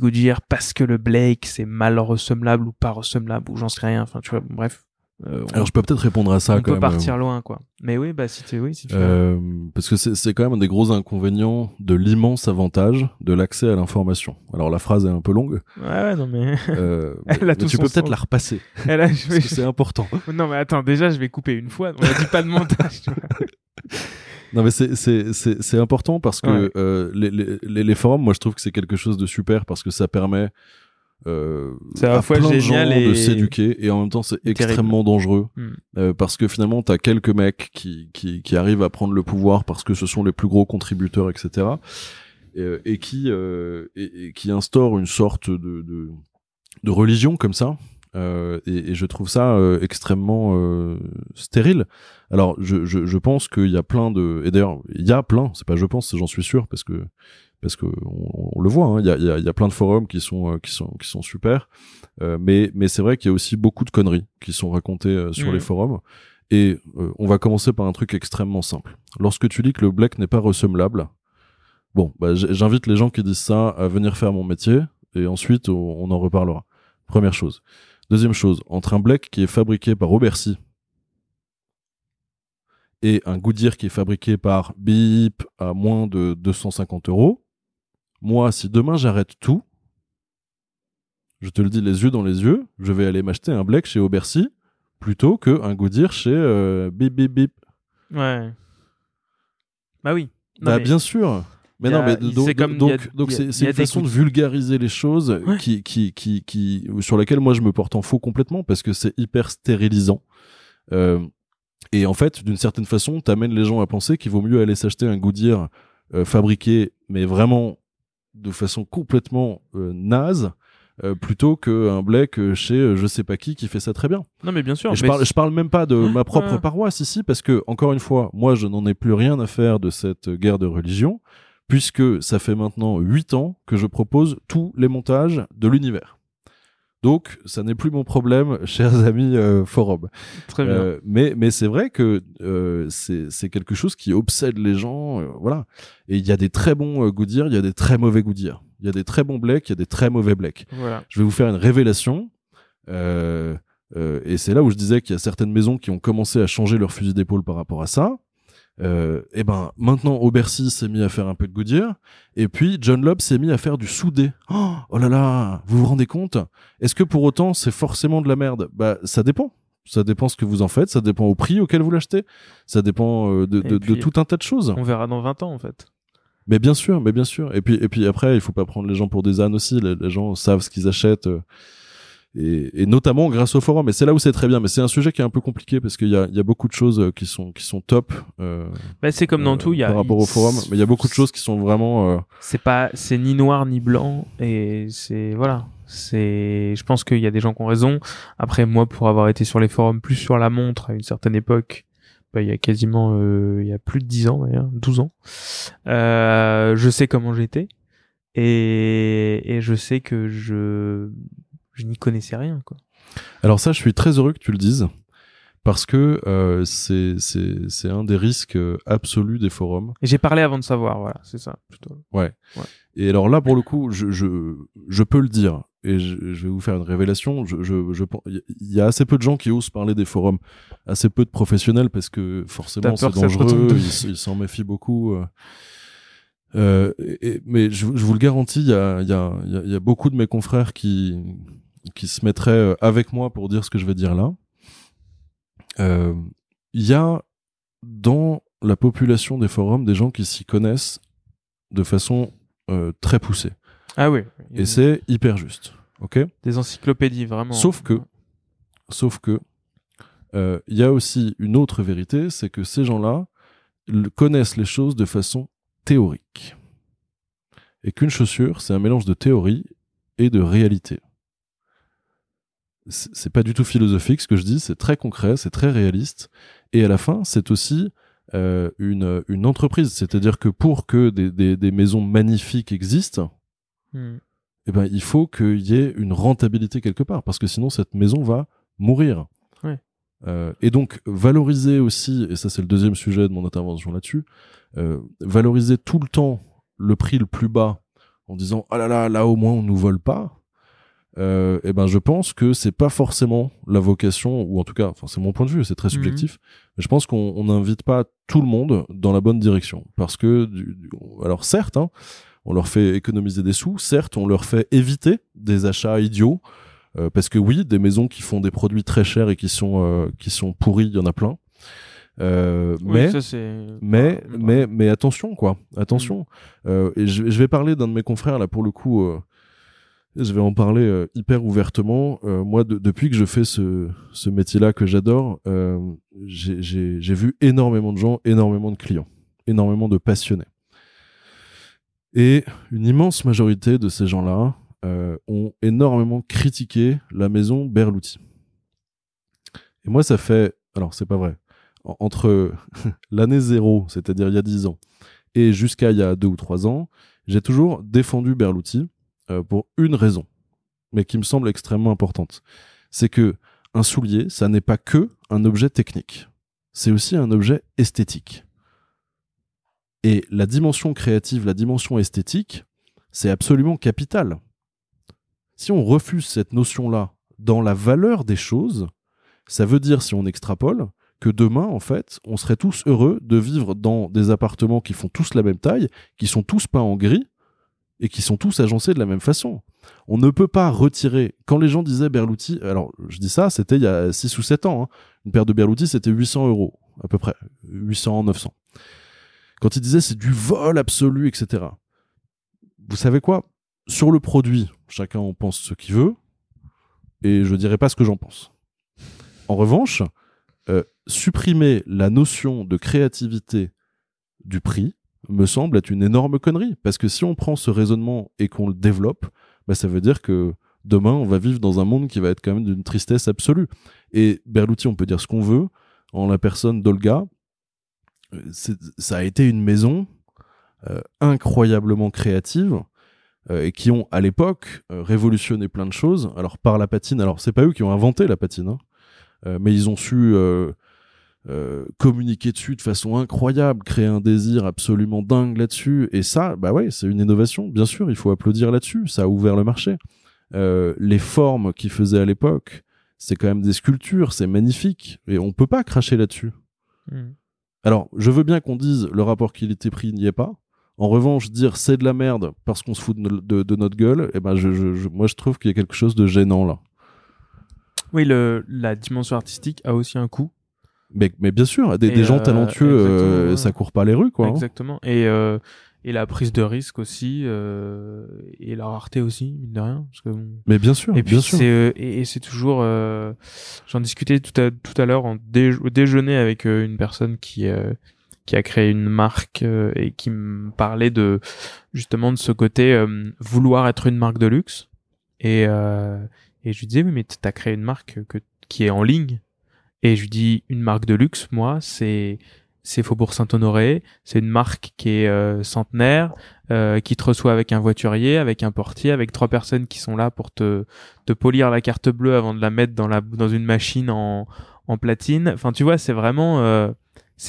parce que le Blake c'est mal ressemblable ou pas ressemblable ou j'en sais rien. Enfin, tu vois, bref. Euh, on Alors je peux peut-être répondre à ça on quand peut même. partir loin, quoi. Mais oui, bah si tu, oui, si tu. veux. Euh, parce que c'est quand même un des gros inconvénients de l'immense avantage de l'accès à l'information. Alors la phrase est un peu longue, Ouais, ouais, non mais. euh, Elle a mais tout tu son peux peut-être la repasser. Elle a- parce que c'est important. Non mais attends, déjà je vais couper une fois. On a dit pas de montage. tu vois. Non mais c'est important parce que Ouais. euh, les les les forums, moi je trouve que c'est quelque chose de super parce que ça permet euh, C'est à la fois plein de génial gens et- de s'éduquer et en même temps c'est extrêmement dangereux Hmm. euh, parce que finalement t'as quelques mecs qui qui qui arrivent à prendre le pouvoir parce que ce sont les plus gros contributeurs etc et, euh, et qui euh, et, et qui instaurent une sorte de de, de religion comme ça euh, et, et je trouve ça euh, extrêmement euh, stérile. Alors, je, je, je pense qu'il y a plein de, et d'ailleurs, il y a plein, c'est pas je pense, j'en suis sûr, parce que parce que on, on le voit, hein, il y, a, il y, a, il y a plein de forums qui sont euh, qui sont qui sont super, euh, mais mais c'est vrai qu'il y a aussi beaucoup de conneries qui sont racontées euh, sur les forums. Et on va commencer par un truc extrêmement simple. Lorsque tu dis que le black n'est pas ressemblable, bon, bah, j'invite les gens qui disent ça à venir faire mon métier, et ensuite on, en reparlera. Première chose. Deuxième chose, entre un black qui est fabriqué par Aubercy et un Goodyear qui est fabriqué par Bip à moins de 250 euros, moi, si demain j'arrête tout, je te le dis les yeux dans les yeux, je vais aller m'acheter un black chez Aubercy plutôt que un Goodyear chez euh, Bip Bip Bip. Ouais. Bah oui. Non, Bah mais bien sûr. Mais non, mais donc comme- donc a- donc c'est une façon de vulgariser les choses Ouais. qui qui qui qui sur laquelle moi je me porte en faux complètement parce que c'est hyper stérilisant. Euh, et en fait, d'une certaine façon, t'amènes les gens à penser qu'il vaut mieux aller s'acheter un Goodyear euh, fabriqué, mais vraiment de façon complètement euh, naze, euh, plutôt qu'un Black euh, chez euh, je sais pas qui qui fait ça très bien. Non, mais bien sûr. Je parle, je parle même pas de Ouais, ma propre paroisse ici, parce que, encore une fois, moi, je n'en ai plus rien à faire de cette guerre de religion, puisque ça fait maintenant huit ans que je propose tous les montages de l'univers. Donc, ça n'est plus mon problème, chers amis euh, forum. Très bien. Euh, mais mais c'est vrai que euh, c'est quelque chose qui obsède les gens, euh, voilà. Et il y a des très bons Goodyear, il y a des très mauvais Goodyear. Il y a des très bons Black, il y a des très mauvais Black Voilà. je vais vous faire une révélation. Euh, euh, et c'est là où je disais qu'il y a certaines maisons qui ont commencé à changer leur fusil d'épaule par rapport à ça. Euh, et ben maintenant Aubercy s'est mis à faire un peu de Goodyear et puis John Lobb s'est mis à faire du soudé. Oh, oh là là, vous vous rendez compte? Est-ce que pour autant c'est forcément de la merde? Bah ça dépend. Ça dépend ce que vous en faites, ça dépend au prix auquel vous l'achetez, ça dépend euh, de, tout un tas de choses. On verra dans 20 ans, en fait. Mais bien sûr, mais bien sûr. Et puis, et puis après, il faut pas prendre les gens pour des ânes aussi. Les, les gens savent ce qu'ils achètent. euh, et, et notamment grâce au forum. Et c'est là où c'est très bien. Mais c'est un sujet qui est un peu compliqué parce qu'il y a, il y a beaucoup de choses euh, qui sont, qui sont top. euh, Bah, c'est comme dans euh, tout. Il y a, par rapport au forum. Mais il y a beaucoup de choses qui sont vraiment. euh, C'est pas, c'est ni noir ni blanc. Et c'est, voilà. C'est, je pense qu'il y a des gens qui ont raison. Après, moi, pour avoir été sur les forums, plus sur la montre à une certaine époque, bah, il y a quasiment, euh, il y a plus de 10 ans d'ailleurs, 12 ans, euh, je sais comment j'étais. Et, et je sais que je, je n'y connaissais rien, quoi. Alors ça, je suis très heureux que tu le dises. Parce que euh, c'est un des risques euh, absolus des forums. J'ai parlé avant de savoir, voilà, c'est ça, plutôt. Et alors là, pour le coup, je, je, je peux le dire, et je, je vais vous faire une révélation. Je, je, je, il y a assez peu de gens qui osent parler des forums, assez peu de professionnels, parce que forcément c'est dangereux, ils, s'en méfient beaucoup. euh. Euh, et- mais je, vous le garantis, il y, a, il y, a, il y a beaucoup de mes confrères qui, qui se mettraient euh, avec moi pour dire ce que je vais dire là. Euh, Il y a dans la population des forums des gens qui s'y connaissent de façon euh, très poussée. Ah oui. Et c'est hyper juste. Ok? Des encyclopédies, vraiment. Sauf que, sauf que, euh, il y a aussi une autre vérité, c'est que ces gens-là connaissent les choses de façon théorique. Et qu'une chaussure, c'est un mélange de théorie et de réalité. C'est pas du tout philosophique ce que je dis, c'est très concret, c'est très réaliste. Et à la fin, c'est aussi euh, une, une entreprise. C'est-à-dire que pour que des, des, des maisons magnifiques existent, Hmm. eh ben, il faut qu'il y ait une rentabilité quelque part, parce que sinon cette maison va mourir. Ouais. Euh, et donc valoriser aussi, et ça c'est le deuxième sujet de mon intervention là-dessus, euh, valoriser tout le temps le prix le plus bas en disant ah là là là au moins on nous vole pas. Euh, eh ben je pense que c'est pas forcément la vocation ou en tout cas enfin c'est mon point de vue c'est très Mhm. subjectif mais je pense qu'on on n'invite pas tout le monde dans la bonne direction parce que du- du- alors certes hein, on leur fait économiser des sous, certes, on leur fait éviter des achats idiots, euh, parce que oui, des maisons qui font des produits très chers et qui sont euh, qui sont pourris, il y en a plein. Euh, Oui, mais ça, mais mais mais attention quoi, attention. Euh, et je, je vais parler d'un de mes confrères là pour le coup. euh, je vais en parler euh, hyper ouvertement. Euh, moi, de- depuis que je fais ce, métier-là que j'adore, euh, j'ai- vu énormément de gens, énormément de clients, énormément de passionnés. Et une immense majorité de ces gens-là ont énormément critiqué la maison Berluti. Et moi, ça fait... Alors, c'est pas vrai. En- Entre l'année zéro, c'est-à-dire il y a 10 ans, et jusqu'à il y a deux ou trois ans, j'ai toujours défendu Berluti euh, pour une raison, mais qui me semble extrêmement importante. C'est que un soulier, ça n'est pas que un objet technique. C'est aussi un objet esthétique. Et la dimension créative, la dimension esthétique, c'est absolument capital. Si on refuse cette notion-là dans la valeur des choses, ça veut dire, si on extrapole, que demain, en fait, on serait tous heureux de vivre dans des appartements qui font tous la même taille, qui sont tous peints en gris et qui sont tous agencés de la même façon. On ne peut pas retirer. Quand les gens disaient Berluti, alors je dis ça, c'était il y a 6 ou 7 ans. hein. Une paire de Berluti, c'était 800 euros, à peu près. 800, 900. quand il disait c'est du vol absolu, etc. Vous savez quoi? Sur le produit, chacun en pense ce qu'il veut, et je dirais pas ce que j'en pense. En revanche, euh, supprimer la notion de créativité du prix me semble être une énorme connerie. Parce que si on prend ce raisonnement et qu'on le développe, bah, ça veut dire que demain, on va vivre dans un monde qui va être quand même d'une tristesse absolue. Et Berluti, on peut dire ce qu'on veut, en la personne d'Olga, euh, ça a été une maison euh, incroyablement créative euh, et qui ont à l'époque révolutionné plein de choses. Alors par la patine, alors c'est pas eux qui ont inventé la patine, hein, mais ils ont su communiquer dessus de façon incroyable, créer un désir absolument dingue là-dessus. Et ça, bah ouais, c'est une innovation. Bien sûr, il faut applaudir là-dessus. Ça a ouvert le marché. les formes qu'ils faisaient à l'époque, c'est quand même des sculptures, c'est magnifique, et on peut pas cracher là-dessus. Hmm. Alors, je veux bien qu'on dise le rapport qu'il était pris n'y est pas. En revanche, dire c'est de la merde parce qu'on se fout de, notre gueule, eh ben, je, moi je trouve qu'il y a quelque chose de gênant là. Oui, le, la dimension artistique a aussi un coût. Mais, mais bien sûr, des, gens euh, talentueux, euh, ça court pas les rues, quoi. Hein. Exactement. Et, euh, et la prise de risque aussi euh, et la rareté aussi mine de rien parce que mais bien sûr et puis c'est euh, et, c'est toujours euh, j'en discutais tout à tout à l'heure en au déjeuner avec une personne qui qui a créé une marque et qui me parlait de justement de ce côté vouloir être une marque de luxe et et je lui disais oui mais t'as créé une marque que qui est en ligne et je dis une marque de luxe moi c'est c'est Faubourg Saint-Honoré. C'est une marque qui est euh, centenaire, euh, qui te reçoit avec un voiturier, avec un portier, avec trois personnes qui sont là pour te, te polir la carte bleue avant de la mettre dans, la, dans une machine en, en platine. Enfin, tu vois, c'est vraiment...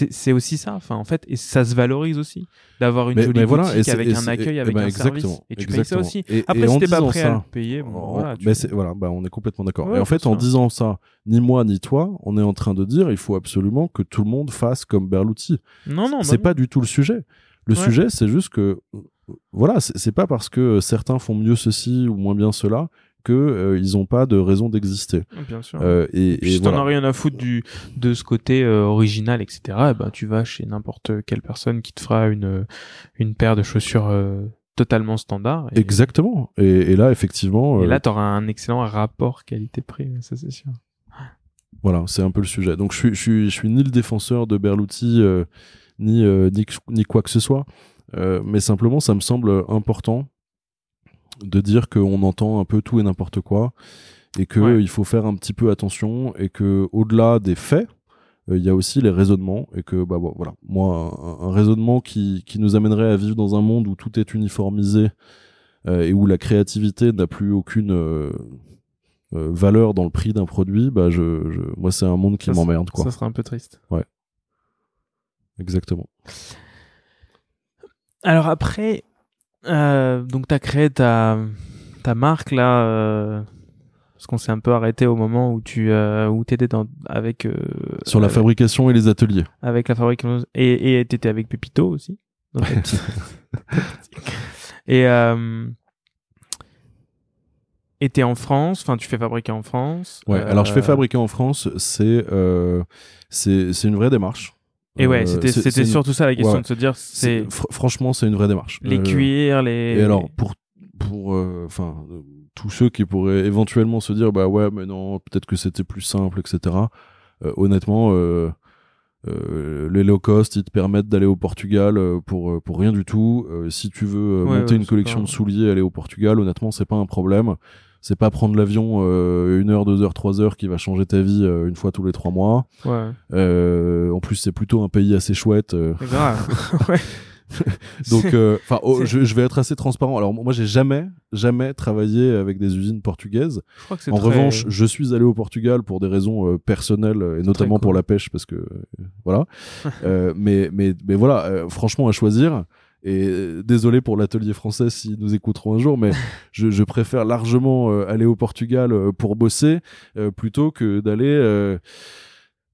Euh, c'est aussi ça, enfin en fait, et ça se valorise aussi d'avoir une jolie boutique avec un accueil, avec ben un service, et tu payes ça aussi. Après, si t'es pas prêt à le payer, bon, voilà, mais voilà, bah, on est complètement d'accord. et en fait, en disant ça, ni moi ni toi, on est en train de dire, il faut absolument que tout le monde fasse comme Berluti. Non, non, c'est pas du tout le sujet. Le sujet, c'est juste que, voilà, c'est pas parce que certains font mieux ceci ou moins bien cela que euh, ils ont pas de raison d'exister. Bien sûr. Euh, et, et si t'en as rien à foutre du de ce côté euh, original, etc. Eh ben tu vas chez n'importe quelle personne qui te fera une une paire de chaussures totalement standard. Exactement. Et, là effectivement. Et là t'auras un excellent rapport qualité-prix, ça c'est sûr. Voilà, c'est un peu le sujet. Donc je suis je suis je suis ni le défenseur de Berluti ni, ni ni quoi que ce soit, mais simplement ça me semble important de dire qu'on entend un peu tout et n'importe quoi et que il faut faire un petit peu attention et que au-delà des faits euh, il y a aussi les raisonnements et que bah voilà. Moi un, raisonnement qui, qui nous amènerait à vivre dans un monde où tout est uniformisé euh, et où la créativité n'a plus aucune euh, valeur dans le prix d'un produit bah je, je moi c'est un monde qui m'emmerde quoi. ça serait un peu triste. Ouais. Exactement. Alors après euh, donc, tu as créé ta, ta marque là, euh, parce qu'on s'est un peu arrêté au moment où tu euh, où étais dans, avec. Sur la fabrication et les ateliers. Avec la fabrication. Et tu étais avec Pepito aussi. et. Et t'es en France, enfin tu fais fabriquer en France. Ouais, alors je fais fabriquer en France, c'est euh, c'est une vraie démarche. Et ouais, c'était euh, c'était surtout ça la question de se dire c'est franchement c'est une vraie démarche. Les euh, cuirs, les Et alors pour pour euh, enfin tous ceux qui pourraient éventuellement se dire bah ouais mais non peut-être que c'était plus simple etc. honnêtement les low cost ils te permettent d'aller au Portugal pour pour rien du tout. si tu veux monter une collection de souliers aller au Portugal honnêtement c'est pas un problème c'est pas prendre l'avion euh, une heure, deux heures, trois heures qui va changer ta vie euh, une fois tous les trois mois. Ouais. Euh, en plus, c'est plutôt un pays assez chouette. Grave. ouais. Donc, enfin, oh, je, je, vais être assez transparent. Alors, moi, j'ai jamais, jamais travaillé avec des usines portugaises. Je crois que en revanche, je suis allé au Portugal pour des raisons personnelles et notamment pour la pêche parce que voilà. mais, mais, mais voilà, franchement, à choisir. Et euh, désolé pour l'atelier français s'ils nous écouteront un jour, mais je, je, préfère largement euh, aller au Portugal euh, pour bosser plutôt que d'aller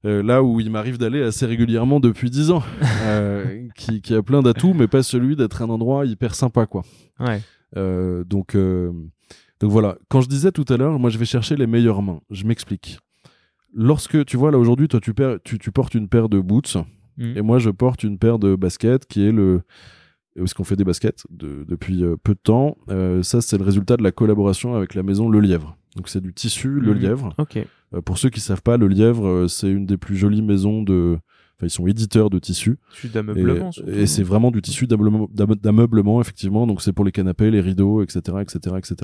là où il m'arrive d'aller assez régulièrement depuis dix ans, qui, qui, a plein d'atouts, mais pas celui d'être un endroit hyper sympa, quoi. Ouais. donc, donc voilà. Quand je disais tout à l'heure, moi je vais chercher les meilleures mains. Je m'explique. Lorsque tu vois là aujourd'hui, toi tu, tu, tu portes une paire de boots Mm. Et moi, je porte une paire de baskets qui est le parce qu'on fait des baskets de- depuis euh, peu de temps. Euh, ça, c'est le résultat de la collaboration avec la maison Le Lièvre. Donc, c'est du tissu Le Mhm. Lièvre. Ok. Euh, pour ceux qui savent pas, Le Lièvre, euh, c'est une des plus jolies maisons de. Enfin, ils sont éditeurs de tissus. Et, d'ameublement. surtout. et c'est vraiment du tissu d'ameublement, d'ame- d'ameublement, effectivement. Donc, c'est pour les canapés, les rideaux, etc., etc., etc.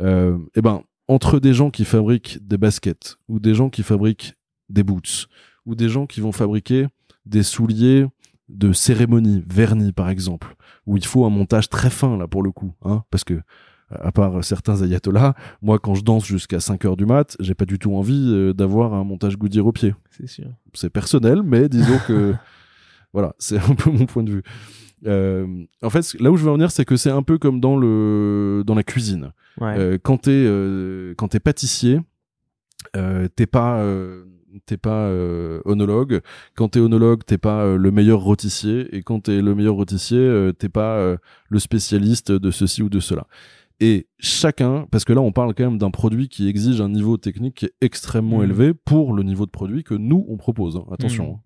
Euh, et ben, entre des gens qui fabriquent des baskets, ou des gens qui fabriquent des boots, ou des gens qui vont fabriquer des souliers de cérémonie, vernis, par exemple, où il faut un montage très fin, là, pour le coup, hein, parce que, à part certains ayatollahs, moi, quand je danse jusqu'à 5 heures du mat, j'ai pas du tout envie euh, d'avoir un montage Goodyear au pied C'est sûr. c'est personnel, mais disons que voilà, c'est un peu mon point de vue. Euh, en fait, là où je veux en venir, c'est que c'est un peu comme dans le dans la cuisine. Ouais. Euh, quand t'es euh, quand t'es pâtissier, t'es pas t'es pas euh, onologue. Quand t'es onologue, t'es pas euh, le meilleur rôtissier. Et quand t'es le meilleur rôtissier, euh, t'es pas le spécialiste de ceci ou de cela. Et chacun, parce que là on parle quand même d'un produit qui exige un niveau technique qui est extrêmement Mhm. élevé pour le niveau de produit que nous on propose. hein. Attention,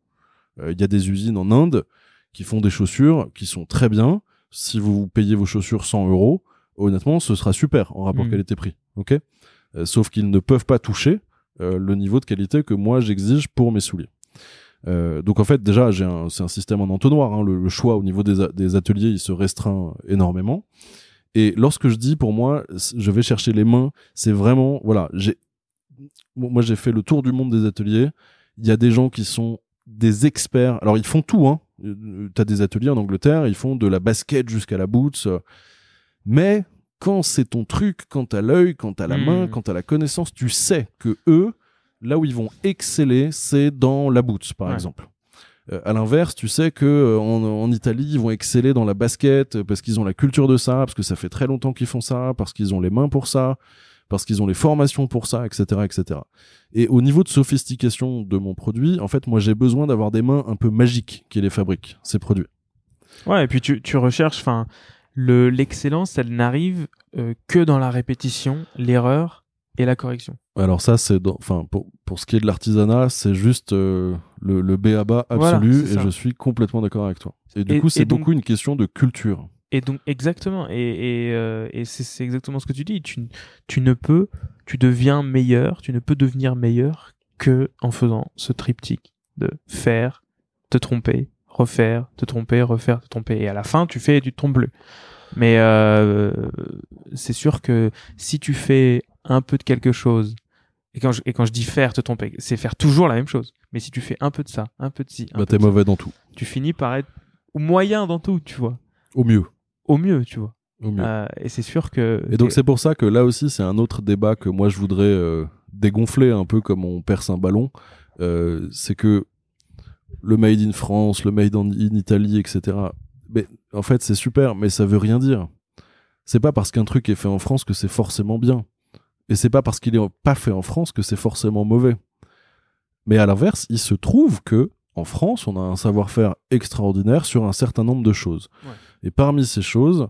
hein. Euh, il y a des usines en Inde qui font des chaussures qui sont très bien. Si vous payez vos chaussures 100 euros, honnêtement, ce sera super en rapport Mhm. qualité-prix. Ok? Sauf qu'ils ne peuvent pas toucher le niveau de qualité que moi j'exige pour mes souliers. Euh, donc en fait déjà j'ai un, c'est un système en entonnoir. hein. Le, choix au niveau des, ateliers il se restreint énormément. Et lorsque je dis pour moi je vais chercher les mains, c'est vraiment voilà j'ai moi j'ai fait le tour du monde des ateliers. Il y a des gens qui sont des experts. Alors ils font tout. Hein. Euh, T'as des ateliers en Angleterre, ils font de la basket jusqu'à la boots. euh. Mais quand c'est ton truc, quand t'as l'œil, quand t'as la main, quand t'as la connaissance, tu sais que eux, là où ils vont exceller, c'est dans la boots, par Ouais. exemple. Euh, à l'inverse, tu sais que euh, en, en Italie, ils vont exceller dans la basket euh, parce qu'ils ont la culture de ça, parce que ça fait très longtemps qu'ils font ça, parce qu'ils ont les mains pour ça, parce qu'ils ont les formations pour ça, etc., etc. Et au niveau de sophistication de mon produit, en fait, moi, j'ai besoin d'avoir des mains un peu magiques qui les fabriquent, ces produits. Ouais, et puis tu, tu recherches, enfin, le l'excellence, elle n'arrive euh, que dans la répétition, l'erreur et la correction. Alors ça, c'est enfin pour, pour ce qui est de l'artisanat, c'est juste euh, le, le B à bas Voilà, absolu et je suis complètement d'accord avec toi. Et du Et- coup, c'est donc- beaucoup une question de culture. Et donc exactement, et, et, euh, et c'est exactement ce que tu dis. Tu, tu ne peux, tu deviens meilleur, tu ne peux devenir meilleur que en faisant ce triptyque de faire, te tromper, refaire, te tromper, refaire, te tromper, et à la fin tu fais te trompes plus. Mais euh, c'est sûr que si tu fais un peu de quelque chose, et quand je, et quand je dis faire, te tromper, c'est faire toujours la même chose. Mais si tu fais un peu de ça, un peu de ci, un Bah peu t'es de ça, mauvais dans tout. tu finis par être moyen dans tout, tu vois. Au mieux. Au mieux, tu vois. Au mieux. Euh, et c'est sûr que. Et donc c'est pour ça que là aussi c'est un autre débat que moi je voudrais euh, dégonfler un peu comme on perce un ballon. C'est que le made in France, le made in, Italie, etc. Mais en fait c'est super, mais ça veut rien dire. C'est pas parce qu'un truc est fait en France que c'est forcément bien. Et c'est pas parce qu'il est pas fait en France que c'est forcément mauvais. Mais à l'inverse, il se trouve que en France, on a un savoir-faire extraordinaire sur un certain nombre de choses. Ouais. Et parmi ces choses,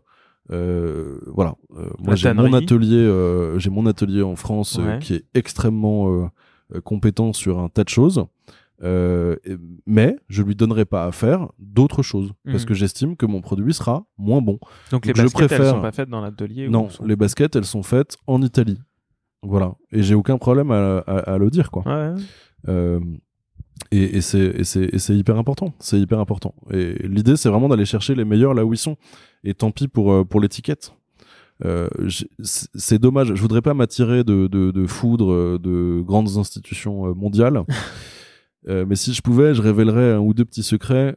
euh, voilà, euh, moi j'ai mon atelier, euh, j'ai mon atelier en France Ouais. qui est extrêmement compétent sur un tas de choses. Euh, mais je lui donnerai pas à faire d'autres choses parce Mhm. que j'estime que mon produit sera moins bon. Donc les je baskets, elles préfère- sont pas faites dans l'atelier. ou Non, sont- les baskets, elles sont faites en Italie. Voilà. Et j'ai aucun problème à, à- à le dire, quoi. Ouais. Euh, et et c'est hyper important. C'est hyper important. Et l'idée, c'est vraiment d'aller chercher les meilleurs là où ils sont. Et tant pis pour euh, pour l'étiquette. Euh, c'est dommage. Je voudrais pas m'attirer de, de, de foudre de grandes institutions mondiales. Euh, mais si je pouvais, je révélerais un ou deux petits secrets.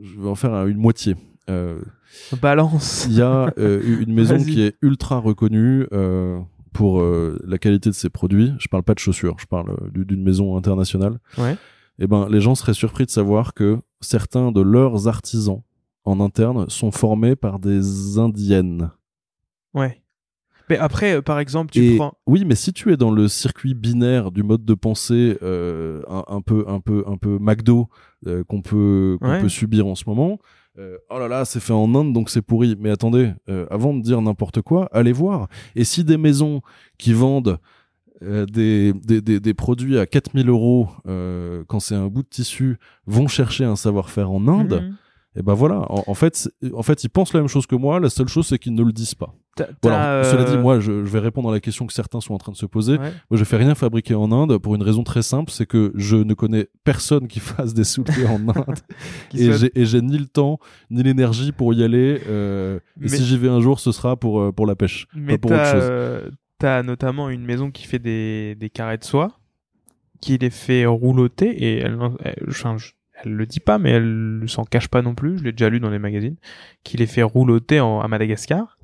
Je vais en faire un- une moitié. Euh, Balance. il y a euh, une maison qui est ultra reconnue pour la qualité de ses produits. Je parle pas de chaussures, je parle du- d'une maison internationale. Ouais. Et ben, les gens seraient surpris de savoir que certains de leurs artisans en interne sont formés par des indiennes. Ouais. Mais après, euh, par exemple, tu Et prends. oui, mais si tu es dans le circuit binaire du mode de pensée euh, un, un peu, un peu, un peu McDo euh, qu'on peut, qu'on Ouais. peut subir en ce moment. euh, oh là là, c'est fait en Inde donc c'est pourri. Mais attendez, avant de dire n'importe quoi, allez voir. Et si des maisons qui vendent des, des, des, des produits à 4000 euros euh, quand c'est un bout de tissu vont chercher un savoir-faire en Inde, Mhm. et ben voilà, en, en fait, en fait, ils pensent la même chose que moi. La seule chose, c'est qu'ils ne le disent pas. T'as- Voilà. t'as, Cela dit, euh, moi, je, je vais répondre à la question que certains sont en train de se poser. ouais. Moi, je fais rien fabriquer en Inde pour une raison très simple, c'est que je ne connais personne qui fasse des souliers en Inde et j'ai- ni le temps ni l'énergie pour y aller. euh, Mais- Et si j'y vais un jour, ce sera pour euh, pour la pêche, Mais pas pour autre chose. euh, t'as notamment une maison qui fait des, des carrés de soie, qui les fait rouloter et elle, elle, elle le dit pas, mais elle s'en cache pas non plus. Je l'ai déjà lu dans les magazines, qui les fait rouloter en, à Madagascar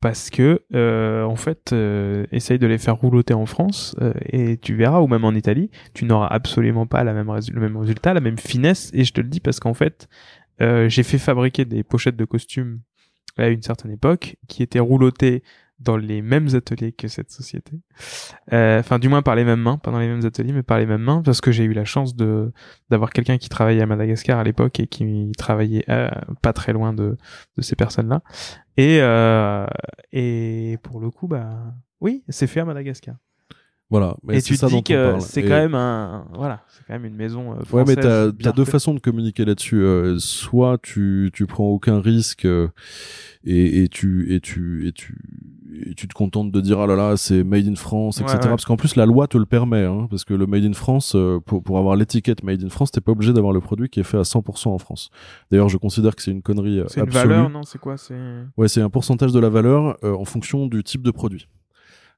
parce que euh, en fait, euh, essaye de les faire rouloter en France euh, et tu verras ou même en Italie, tu n'auras absolument pas le même résultat, la même finesse. Et je te le dis parce qu'en fait, euh, j'ai fait fabriquer des pochettes de costumes à une certaine époque qui étaient roulotées dans les mêmes ateliers que cette société. Euh, Enfin, du moins par les mêmes mains, pas dans les mêmes ateliers, mais par les mêmes mains, parce que j'ai eu la chance de d'avoir quelqu'un qui travaillait à Madagascar à l'époque et qui travaillait euh, pas très loin de de ces personnes-là. Et euh, et pour le coup, bah oui, c'est fait à Madagascar. Voilà. Mais et tu te dis que c'est Et- quand même un voilà, c'est quand même une maison euh, Ouais, française. mais t'as as deux façons de communiquer là-dessus. Euh, soit tu tu prends aucun risque euh, et, et tu et tu et tu et tu te contentes de dire ah là là c'est made in France etc. ouais. Parce qu'en plus la loi te le permet hein, parce que le made in France pour pour avoir l'étiquette made in France t'es pas obligé d'avoir le produit qui est fait à 100% en France. D'ailleurs je considère que c'est une connerie C'est une valeur, non C'est quoi C'est Ouais, c'est un pourcentage de la valeur euh, en fonction du type de produit.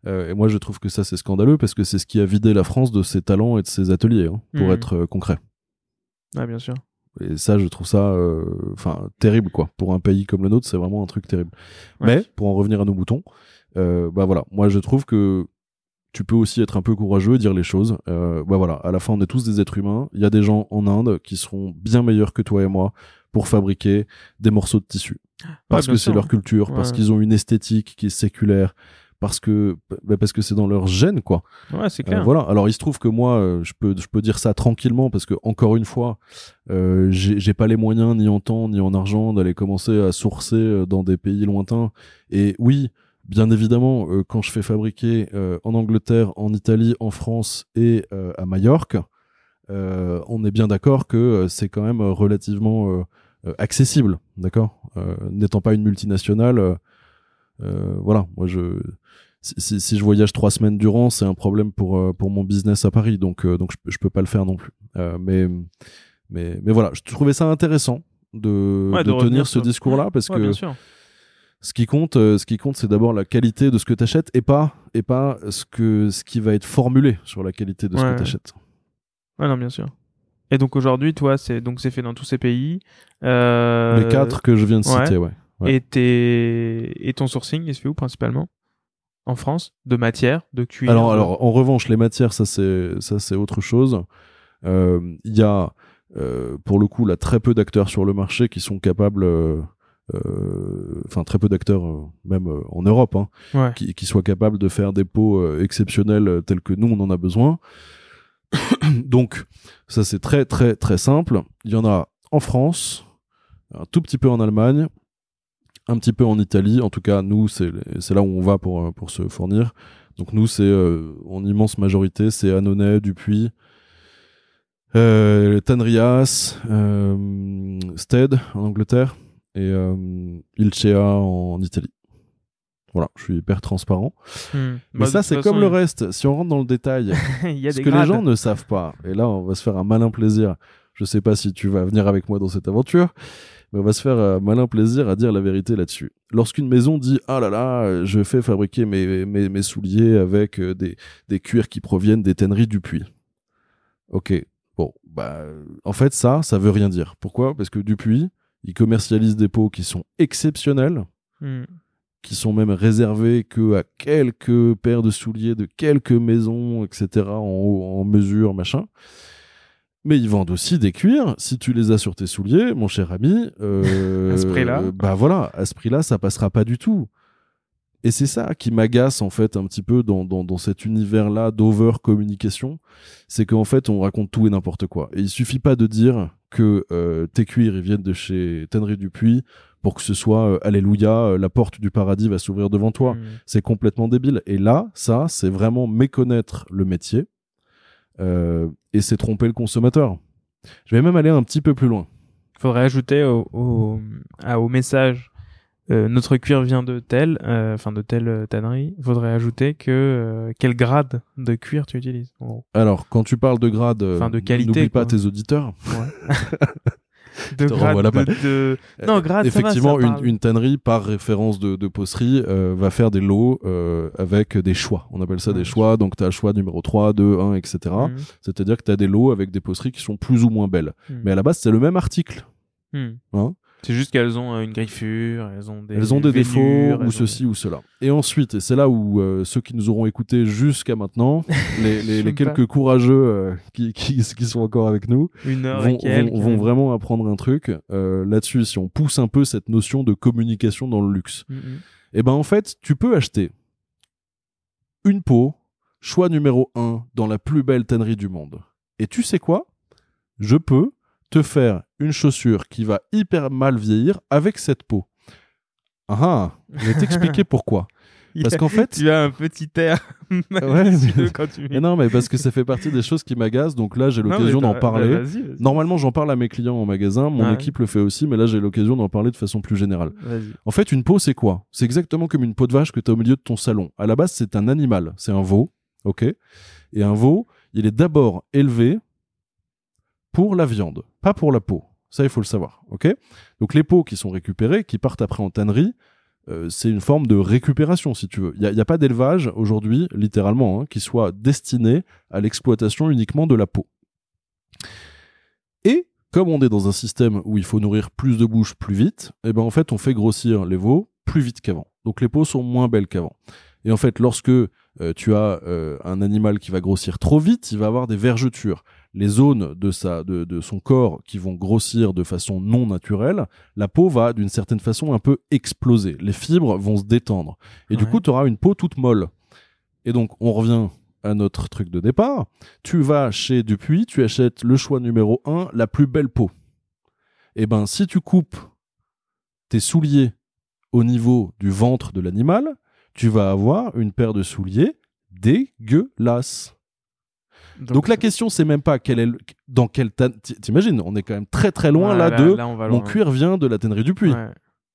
Euh, et moi, je trouve que ça, c'est scandaleux parce que c'est ce qui a vidé la France de ses talents et de ses ateliers, hein, pour Mhm. être euh, concret. ah bien sûr. Et ça, je trouve ça, euh, enfin, terrible, quoi. Pour un pays comme le nôtre, c'est vraiment un truc terrible. Ouais. Mais, pour en revenir à nos moutons, euh, bah voilà, moi, je trouve que tu peux aussi être un peu courageux et dire les choses. Euh, bah voilà, à la fin, on est tous des êtres humains. Il y a des gens enInde qui seront bien meilleurs que toi et moi pour fabriquer des morceaux de tissu. Parce que c'est leur culture, parce qu'ils ont une esthétique qui est séculaire, parce que bah, parce que c'est dans leur gène quoi. Ouais, c'est Euh, clair. voilà. Alors il se trouve que moi euh, je peux je peux dire ça tranquillement parce que encore une fois euh, j'ai pas les moyens ni en temps ni en argent d'aller commencer à sourcer euh, dans des pays lointains. Et oui, bien évidemment, euh, quand je fais fabriquer euh, en Angleterre, en Italie, en France et euh, à Majorque, euh, on est bien d'accord que euh, c'est quand même euh, relativement euh, euh, accessible, d'accord? Euh, N'étant pas une multinationale, euh, euh, voilà, moi je si, si, si je voyage trois semaines durant, c'est un problème pour euh, pour mon business à Paris, donc euh, donc je, je peux pas le faire non plus. Euh, mais mais mais voilà, je trouvais ça intéressant de, Ouais, de, de revenir tenir ce discours-là parce Ouais, que bien sûr. ce qui compte, euh, ce qui compte, c'est d'abord la qualité de ce que tu achètes et pas et pas ce que ce qui va être formulé sur la qualité de ce que tu achètes. Ouais, non, bien sûr. Et donc aujourd'hui, toi, c'est donc c'est fait dans tous ces pays. Euh, Les quatre que je viens de citer, ouais. Ouais. Et, tes... et ton sourcing, il se fait où principalement En France De matière De cuir Alors, alors, en revanche, les matières, ça c'est ça c'est autre chose. Euh, Il y a, euh, pour le coup, là, très peu d'acteurs sur le marché qui sont capables, euh, euh, enfin très peu d'acteurs, euh, même euh, en Europe, hein, Ouais. qui, qui soient capables de faire des pots euh, exceptionnels euh, tels que nous on en a besoin. Donc, ça c'est très très très simple. Il y en a en France, un tout petit peu en Allemagne, un petit peu en Italie. En tout cas, nous c'est là où on va pour euh, pour se fournir. Donc nous c'est euh, en immense majorité c'est Annonay, Dupuis, euh, Tanrias, euh, Stead en Angleterre et Ilcea en Italie. Voilà, je suis hyper transparent. Hmm. Mais Bah, ça, c'est comme le reste. Si on rentre dans le détail, il y a ce des que grades. les gens ne savent pas, et là, on va se faire un malin plaisir. Je sais pas si tu vas venir avec moi dans cette aventure, mais on va se faire un malin plaisir à dire la vérité là-dessus. Lorsqu'une maison dit ah là là, je fais fabriquer mes, mes, mes souliers avec euh, des, des cuirs qui proviennent des tanneries du puits. Ok, bon, bah, euh, en fait, ça, ça veut rien dire. Pourquoi? Parce que Dupuis, il commercialise des pots qui sont exceptionnels, Hmm. qui sont même réservés que à quelques paires de souliers de quelques maisons, etc., en, haut, en mesure, machin. Mais ils vendent aussi des cuirs. Si tu les as sur tes souliers, mon cher ami, euh, À ce prix-là. bah voilà, à ce prix-là, ça passera pas du tout. Et c'est ça qui m'agace en fait un petit peu dans, dans, dans cet univers-là d'over communication, c'est qu'en fait on raconte tout et n'importe quoi. Et il suffit pas de dire que euh, tes cuirs ils viennent de chez Tannery Dupuis pour que ce soit euh, alléluia, euh, la porte du paradis va s'ouvrir devant toi. Mm. C'est complètement débile. Et là, ça, c'est vraiment méconnaître le métier euh, et c'est tromper le consommateur. Je vais même aller un petit peu plus loin. Faudrait ajouter au, au, à- au message euh, notre cuir vient de tel, euh, enfin de telle euh, tannerie. Faudrait ajouter que euh, quel grade de cuir tu utilises. en gros. Alors, quand tu parles de grade, Enfin, de qualité, n'oublie pas tes auditeurs. de grade de- Non, grade, ça va, Effectivement, ça une, tannerie, par référence de, de posterie, euh, va faire des lots euh, avec des choix. On appelle ça Ouais. des choix. Donc, tu as le choix numéro 3, 2, 1, etc. C'est-à-dire que tu as des lots avec des posteries qui sont plus ou moins belles. mm, Mais à la base, c'est le même article. mm. Hein? C'est juste qu'elles ont euh, une griffure, elles ont des elles ont des défauts ou ceci ou cela. Et ensuite, et c'est là où euh, ceux qui nous auront écoutés jusqu'à maintenant, les, quelques courageux euh, qui, qui, qui sont encore avec nous, une heure vont, vraiment apprendre un truc euh, là-dessus. Si on pousse un peu cette notion de communication dans le luxe, Mm, mm. et ben en fait, tu peux acheter une peau, choix numéro 1 dans la plus belle tannerie du monde. Et tu sais quoi? Je peux te faire une chaussure qui va hyper mal vieillir avec cette peau. Ah ah, je vais t'expliquer pourquoi. Parce qu'en fait, tu as un petit air Ouais, malicieux mais- quand tu Mais non, mais parce que ça fait partie des choses qui m'agacent, donc là j'ai l'occasion d'en parler. bah, vas-y. Normalement, j'en parle à mes clients en magasin, mon équipe le fait aussi, mais là j'ai l'occasion d'en parler de façon plus générale. En fait, une peau, c'est quoi? C'est exactement comme une peau de vache que tu as au milieu de ton salon. À la base, c'est un animal, c'est un veau, ok? Et un veau, il est d'abord élevé pour la viande, pas pour la peau. Ça, il faut le savoir, ok? Donc les peaux qui sont récupérées, qui partent après en tannerie, euh, c'est une forme de récupération, si tu veux. Il n'y a, pas d'élevage aujourd'hui, littéralement, hein, qui soit destiné à l'exploitation uniquement de la peau. Et comme on est dans un système où il faut nourrir plus de bouches plus vite, et ben en fait on fait grossir les veaux plus vite qu'avant. Donc les peaux sont moins belles qu'avant. Et en fait, lorsque euh, tu as euh, un animal qui va grossir trop vite, il va avoir des vergetures. Les zones de, sa, de, de son corps qui vont grossir de façon non naturelle, la peau va d'une certaine façon un peu exploser. Les fibres vont se détendre. Et du coup, tu auras une peau toute molle. Et donc, on revient à notre truc de départ. Tu vas chez Dupuis, tu achètes le choix numéro 1, la plus belle peau. Et ben, si tu coupes tes souliers au niveau du ventre de l'animal, tu vas avoir une paire de souliers dégueulasse. Donc, la question, c'est même pas quel est le- dans t- T'imagines, on est quand même très très loin Ouais, là, de mon cuir vient de la tannerie Dupuis. Ouais.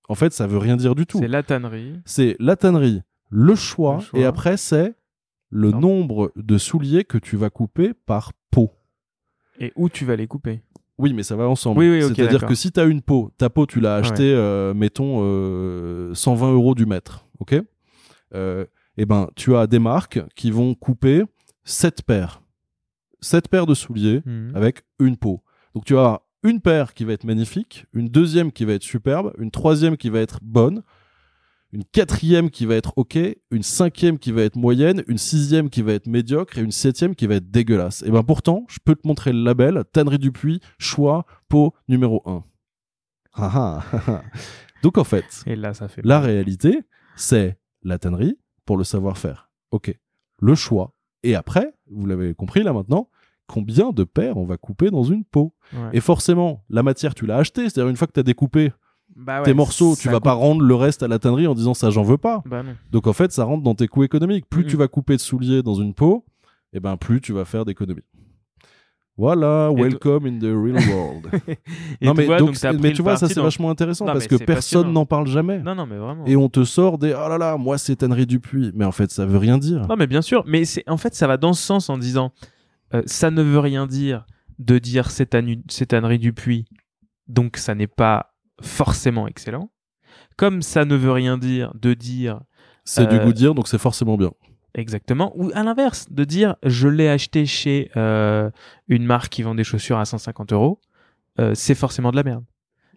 En fait, ça veut rien dire du tout. C'est la tannerie. C'est la tannerie, le choix, Le choix. et après c'est le Non. nombre de souliers que tu vas couper par peau. Et où tu vas les couper Oui, mais ça va ensemble. Oui, oui, ok, C'est-à-dire que si tu as une peau, ta peau, tu l'as achetée, euh, mettons, euh, 120 euros du mètre, ok? Euh, Eh ben, tu as des marques qui vont couper 7 paires. 7 paires de souliers Mhm. avec une peau. Donc tu as une paire qui va être magnifique, une deuxième qui va être superbe, une troisième qui va être bonne, une quatrième qui va être ok, une cinquième qui va être moyenne, une sixième qui va être médiocre et une septième qui va être dégueulasse. Et ben pourtant, je peux te montrer le label, Tannerie Dupuis, choix, peau numéro 1. Ah ah. Donc en fait, Et là, ça fait. la réalité, c'est la tannerie pour le savoir-faire. Ok. Le choix. Et après, vous l'avez compris là maintenant, combien de paires on va couper dans une peau? Ouais. Et forcément, la matière, tu l'as achetée. C'est-à-dire, une fois que tu as découpé Bah ouais, tes morceaux, tu vas pas rendre le reste à la tannerie en disant ça, j'en veux pas. Bah. Donc en fait, ça rentre dans tes coûts économiques. Plus Mhm. tu vas couper de souliers dans une peau, et ben plus tu vas faire d'économies. Voilà, Et welcome in the real world. Non mais vois, donc, mais tu vois ça c'est dans- vachement intéressant Non, parce que personne n'en parle jamais. Non, non, mais vraiment. Et on te sort des oh là là, moi c'est tannerie Dupuis, mais en fait ça veut rien dire. Non, mais bien sûr. Mais en fait, ça va dans ce sens en disant, euh, ça ne veut rien dire de dire c'est tannu- c'est tannerie du puits, donc ça n'est pas forcément excellent. Comme ça ne veut rien dire de dire C'est du Euh, goût dire donc c'est forcément bien. Exactement, ou à l'inverse, de dire je l'ai acheté chez euh, une marque qui vend des chaussures à 150 euros, euh, c'est forcément de la merde.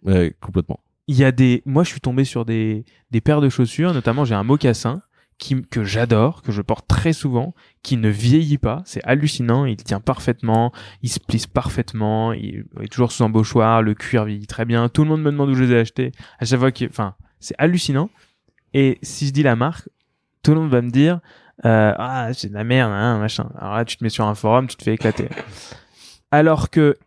Ouais, complètement. Il y a des, moi je suis tombé sur des, des paires de chaussures, notamment j'ai un mocassin qui, que j'adore, que je porte très souvent, qui ne vieillit pas, c'est hallucinant, il tient parfaitement, il se plisse parfaitement, il est toujours sous embauchoir, le cuir vieillit très bien, tout le monde me demande où je les ai achetés, à chaque fois que, enfin, c'est hallucinant. Et si je dis la marque, tout le monde va me dire euh, ah c'est de la merde, hein, machin. Alors là, tu te mets sur un forum, tu te fais éclater. Alors que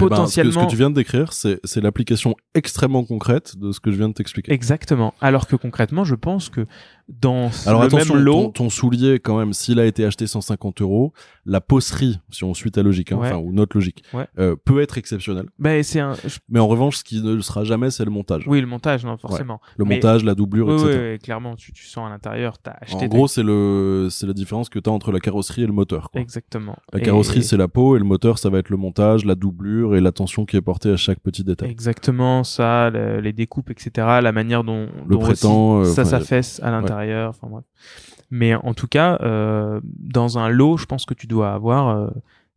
Eh ben, ce que- potentiellement, ce que tu viens de décrire, c'est c'est l'application extrêmement concrète de ce que je viens de t'expliquer. exactement. Alors que concrètement, je pense que dans Alors le attention, même lot, ton, ton soulier, quand même, s'il a été acheté 150 euros, la poserie, si on suit ta logique, hein, Ouais. ou notre logique, Ouais. euh, peut être exceptionnelle. ben c'est un, Mais en revanche, ce qui ne le sera jamais, c'est le montage. oui le montage, non forcément. Le mais- montage, la doublure, Oui, etc. oui, oui, clairement, tu, tu sens à l'intérieur, t'as acheté. En gros, c'est le, c'est la différence que tu as entre la carrosserie et le moteur. quoi. exactement. La Et- carrosserie, c'est la peau, et le moteur, ça va être le montage, la doublure et l'attention qui est portée à chaque petit détail. Exactement, ça, le- les découpes, etc., la manière dont Le dont prétend, aussi euh, ça s'affaisse à l'intérieur, bref. Mais en tout cas, euh, dans un lot, je pense que tu dois avoir euh,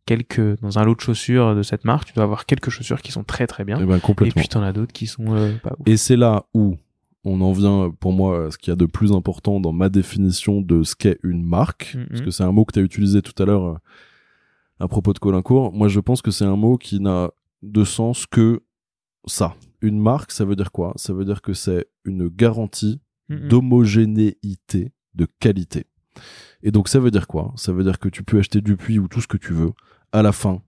quelques, dans un lot de chaussures de cette marque, tu dois avoir quelques chaussures qui sont très très bien, Eh ben, et complètement. puis t'en as d'autres qui sont euh, pas ouf. Et c'est là où on en vient, pour moi, à ce qu'il y a de plus important dans ma définition de ce qu'est une marque, Mhm. parce que c'est un mot que tu as utilisé tout à l'heure à propos de Colincourt. Moi, je pense que c'est un mot qui n'a de sens que ça. Une marque, ça veut dire quoi? Ça veut dire que c'est une garantie d'homogénéité, de qualité. Et donc ça veut dire quoi? Ça veut dire que tu peux acheter du puits ou tout ce que tu veux. À la fin,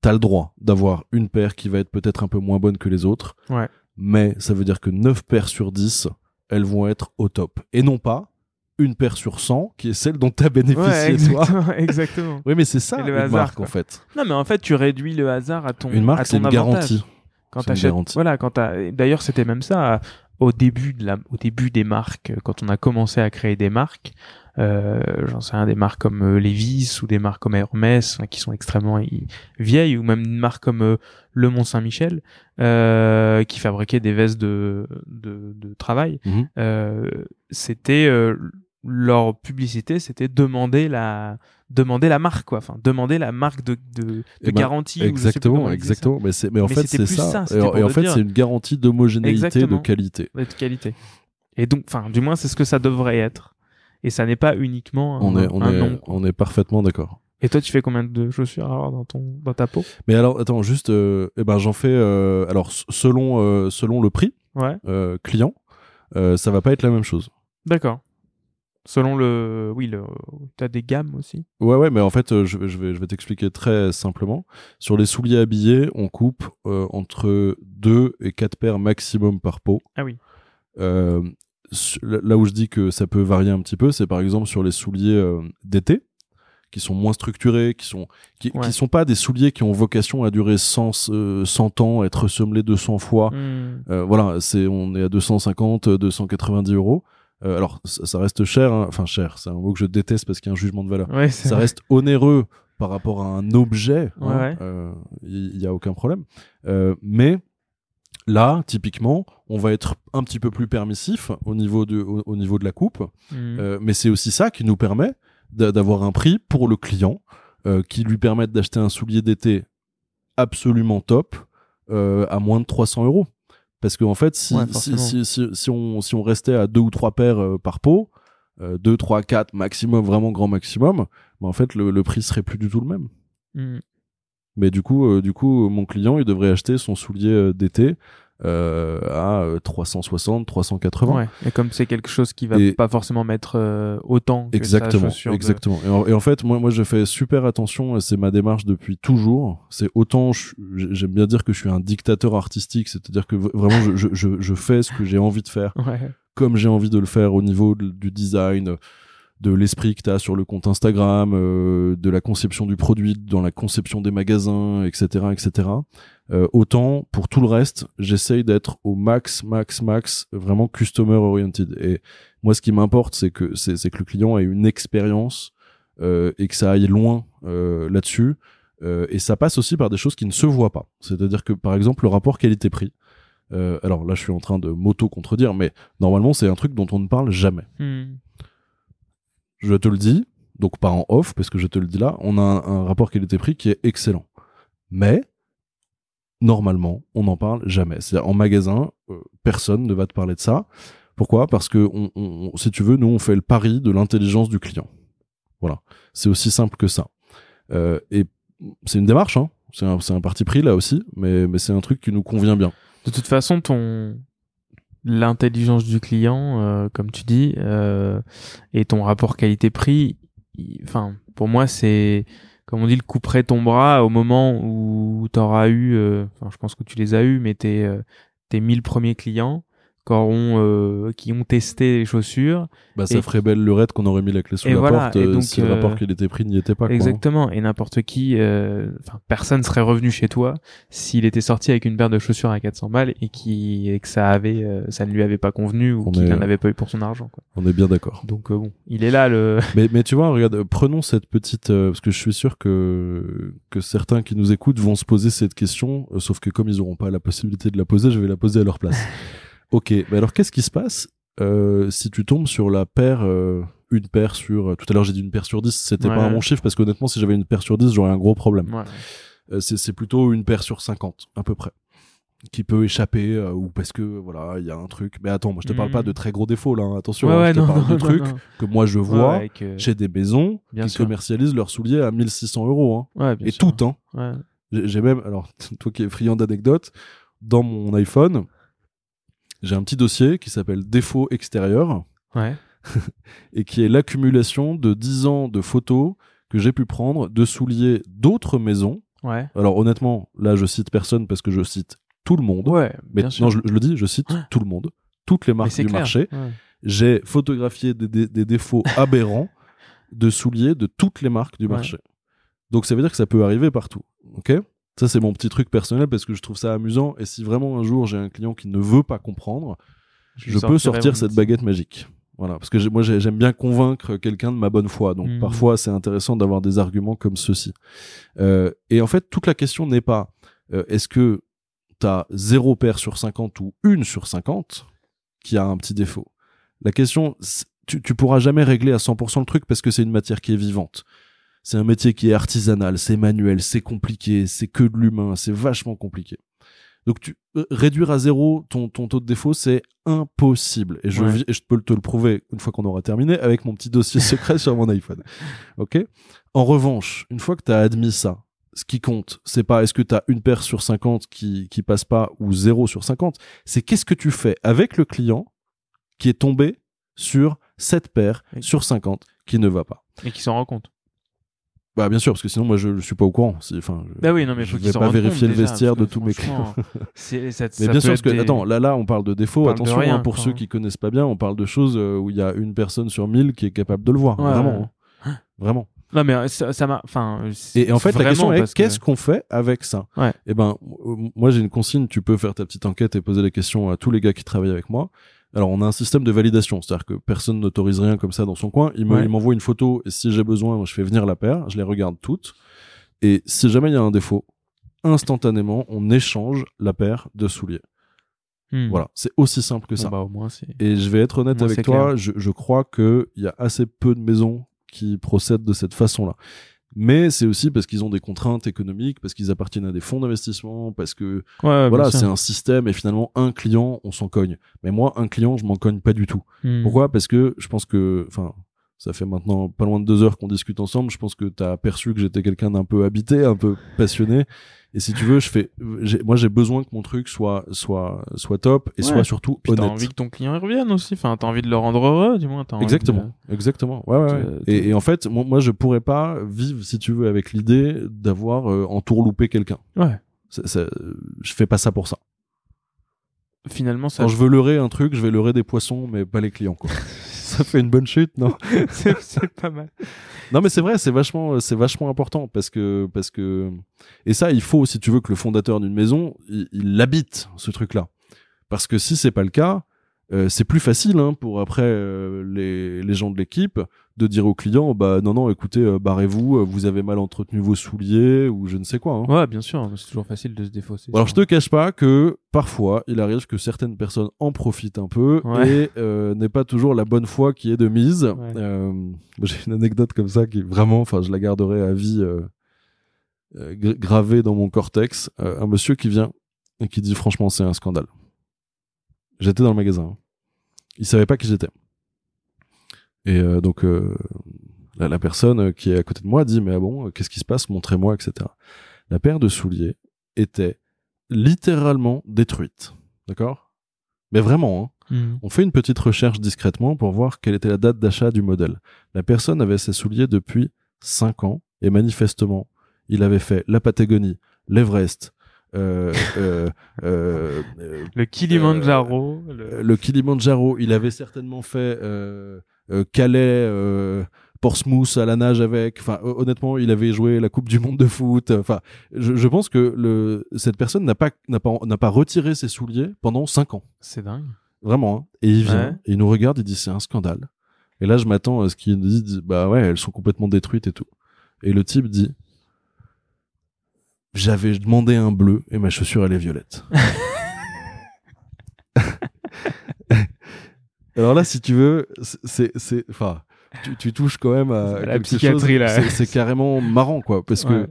t'as le droit d'avoir une paire qui va être peut-être un peu moins bonne que les autres. Ouais. Mais ça veut dire que 9 paires sur 10, elles vont être au top. Et non pas une paire sur 100 qui est celle dont t'as bénéficié Ouais, toi. exactement, exactement. Oui, mais c'est ça le une hasard, marque quoi. en fait. Non, mais en fait, tu réduis le hasard à ton Une à marque, c'est une avantage. garantie. quand t'achètes garantie. voilà quand d'ailleurs c'était même ça au début de la au début des marques quand on a commencé à créer des marques euh, j'en sais rien des marques comme euh, Levi's ou des marques comme Hermès enfin, qui sont extrêmement vieilles ou même une marque comme euh, Le Mont Saint-Michel euh, qui fabriquait des vestes de de, de travail Mhm. euh, c'était euh, leur publicité c'était demander la demander la marque quoi enfin demander la marque de de, de Eh ben, garantie Exactement, exactement. Mais, c'est- mais en Mais fait, c'est ça. ça, et, en- et fait, c'est une garantie d'homogénéité, de qualité. de qualité. Et donc, enfin, du moins, c'est ce que ça devrait être. Et ça n'est pas uniquement un, On est, on un est, nom. on est parfaitement d'accord. Et toi, tu fais combien de chaussures alors dans ton, dans ta peau? Mais alors, attends, juste, euh, eh ben, j'en fais. euh, alors, selon, euh, selon le prix Ouais. euh, client, ça va pas être la même chose. D'accord. Selon le, oui, le, t'as des gammes aussi. Ouais, ouais, mais en fait, euh, je, vais- je vais, je vais t'expliquer très simplement. Sur les souliers habillés, on coupe euh, entre 2 et 4 paires maximum par peau. Ah oui. Euh, là où je dis que ça peut varier un petit peu, c'est par exemple sur les souliers euh, d'été, qui sont moins structurés, qui sont qui, Ouais. qui sont pas des souliers qui ont vocation à durer 100, euh, 100 ans, être ressemblés 200 fois. Hmm. Euh, voilà, c'est on est à 250, 290 euros. Euh, alors ça, ça reste cher, hein. enfin cher, c'est un mot que je déteste parce qu'il y a un jugement de valeur. Ouais, Ça vrai. reste onéreux par rapport à un objet, Ouais, ouais. il y, a aucun problème. Euh, mais là, typiquement, on va être un petit peu plus permissif au niveau de, au, au niveau de la coupe. Euh, mais c'est aussi ça qui nous permet d'a- d'avoir un prix pour le client euh, qui lui permette d'acheter un soulier d'été absolument top euh, à moins de 300 euros. Parce qu'en fait, si, Ouais, si, si, si, on, si on restait à deux ou trois paires euh, par pot, euh, deux, trois, quatre maximum, vraiment grand maximum, bah, en fait, le, le prix serait plus du tout le même. Hmm. Mais du coup, euh, du coup, mon client, il devrait acheter son soulier euh, d'été euh, à euh, 360, 380. Ouais. Et comme c'est quelque chose qui va Et- pas forcément mettre euh, autant que Exactement, sa chaussure de- exactement. Et, en, et en fait, moi, moi, je fais super attention. et C'est ma démarche depuis toujours. C'est autant, j'aime bien dire que je suis un dictateur artistique, c'est-à-dire que vraiment, je, je, je, je fais ce que j'ai envie de faire, Ouais. comme j'ai envie de le faire au niveau de- du design, de l'esprit que tu as sur le compte Instagram, euh, de la conception du produit, dans la conception des magasins, etc., etc. Euh, autant pour tout le reste, j'essaye d'être au max, max, max, vraiment customer oriented. Et moi, ce qui m'importe, c'est que c'est que le client ait une expérience euh, et que ça aille loin là-dessus. Et ça passe aussi par des choses qui ne se voient pas. C'est-à-dire que, par exemple, le rapport qualité-prix. Alors là, je suis en train de m'auto-contredire, mais normalement, c'est un truc dont on ne parle jamais. Hmm. Je te le dis, donc pas en off, parce que je te le dis là, on a un, un rapport qualité-prix qui est excellent. Mais, normalement, on n'en parle jamais. C'est-à-dire, en magasin, euh, personne ne va te parler de ça. Pourquoi? Parce que, si tu veux, nous, on fait le pari de l'intelligence du client. Voilà. C'est aussi simple que ça. Euh, et c'est une démarche, hein. C'est un, c'est un parti pris là aussi, mais, mais c'est un truc qui nous convient bien. De toute façon, ton l'intelligence du client, euh, comme tu dis, euh, et ton rapport qualité-prix, enfin, pour moi, c'est, comme on dit, le coup près ton bras au moment où tu auras eu, euh, enfin, je pense que tu les as eu, mais tes, tes 1000 premiers clients euh, qui ont testé les chaussures. Bah, ça Et- ferait belle lurette qu'on aurait mis la clé sous Et la voilà, porte et euh, donc, si le euh, rapport qu'il était pris n'y était pas. quoi. Exactement. Et n'importe qui, euh, enfin, personne serait revenu chez toi s'il était sorti avec une paire de chaussures à 400 balles et qui, et que ça avait, euh, ça ne lui avait pas convenu ou qu'il est, n'en avait pas eu pour son argent, quoi. On est bien d'accord. Donc, bon, il est là, le, mais, mais tu vois, regarde, prenons cette petite, euh, parce que je suis sûr que que certains qui nous écoutent vont se poser cette question, euh, sauf que comme ils n'auront pas la possibilité de la poser, je vais la poser à leur place. ok, mais alors qu'est-ce qui se passe euh, si tu tombes sur la paire, euh, une paire sur, tout à l'heure j'ai dit une paire sur 10, c'était Ouais. pas un bon chiffre parce qu'honnêtement si j'avais une paire sur 10 j'aurais un gros problème. ouais. Euh, c'est plutôt une paire sur 50 à peu près qui peut échapper euh, ou parce que voilà il y a un truc mais attends moi je te parle pas de très gros défauts là hein, attention Ouais, hein, je te non, parle non, de trucs non. que moi je vois euh, chez des maisons Bien qui sûr. commercialisent leurs souliers à 1600 euros hein. et sûr. tout hein j'ai même alors toi qui es friand d'anecdotes dans mon iPhone j'ai un petit dossier qui s'appelle défaut extérieur Ouais. et qui est l'accumulation de 10 ans de photos que j'ai pu prendre de souliers d'autres maisons Ouais. alors honnêtement, là je cite personne parce que je cite tout le monde. Ouais, mais non, je, je le dis, je cite Ouais. tout le monde, toutes les marques du clair. marché. J'ai photographié des, des- des défauts aberrants de souliers de toutes les marques du marché. Donc ça veut dire que ça peut arriver partout. Ok? Ça c'est mon petit truc personnel parce que je trouve ça amusant. Et si vraiment un jour j'ai un client qui ne veut pas comprendre, je peux sortir cette baguette magique. Voilà, parce que moi j'ai- j'aime bien convaincre quelqu'un de ma bonne foi, donc Mhm. parfois c'est intéressant d'avoir des arguments comme ceci. Euh, et en fait, toute la question n'est pas euh, est-ce que t'as 0 paire sur 50 ou une sur 50 qui a un petit défaut? La question, tu, tu pourras jamais régler à 100% le truc parce que c'est une matière qui est vivante. C'est un métier qui est artisanal, c'est manuel, c'est compliqué, c'est que de l'humain, c'est vachement compliqué. Donc tu euh, réduire à zéro ton, ton taux de défaut, c'est impossible. Et je, Ouais. et je peux te le prouver une fois qu'on aura terminé avec mon petit dossier secret sur mon iPhone. Ok? En revanche, une fois que tu as admis ça, ce qui compte, c'est pas est-ce que tu as une paire sur 50 qui, qui passe pas ou 0 sur 50, c'est qu'est-ce que tu fais avec le client qui est tombé sur cette paire Oui. sur 50 qui ne va pas. Et qui s'en rend compte. Bah bien sûr, parce que sinon moi je, je suis pas au courant. Si, enfin, je, Bah oui, non, mais je faut vais qu'ils s'en pas vérifier le déjà, vestiaire de tous mes clients. ça- Mais bien sûr, parce que des- attends, là, là, on parle de défauts. De Attention, rien, hein, pour ceux qui connaissent pas bien, on parle de choses euh, où il y a une personne sur mille qui est capable de le voir. Ouais, vraiment, ouais. hein. vraiment. Non, mais euh, ça m'a. Enfin. Et, et en fait, la question est qu'est-ce qu'on fait avec ça? Ouais. Eh ben, euh, moi, j'ai une consigne. Tu peux faire ta petite enquête et poser les questions à tous les gars qui travaillent avec moi. Alors, on a un système de validation, c'est-à-dire que personne n'autorise rien comme ça dans son coin. Il Ouais. m'envoie une photo et si j'ai besoin, je fais venir la paire, je les regarde toutes. Et si jamais il y a un défaut, instantanément, on échange la paire de souliers. Hmm. Voilà, c'est aussi simple que Bon, ça. bah, au moins, c'est. Et je vais être honnête avec toi, je, je crois qu'il y a assez peu de maisons qui procèdent de cette façon-là. Mais c'est aussi parce qu'ils ont des contraintes économiques, parce qu'ils appartiennent à des fonds d'investissement, parce que Ouais, voilà, c'est un système et finalement un client, on s'en cogne. Mais moi, un client, je m'en cogne pas du tout. Hmm. Pourquoi? Parce que je pense que, enfin, ça fait maintenant pas loin de deux heures qu'on discute ensemble. Je pense que t'as aperçu que j'étais quelqu'un d'un peu habité, un peu passionné. Et si tu veux, je fais, moi j'ai besoin que mon truc soit soit soit top et Ouais. soit surtout Puis t'as honnête. envie que ton client revienne aussi. Enfin, t'as envie de le rendre heureux, du moins. t'as Exactement, exactement. Ouais, ouais, Et, et en fait, moi, moi, je pourrais pas vivre, si tu veux, avec l'idée d'avoir euh, entourloupé quelqu'un. Ouais. Je fais pas ça pour ça. Finalement, ça. Quand je veux leurrer un truc, je vais leurrer des poissons, mais pas les clients, quoi. ça fait une bonne chute, non c'est pas mal. Non, mais c'est vrai, c'est vachement, c'est vachement important parce que, parce que, et ça, il faut, si tu veux, que le fondateur d'une maison, il, il l'habite, ce truc-là. Parce que si c'est pas le cas, euh, c'est plus facile hein, pour après euh, les, les gens de l'équipe de dire aux clients bah non non écoutez euh, barrez-vous euh, vous avez mal entretenu vos souliers ou je ne sais quoi hein. Ouais, bien sûr. C'est toujours facile de se défausser. Alors je sur- te cache pas que parfois il arrive que certaines personnes en profitent un peu Ouais. et euh, n'est pas toujours la bonne foi qui est de mise. Ouais. Euh, J'ai une anecdote comme ça qui vraiment, enfin je la garderai à vie gra- gravée dans mon cortex. Un monsieur qui vient et qui dit franchement c'est un scandale. J'étais dans le magasin. hein. Il savait pas qui j'étais. Et euh, donc euh, la, la personne euh, qui est à côté de moi dit mais ah bon euh, qu'est-ce qui se passe? Montrez-moi etc. La paire de souliers était littéralement détruite. D'accord? Mais vraiment, hein. Mhm. On fait une petite recherche discrètement pour voir quelle était la date d'achat du modèle. La personne avait ses souliers depuis 5 ans et manifestement, il avait fait la Patagonie, l'Everest, euh, euh, euh, Le Kilimanjaro. le- le Kilimanjaro. Il avait certainement fait Calais, euh, Portsmouth à la nage avec. Enfin, hon- honnêtement, il avait joué la Coupe du Monde de foot. Enfin, je, je pense que le, cette personne n'a pas, n'a pas, n'a pas retiré ses souliers pendant 5 ans. C'est dingue. Vraiment. hein. Et il vient, Ouais. et il nous regarde, il dit c'est un scandale. Et là, je m'attends à ce qu'il nous dise, bah ouais, elles sont complètement détruites et tout. Et le type dit, j'avais demandé un bleu et ma chaussure elle est violette. Alors là, si tu veux, c'est, c'est, enfin, tu, tu touches quand même à la psychiatrie, chose- là. C'est, carrément marrant, quoi, parce que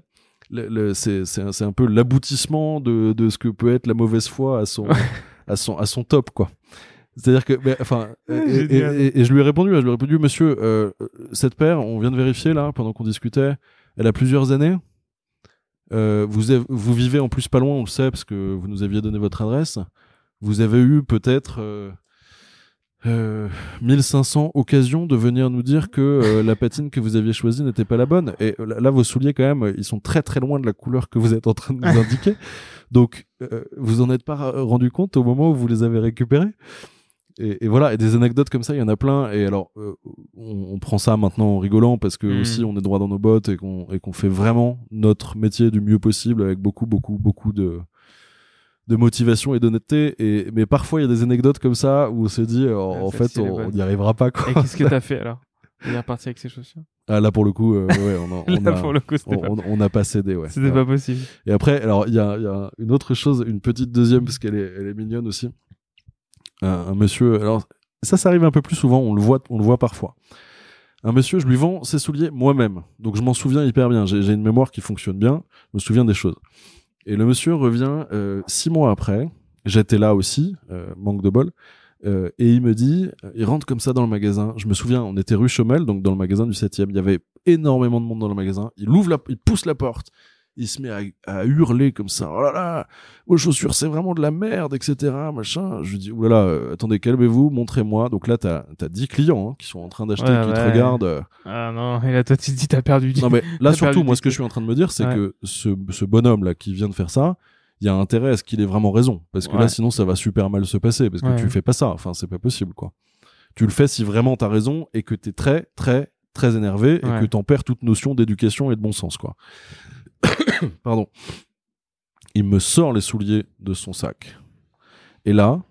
le, le- c'est, c'est, un, c'est un peu l'aboutissement de, de ce que peut être la mauvaise foi à son, à son, à son top, quoi. C'est-à-dire que, enfin, et, et- Génial. et- et je lui ai répondu, je lui ai répondu, monsieur, euh, cette paire, on vient de vérifier là, pendant qu'on discutait, elle a plusieurs années. Euh, vous, avez- vous vivez en plus pas loin, on le sait, parce que vous nous aviez donné votre adresse. Vous avez eu peut-être euh, euh, 1500 occasions de venir nous dire que euh, la patine que vous aviez choisie n'était pas la bonne. Et euh, là, vos souliers, quand même, ils sont très très loin de la couleur que vous êtes en train de nous indiquer. Donc, euh, vous en êtes pas rendu compte au moment où vous les avez récupérés. Et, et voilà, et des anecdotes comme ça, il y en a plein. Et alors, euh, on, on prend ça maintenant en rigolant parce que Mm. aussi on est droit dans nos bottes et qu'on et qu'on fait vraiment notre métier du mieux possible avec beaucoup, beaucoup, beaucoup de de motivation et d'honnêteté. Et mais parfois il y a des anecdotes comme ça où on se dit, euh, en, Ouais, en fait, on n'y arrivera pas quoi. Et qu'est-ce que t'as fait alors? Il est reparti avec ses chaussures? Ah là pour le coup, euh, ouais, on a, on Là, a- pour le coup, c'était on- pas, on- on n'a pas cédé, ouais. c'était pas possible. Et après, alors il y a, il y a une autre chose, une petite deuxième parce qu'elle est, elle est mignonne aussi. Un, un monsieur, alors ça, ça arrive un peu plus souvent. On le voit, on le voit parfois. Un monsieur, je lui vends ses souliers moi-même, donc je m'en souviens hyper bien. J'ai j'ai une mémoire qui fonctionne bien. Je me souviens des choses. Et le monsieur revient euh, six mois après. J'étais là aussi, euh, manque de bol. Euh, et il me dit, euh, il rentre comme ça dans le magasin. Je me souviens, on était rue Chomel, donc dans le magasin du 7e. Il y avait énormément de monde dans le magasin. Il ouvre la, il pousse la porte. Il se met à, à hurler comme ça. Oh là là, vos chaussures, c'est vraiment de la merde, etc. Machin. Je lui dis, oulala, euh, attendez, calmez-vous, montrez-moi. Donc là, t'as as 10 clients hein, qui sont en train d'acheter, Ouais, qui te ouais. regardent. euh. Ah non, et là, toi, tu te dis, t'as perdu du Non mais là surtout, moi ce que je suis en train de me dire, c'est Ouais. que ce, ce bonhomme là qui vient de faire ça, il y a intérêt à ce qu'il ait vraiment raison, parce que là sinon ça va super mal se passer, parce que tu fais pas ça, enfin c'est pas possible quoi. Tu le fais si vraiment t'as raison et que t'es très très très énervé et que t'en perds toute notion d'éducation et de bon sens quoi. Pardon. Il me sort les souliers de son sac. Et là,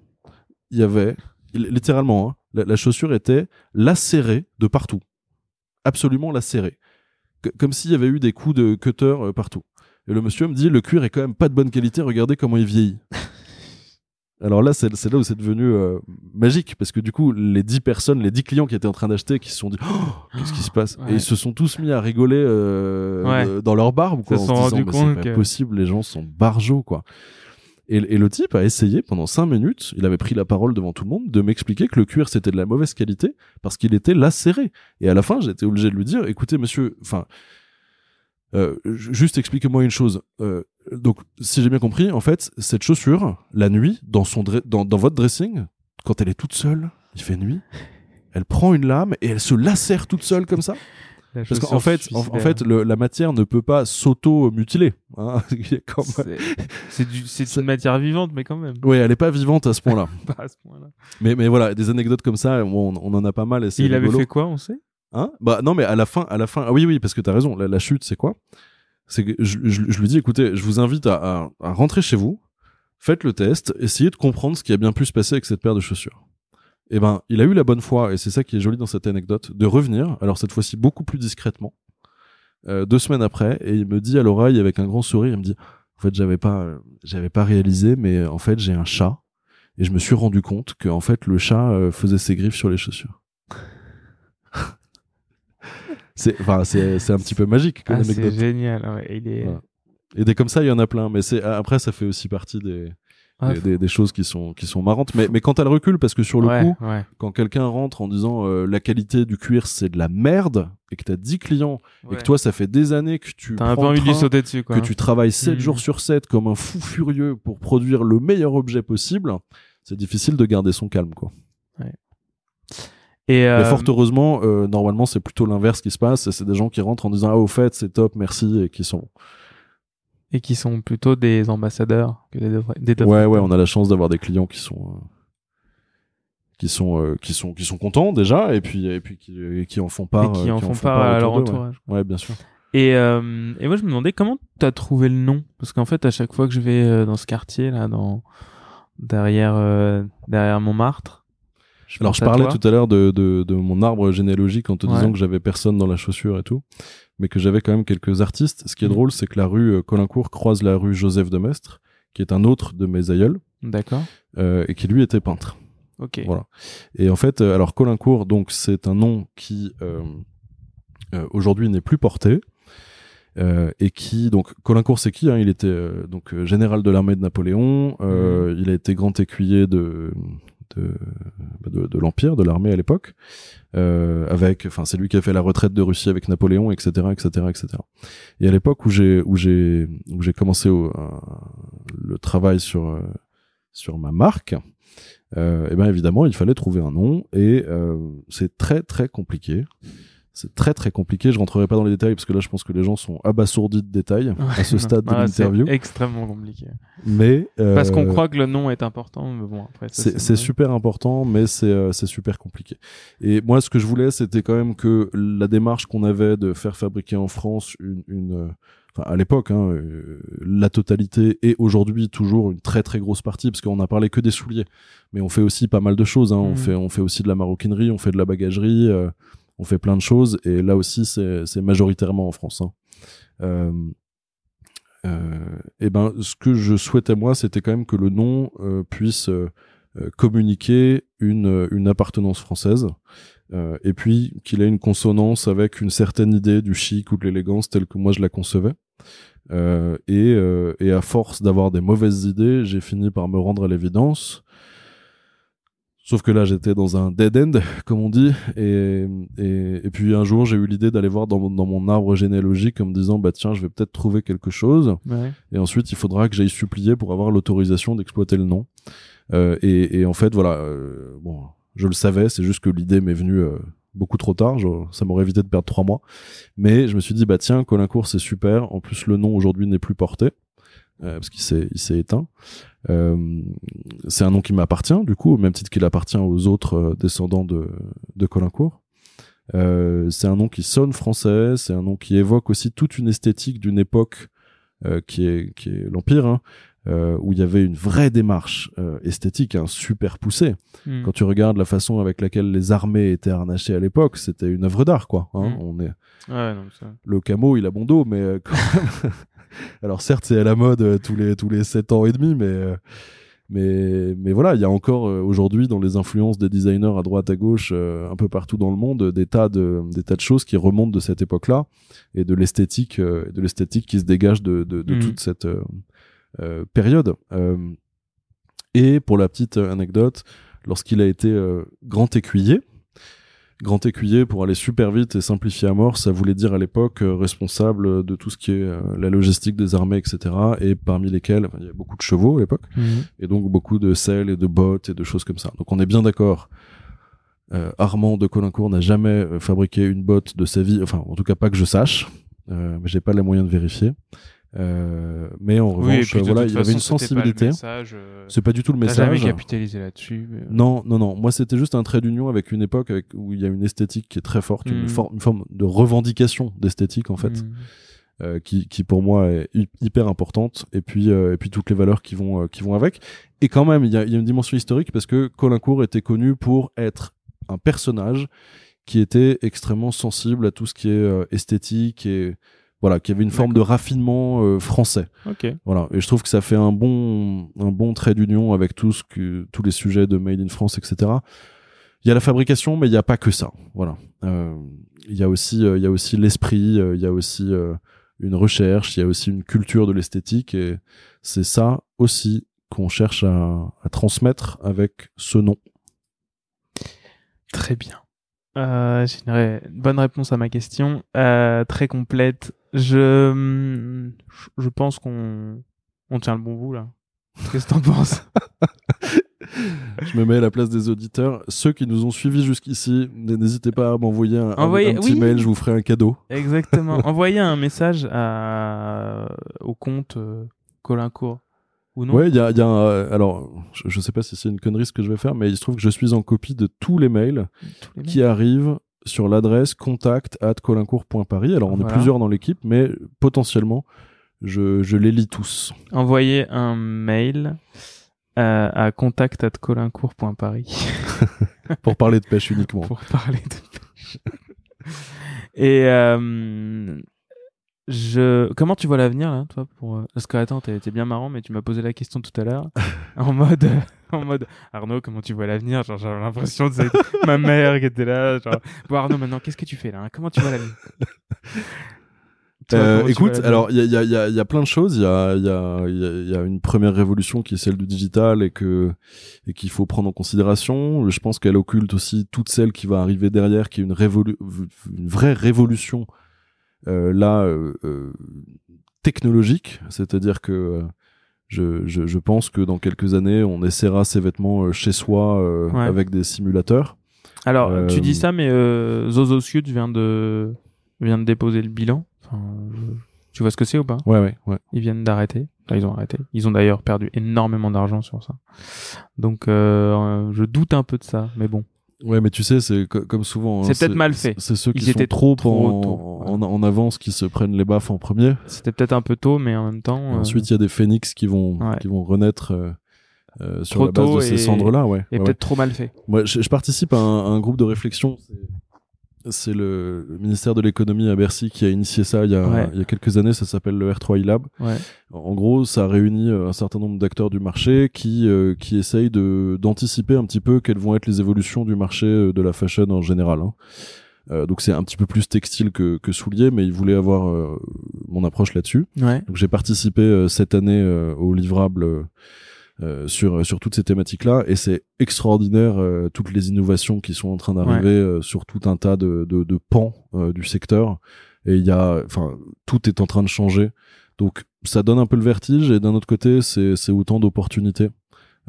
il y avait, littéralement, hein, la, chaussure était lacérée de partout. Absolument lacérée. Comme s'il y avait eu des coups de cutter euh, partout. Et le monsieur me dit, le cuir est quand même pas de bonne qualité, regardez comment il vieillit. Alors là, c'est là où c'est devenu euh, magique, parce que du coup, les 10 personnes, les 10 clients qui étaient en train d'acheter, qui se sont dit, Oh, qu'est-ce qui se passe? Ouais. Et ils se sont tous mis à rigoler euh, Ouais. euh, dans leur barbe, quoi, Se sont se disant, rendus compte que- possible, les gens sont barjots, quoi. Et, et le type a essayé pendant 5 minutes, il avait pris la parole devant tout le monde, de m'expliquer que le cuir c'était de la mauvaise qualité parce qu'il était lacéré. Et à la fin, j'étais obligé de lui dire, écoutez, monsieur, enfin, euh, ju- juste expliquez-moi une chose. Euh, donc, si j'ai bien compris, en fait, cette chaussure, la nuit, dans, son dans, dans votre dressing, quand elle est toute seule, il fait nuit, elle prend une lame et elle se lacère toute seule comme ça. Parce qu'en fait, en, fait le- la matière ne peut pas s'auto-mutiler. Hein. C'est- une matière vivante, mais quand même. Ouais, elle est pas vivante à ce point-là. Mais, mais voilà, des anecdotes comme ça, on, on en a pas mal. Et c'est Il avait fait quoi, on sait? Hein? Bah non, mais à la fin, à la fin, ah oui, oui, parce que t'as raison. La, la chute, c'est quoi? C'est que je, je- je lui dis, écoutez, je vous invite à, à- à rentrer chez vous, faites le test, essayez de comprendre ce qui a bien pu se passer avec cette paire de chaussures. Et ben, il a eu la bonne foi, et c'est ça qui est joli dans cette anecdote, de revenir. Alors cette fois-ci beaucoup plus discrètement, euh, deux semaines après, et il me dit à l'oreille avec un grand sourire, il me dit, en fait, j'avais pas, j'avais pas réalisé, mais en fait, j'ai un chat, et je me suis rendu compte que en fait, le chat euh, faisait ses griffes sur les chaussures. C'est, enfin, c'est, c'est un petit peu magique Ah, c'est génial. ouais, il est... Ouais. Et des comme ça, il y en a plein. Mais c'est après, ça fait aussi partie des, Ah, des, des- des choses qui sont qui sont marrantes. Mais mais quand t'as le recul, parce que sur le ouais, coup, ouais, quand quelqu'un rentre en disant euh, la qualité du cuir c'est de la merde et que t'as 10 clients et que toi ça fait des années que tu T'as un peu prends de lui train, sauter dessus, quoi. que tu travailles 7 Mm. jours sur 7 comme un fou furieux pour produire le meilleur objet possible, c'est difficile de garder son calme, quoi. Et Mais euh, fort heureusement, euh, normalement, c'est plutôt l'inverse qui se passe. C'est des gens qui rentrent en disant ah au fait c'est top, merci et qui sont. et qui sont plutôt des ambassadeurs que des, devra- des Ouais ouais, on a la chance d'avoir des clients qui sont euh, qui sont euh, qui sont qui sont contents déjà et puis et puis qui, et qui en font part. et qui euh, en font part à leur ouais. entourage. Ouais, bien sûr. Et, euh, et moi, je me demandais comment tu as trouvé le nom? Parce qu'en fait, à chaque fois que je vais dans ce quartier, là, dans, derrière, euh, derrière Montmartre. Alors je parlais toi. tout à l'heure de, de, de mon arbre généalogique en te Ouais. disant que j'avais personne dans la chaussure et tout, mais que j'avais quand même quelques artistes. Ce qui est Mhm. drôle, c'est que la rue euh, Colincourt croise la rue Joseph de Maistre, qui est un autre de mes aïeuls, D'accord. euh, et qui lui était peintre. Ok. Voilà. Et en fait, euh, alors Colincourt, donc c'est un nom qui euh, euh, aujourd'hui n'est plus porté. euh, et qui donc Colincourt c'est qui hein? Il était euh, donc euh, général de l'armée de Napoléon. euh, Il a été grand écuyer de de, bah, de, de l'empire, de l'armée à l'époque. Euh, avec, enfin c'est lui qui a fait la retraite de Russie avec Napoléon, etc., etc., etc. Et à l'époque où j'ai où j'ai où j'ai commencé au, euh, le travail sur euh, sur ma marque, euh, et ben évidemment, il fallait trouver un nom et euh, c'est très très compliqué. C'est très très compliqué. Je rentrerai pas dans les détails parce que là, je pense que les gens sont abasourdis de détails à ce stade de c'est l'interview. extrêmement compliqué. Mais euh, Parce qu'on croit que le nom est important, mais bon, après, c'est super important, mais c'est euh, c'est super compliqué. Et moi, ce que je voulais, c'était quand même que la démarche qu'on avait de faire fabriquer en France une, une euh, enfin à l'époque, hein, euh, la totalité et aujourd'hui toujours une très très grosse partie, parce qu'on a parlé que des souliers, mais on fait aussi pas mal de choses. Hein. On Mhm. fait on fait aussi de la maroquinerie, on fait de la bagagerie, euh, on fait plein de choses, et là aussi c'est majoritairement en France. Hein. Euh, euh, et ben, ce que je souhaitais moi, c'était quand même que le nom euh, puisse euh, euh, communiquer une, une appartenance française, et puis qu'il ait une consonance avec une certaine idée du chic ou de l'élégance telle que moi je la concevais. Et, et à force d'avoir des mauvaises idées, j'ai fini par me rendre à l'évidence. Sauf que là, j'étais dans un dead end, comme on dit, et, et, et puis un jour, j'ai eu l'idée d'aller voir dans, mon- dans mon arbre généalogique en me disant, bah tiens, je vais peut-être trouver quelque chose. Ouais. Et ensuite, il faudra que j'aille supplier pour avoir l'autorisation d'exploiter le nom. Euh, et, et en fait, voilà, euh, bon, je le savais, c'est juste que l'idée m'est venue euh, beaucoup trop tard. Je- ça m'aurait évité de perdre trois mois. Mais je me suis dit, bah tiens, Colincourt, c'est super. En plus, le nom aujourd'hui n'est plus porté. Euh, parce qu'il s'est il s'est éteint. Euh, c'est un nom qui m'appartient, du coup, au même titre qu'il appartient aux autres euh, descendants de, de Colincourt. Euh, c'est un nom qui sonne français, c'est un nom qui évoque aussi toute une esthétique d'une époque qui est qui est l'empire, hein, euh, où il y avait une vraie démarche euh, esthétique, hein, super poussée. Hmm. Quand tu regardes la façon avec laquelle les armées étaient harnachées à l'époque, c'était une œuvre d'art, quoi. Hein. Mm. On est Ouais, non, ça... le camo, il a bon dos, mais euh, quand même. Alors certes, c'est à la mode euh, tous les tous les sept ans et demi, mais euh, mais mais voilà, il y a encore euh, aujourd'hui dans les influences des designers à droite à gauche, euh, un peu partout dans le monde, des tas de des tas de choses qui remontent de cette époque-là et de l'esthétique euh, de l'esthétique qui se dégage de de, de Mhm. toute cette période. Et pour la petite anecdote, lorsqu'il a été grand écuyer, grand écuyer pour aller super vite et simplifier à mort, ça voulait dire à l'époque euh, responsable de tout ce qui est euh, la logistique des armées, etc. Et parmi lesquels, enfin, il y a beaucoup de chevaux à l'époque, Mhm. et donc beaucoup de selles et de bottes et de choses comme ça. Donc on est bien d'accord. Euh, Armand de Colincourt n'a jamais fabriqué une botte de sa vie, enfin en tout cas pas que je sache, mais j'ai pas les moyens de vérifier. Euh, mais en Oui, revanche, de voilà, il y avait une sensibilité. message, euh, C'est pas du tout le T'as jamais message. capitalisé là-dessus. mais, euh, Non, non, non. Moi, c'était juste un trait d'union avec une époque avec, où il y a une esthétique qui est très forte, une, Mm. for- une forme de revendication d'esthétique en fait, euh, qui, qui pour moi est hy- hyper importante. Et puis, euh, et puis toutes les valeurs qui vont, euh, qui vont avec. Et quand même, il y a, il y a une dimension historique parce que Colincourt était connu pour être un personnage qui était extrêmement sensible à tout ce qui est euh, esthétique et voilà, qui avait une forme de raffinement euh, français. Voilà, et je trouve que ça fait un bon, un bon trait d'union avec tout ce que, tous les sujets de Made in France, etc. Il y a la fabrication, mais il n'y a pas que ça. Voilà, Euh, il y a aussi, euh, il y a aussi l'esprit, il y a aussi une recherche, il y a aussi une culture de l'esthétique, et c'est ça aussi qu'on cherche à, à transmettre avec ce nom. Très bien. Euh, j'ai une bonne réponse à ma question, euh, très complète. Je, je pense qu'on on tient le bon bout là. Qu'est-ce que t'en penses? Je me mets à la place des auditeurs. Ceux qui nous ont suivis jusqu'ici, n'hésitez pas à m'envoyer un, un- Envoyez- un petit oui. mail, je vous ferai un cadeau. Exactement. Envoyez un message à... au compte euh, Colincourt. Ou non? Ouais, il y a, y a un, euh, alors, je, je sais pas si c'est une connerie ce que je vais faire, mais il se trouve que je suis en copie de tous les mails Tous les qui arrivent sur l'adresse contact at colincourt.paris. Alors, on Voilà. est plusieurs dans l'équipe, mais potentiellement, je, je les lis tous. envoyez un mail euh, à contact@colincourt.paris Pour parler de pêche uniquement. pour parler de pêche. Et euh, je comment tu vois l'avenir là toi pour euh, parce que attends t'es bien marrant mais tu m'as posé la question tout à l'heure. En mode en mode Arnaud comment tu vois l'avenir? Genre j'avais l'impression que c'était ma mère qui était là genre bon Arnaud maintenant qu'est-ce que tu fais là hein? Comment tu vois l'avenir Euh, écoute, alors il y a, y, a, y, a, y a plein de choses. Il y a, il y, a, il y, a, il y a une première révolution qui est celle du digital et que et qu'il faut prendre en considération. Je pense qu'elle occulte aussi toute celle qui va arriver derrière, qui est une, révolu une vraie révolution là euh, euh, technologique. C'est-à-dire que euh, je, je, je pense que dans quelques années, on essaiera ses vêtements euh, chez soi euh, Ouais. avec des simulateurs. Alors, Euh, tu dis ça, mais euh, Zozo Sud vient de vient de déposer le bilan. Enfin, Tu vois ce que c'est ou pas? Ouais, ouais, ouais. Ils viennent d'arrêter. Enfin, ils ont arrêté. Ils ont d'ailleurs perdu énormément d'argent sur ça. Donc, euh, je doute un peu de ça, mais bon. Ouais, mais tu sais, c'est co- comme souvent. hein, C'est peut-être mal fait. C'est ceux Ils qui sont étaient trop, trop en, tôt, en, en avance qui se prennent les baffes en premier. C'était peut-être un peu tôt, mais en même temps. euh, Ensuite, il y a des phénix qui vont, Ouais. qui vont renaître euh, euh, sur Trop la base de ces cendres-là. Ouais. et Ouais, peut-être trop mal fait. Moi, je, je participe à un, à un groupe de réflexion. C'est- le, le ministère de l'économie à Bercy qui a initié ça il y a, Ouais. il y a quelques années. Ça s'appelle le R3 Lab. Ouais. En gros, ça réunit euh, un certain nombre d'acteurs du marché qui euh, qui essayent de d'anticiper un petit peu quelles vont être les évolutions du marché euh, de la fashion en général. hein. Euh, donc c'est un petit peu plus textile que, que soulier, mais ils voulaient avoir euh, mon approche là-dessus. Ouais. Donc j'ai participé cette année au livrable euh, sur sur toutes ces thématiques-là, et c'est extraordinaire euh, toutes les innovations qui sont en train d'arriver euh, sur tout un tas de de, de pans euh, du secteur. Et il y a, enfin, tout est en train de changer. Donc ça donne un peu le vertige, et d'un autre côté, c'est c'est autant d'opportunités.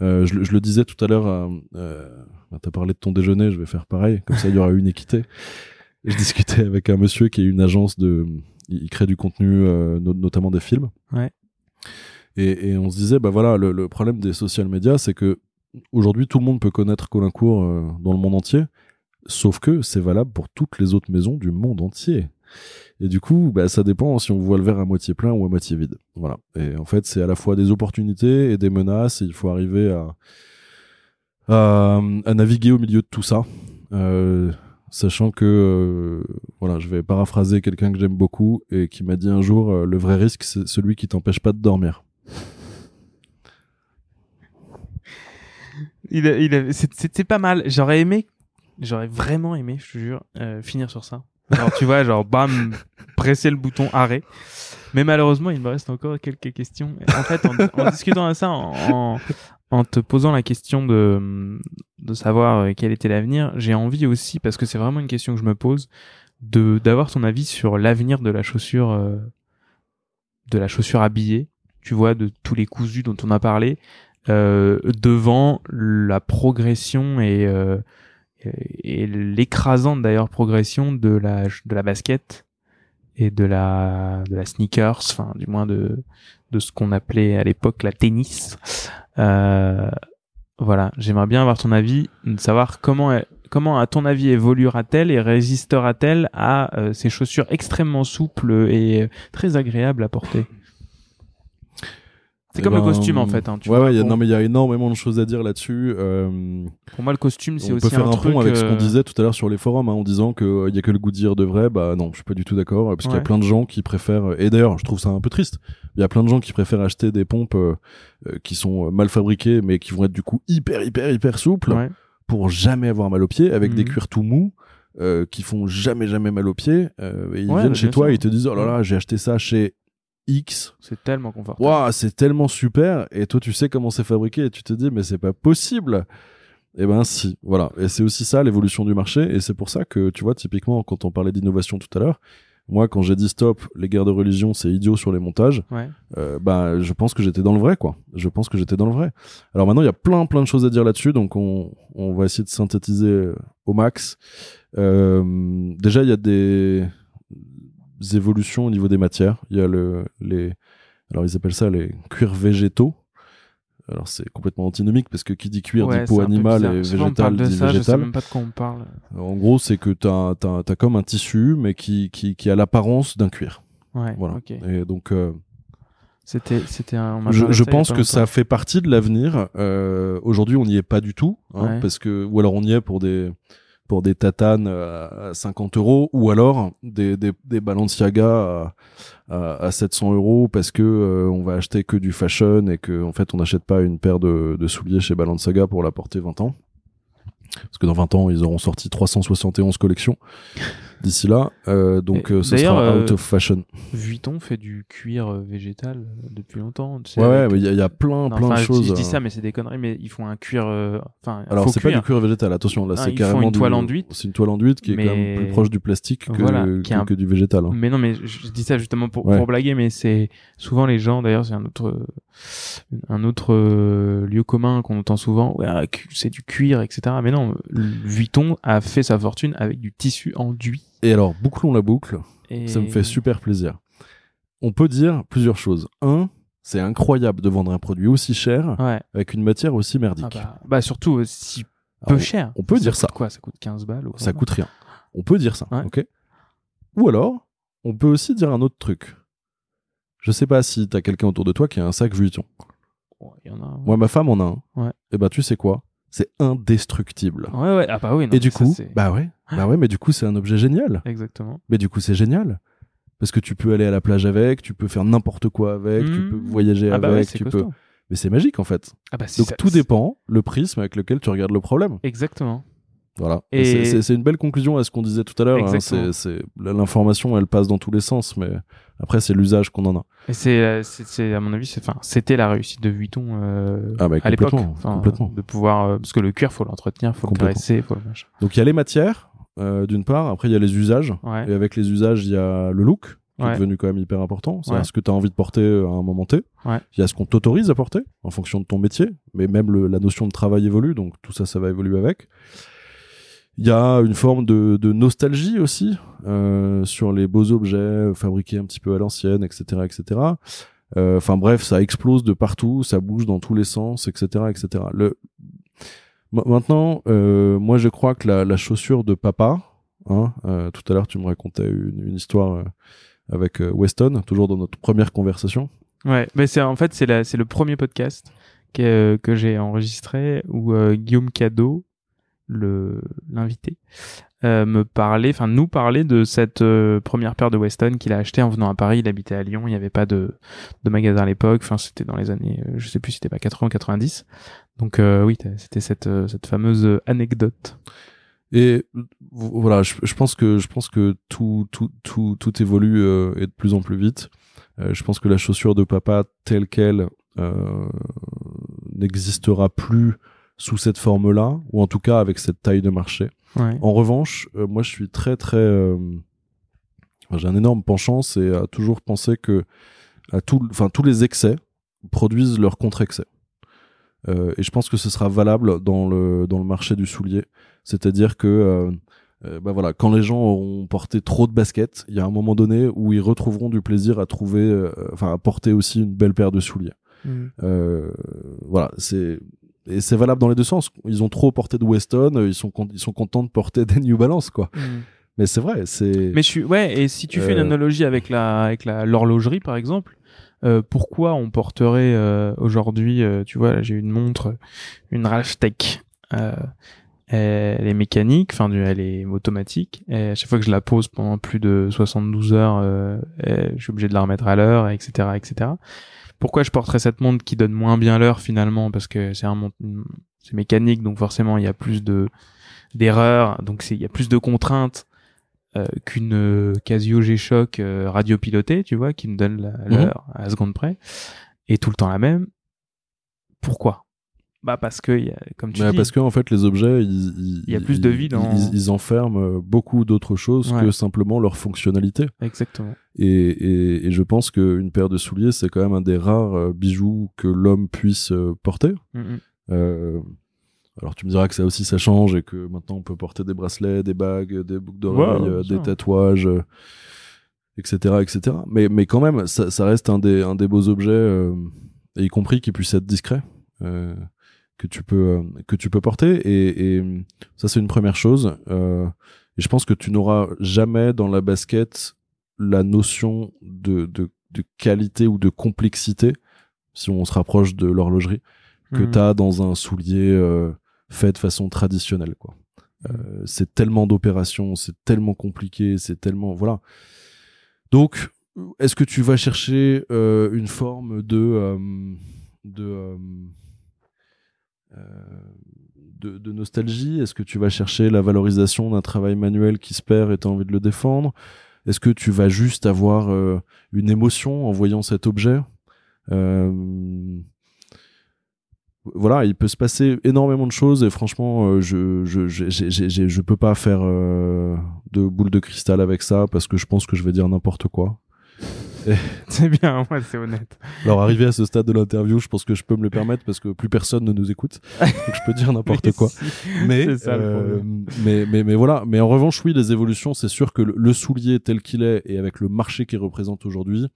Euh, je, le- je le disais tout à l'heure, euh, euh, t'as parlé de ton déjeuner, je vais faire pareil, comme ça il y aura une équité. Je discutais avec un monsieur qui est une agence de, il crée du contenu, euh, no- notamment des films. Ouais. Et, on se disait, bah voilà, le, problème des social media, c'est que aujourd'hui tout le monde peut connaître Colincourt euh, dans le monde entier, sauf que c'est valable pour toutes les autres maisons du monde entier. Et du coup, bah, ça dépend si on voit le verre à moitié plein ou à moitié vide. Voilà. Et en fait, c'est à la fois des opportunités et des menaces. Et il faut arriver à, naviguer au milieu de tout ça. Euh, sachant que, euh, voilà, je vais paraphraser quelqu'un que j'aime beaucoup et qui m'a dit un jour, le vrai risque, c'est celui qui t'empêche pas de dormir. Il C'était pas mal. J'aurais aimé, j'aurais vraiment aimé, je te jure, euh, finir sur ça. Genre, tu vois, genre, bam, presser le bouton arrêt. Mais malheureusement, il me reste encore quelques questions. En fait, en, discutant de ça, en, te posant la question de, savoir euh, quel était l'avenir, j'ai envie aussi, parce que c'est vraiment une question que je me pose, d'avoir ton avis sur l'avenir de la chaussure, euh, de la chaussure habillée. Tu vois, de tous les cousus dont on a parlé, euh, devant la progression et euh, et l'écrasante d'ailleurs progression de la de la basket et de la de la sneakers enfin du moins de de ce qu'on appelait à l'époque la tennis. Euh, voilà j'aimerais bien avoir ton avis de savoir comment comment à ton avis évoluera-t-elle et résistera-t-elle à euh, ces chaussures extrêmement souples et euh, très agréables à porter? C'est Eh comme ben, le costume en fait hein, tu ouais, vois, ouais, y a- non, mais il y a énormément de choses à dire là-dessus. Euh, pour moi le costume c'est on aussi peut faire un, truc pont avec ce euh, qu'on disait tout à l'heure sur les forums, hein, en disant qu'il y a que le goût de dire de vrai. Bah non, je suis pas du tout d'accord, parce qu'il y a plein de gens qui préfèrent. Et d'ailleurs, je trouve ça un peu triste. Il y a plein de gens qui préfèrent acheter des pompes euh, euh, qui sont euh, mal fabriquées, mais qui vont être du coup hyper, hyper, hyper souples ouais. pour jamais avoir mal aux pieds, avec des Mhm. cuirs tout mous. euh, qui font jamais jamais mal aux pieds euh, et ils Ouais, viennent chez toi sûr. et ils te disent oh là là j'ai acheté ça chez X c'est tellement confortable Waouh, c'est tellement super. Et toi, tu sais comment c'est fabriqué et tu te dis, mais c'est pas possible. Eh ben, si. Voilà. Et c'est aussi ça, l'évolution du marché. Et c'est pour ça que, tu vois, typiquement, quand on parlait d'innovation tout à l'heure, Moi, quand j'ai dit stop, les guerres de religion, c'est idiot sur les montages. Ouais. Euh, bah, je pense que j'étais dans le vrai, quoi. Je pense que j'étais dans le vrai. Alors maintenant, il y a plein, plein de choses à dire là-dessus, donc on, on va essayer de synthétiser euh, au max. Euh, déjà, il y a des évolutions au niveau des matières. Il y a le, les, alors ils appellent ça les cuirs végétaux. Alors c'est complètement antinomique parce que qui dit cuir Ouais, dit peau animale et Souvent, on parle végétal de dit ça, je sais végétal. même pas de quoi on parle. En gros, c'est que t'as t'as comme un tissu mais qui qui qui a l'apparence d'un cuir. Ouais. Voilà. Et donc euh, C'était, c'était je, pense que ça fait partie de l'avenir. Euh, Aujourd'hui, on n'y est pas du tout, hein, Ouais. parce que ou alors on y est pour des pour des tatanes à à 50 euros, ou alors des des, Balenciaga à, à, à 700 euros parce que euh, on va acheter que du fashion et que en fait on n'achète pas une paire de, de souliers chez Balenciaga pour la porter 20 ans. Parce que dans 20 ans, ils auront sorti 371 collections d'ici là. Euh, donc euh, ce sera euh, out of fashion. Vuitton fait du cuir euh, végétal euh, depuis longtemps. tu sais, Ouais, ouais, avec- il y, a- il y a plein, Non, plein de choses. Je, dis euh, ça, mais c'est des conneries. Mais ils font un cuir. euh, Enfin, Alors c'est pas du cuir végétal, attention, là c'est carrément une toile enduite. C'est une toile enduite qui est quand même plus proche du plastique que, Voilà, que, un- que du végétal. hein. Mais non, mais je, je dis ça justement pour, Ouais. pour blaguer, mais c'est souvent les gens, d'ailleurs, c'est un autre, un autre euh, lieu commun qu'on entend souvent, ouais, c'est du cuir, etc. Mais non, Vuitton a fait sa fortune avec du tissu enduit. Et alors, bouclons la boucle, Et... ça me fait super plaisir. On peut dire plusieurs choses. Un, c'est incroyable de vendre un produit aussi cher Ouais. avec une matière aussi Ah merdique. bah, bah, surtout euh, si peu Alors, cher. on peut dire ça. Quoi, ça coûte 15 balles ou Ça 20 coûte rien. On peut dire ça, Ouais. ok? Ou alors, on peut aussi dire un autre truc. Je sais pas si t'as quelqu'un autour de toi qui a un sac Vuitton. Ouais, il y en a. un. Moi, ma femme en a un. Ouais. Et ben, tu sais quoi? C'est indestructible. Ouais, ouais. Ah bah oui. non, Et du coup, bah ouais, bah ouais, mais du coup, c'est un objet génial. Exactement. Mais du coup, c'est génial. Parce que tu peux aller à la plage avec, tu peux faire n'importe quoi avec, tu Mmh. peux voyager Ah bah avec, tu peux. Mais c'est magique en fait. Ah bah, si Donc ça- tout dépend le prisme avec lequel tu regardes le problème. Exactement. Voilà. Et- c'est- une belle conclusion à ce qu'on disait tout à l'heure. hein. L'information, elle passe dans tous les sens, mais après, c'est l'usage qu'on en a. Et c'est, euh, à mon avis, c'était la réussite de Vuitton euh, Ah bah, à l'époque. complètement, Enfin. De pouvoir, euh, parce que le cuir, faut l'entretenir, faut le caresser, faut le machin. Donc il y a les matières, euh, d'une part. Après, il y a les usages. Ouais. Et avec les usages, il y a le look, qui Ouais. est devenu quand même hyper important. C'est Ouais. ce que tu as envie de porter à un moment T. Ouais. Il y a ce qu'on t'autorise à porter en fonction de ton métier, mais même le- la notion de travail évolue, donc tout ça, ça va évoluer avec. Il y a une forme de, de nostalgie aussi euh, sur les beaux objets euh, fabriqués un petit peu à l'ancienne, etc., etc. Euh, Enfin bref, ça explose de partout, ça bouge dans tous les sens, etc., etc. Le... Ma- Maintenant, euh, moi je crois que la, la chaussure de papa, hein, euh, tout à l'heure tu me racontais une, une histoire avec Weston, toujours dans notre première conversation. Ouais. Mais c'est, en fait, c'est le premier podcast que, que j'ai enregistré où Guillaume Cadeau, le, l'invité, euh, me parlait, enfin, nous parlait de cette euh, première paire de Weston qu'il a acheté en venant à Paris. Il habitait à Lyon. Il n'y avait pas de, de magasin à l'époque. Enfin, c'était dans les années, euh, je sais plus c'était pas 80 ou 90. Donc, euh, oui, c'était cette, cette fameuse anecdote. Et voilà, je, je pense que je pense que tout tout tout tout évolue et de plus en plus vite. Je pense que la chaussure de papa telle qu'elle n'existera plus sous cette forme-là, ou en tout cas avec cette taille de marché. Ouais. En revanche, euh, moi je suis très très euh, j'ai un énorme penchant, c'est à toujours penser que à tout, enfin tous les excès produisent leur contre-excès. Euh, et je pense que ce sera valable dans le dans le marché du soulier, c'est-à-dire que bah voilà, quand les gens auront porté trop de baskets, il y a un moment donné où ils retrouveront du plaisir à trouver, enfin à porter aussi une belle paire de souliers. Mm. Euh, voilà, c'est et c'est valable dans les deux sens. Ils ont trop porté de Weston, euh, ils sont ils sont contents de porter des New Balance quoi. Mm. Mais c'est vrai, c'est Mais je suis ouais et si tu fais une Euh. analogie avec la avec la l'horlogerie par exemple, euh, pourquoi on porterait euh, aujourd'hui euh, tu vois là j'ai une montre une Ralph Tech euh, elle est mécanique, enfin elle est automatique et à chaque fois que je la pose pendant plus de 72 heures je suis obligé de la remettre à l'heure etc etc. Pourquoi je porterais cette montre qui donne moins bien l'heure finalement parce que c'est un c'est mécanique donc forcément il y a plus de d'erreurs donc c'est il y a plus de contraintes euh, qu'une euh, Casio G-Shock euh, radiopilotée, tu vois, qui me donne la- l'heure à la seconde près, et tout le temps la même. Pourquoi? Bah parce que, y a, comme tu Mais dis, parce que en fait, les objets, ils, Il y a plus de vie dans- ils, ils enferment beaucoup d'autres choses Ouais. que simplement leur fonctionnalité. exactement. Et, et, et je pense qu'une paire de souliers, c'est quand même un des rares euh, bijoux que l'homme puisse euh, porter. Mm. Euh, alors tu me diras que ça aussi ça change et que maintenant on peut porter des bracelets, des bagues, des boucles d'oreilles, Ouais, des tatouages, etc., etc. Mais mais quand même ça, ça reste un des un des beaux objets, euh, et y compris qui puisse être discret, euh, que tu peux euh, que tu peux porter. Et, et ça c'est une première chose. Euh, et je pense que tu n'auras jamais dans la basket la notion de, de de qualité ou de complexité si on se rapproche de l'horlogerie que Mm. tu as dans un soulier euh, fait de façon traditionnelle quoi. Euh, c'est tellement d'opérations, c'est tellement compliqué, c'est tellement voilà. Donc est-ce que tu vas chercher euh, une forme de euh, de, de de nostalgie. Est-ce que tu vas chercher la valorisation d'un travail manuel qui se perd et tu as envie de le défendre? Est-ce que tu vas juste avoir euh, une émotion en voyant cet objet? Euh, voilà, il peut se passer énormément de choses et franchement, euh, je je peux pas faire euh, de boule de cristal avec ça parce que je pense que je vais dire n'importe quoi. C'est bien, ouais, c'est honnête. Alors arrivé à ce stade de l'interview, je pense que je peux me le permettre parce que plus personne ne nous écoute, donc je peux dire n'importe quoi. si. Mais, ça, euh, mais mais mais voilà. Mais en revanche, oui, les évolutions, c'est sûr que le, le soulier tel qu'il est et avec le marché qu'il représente aujourd'hui,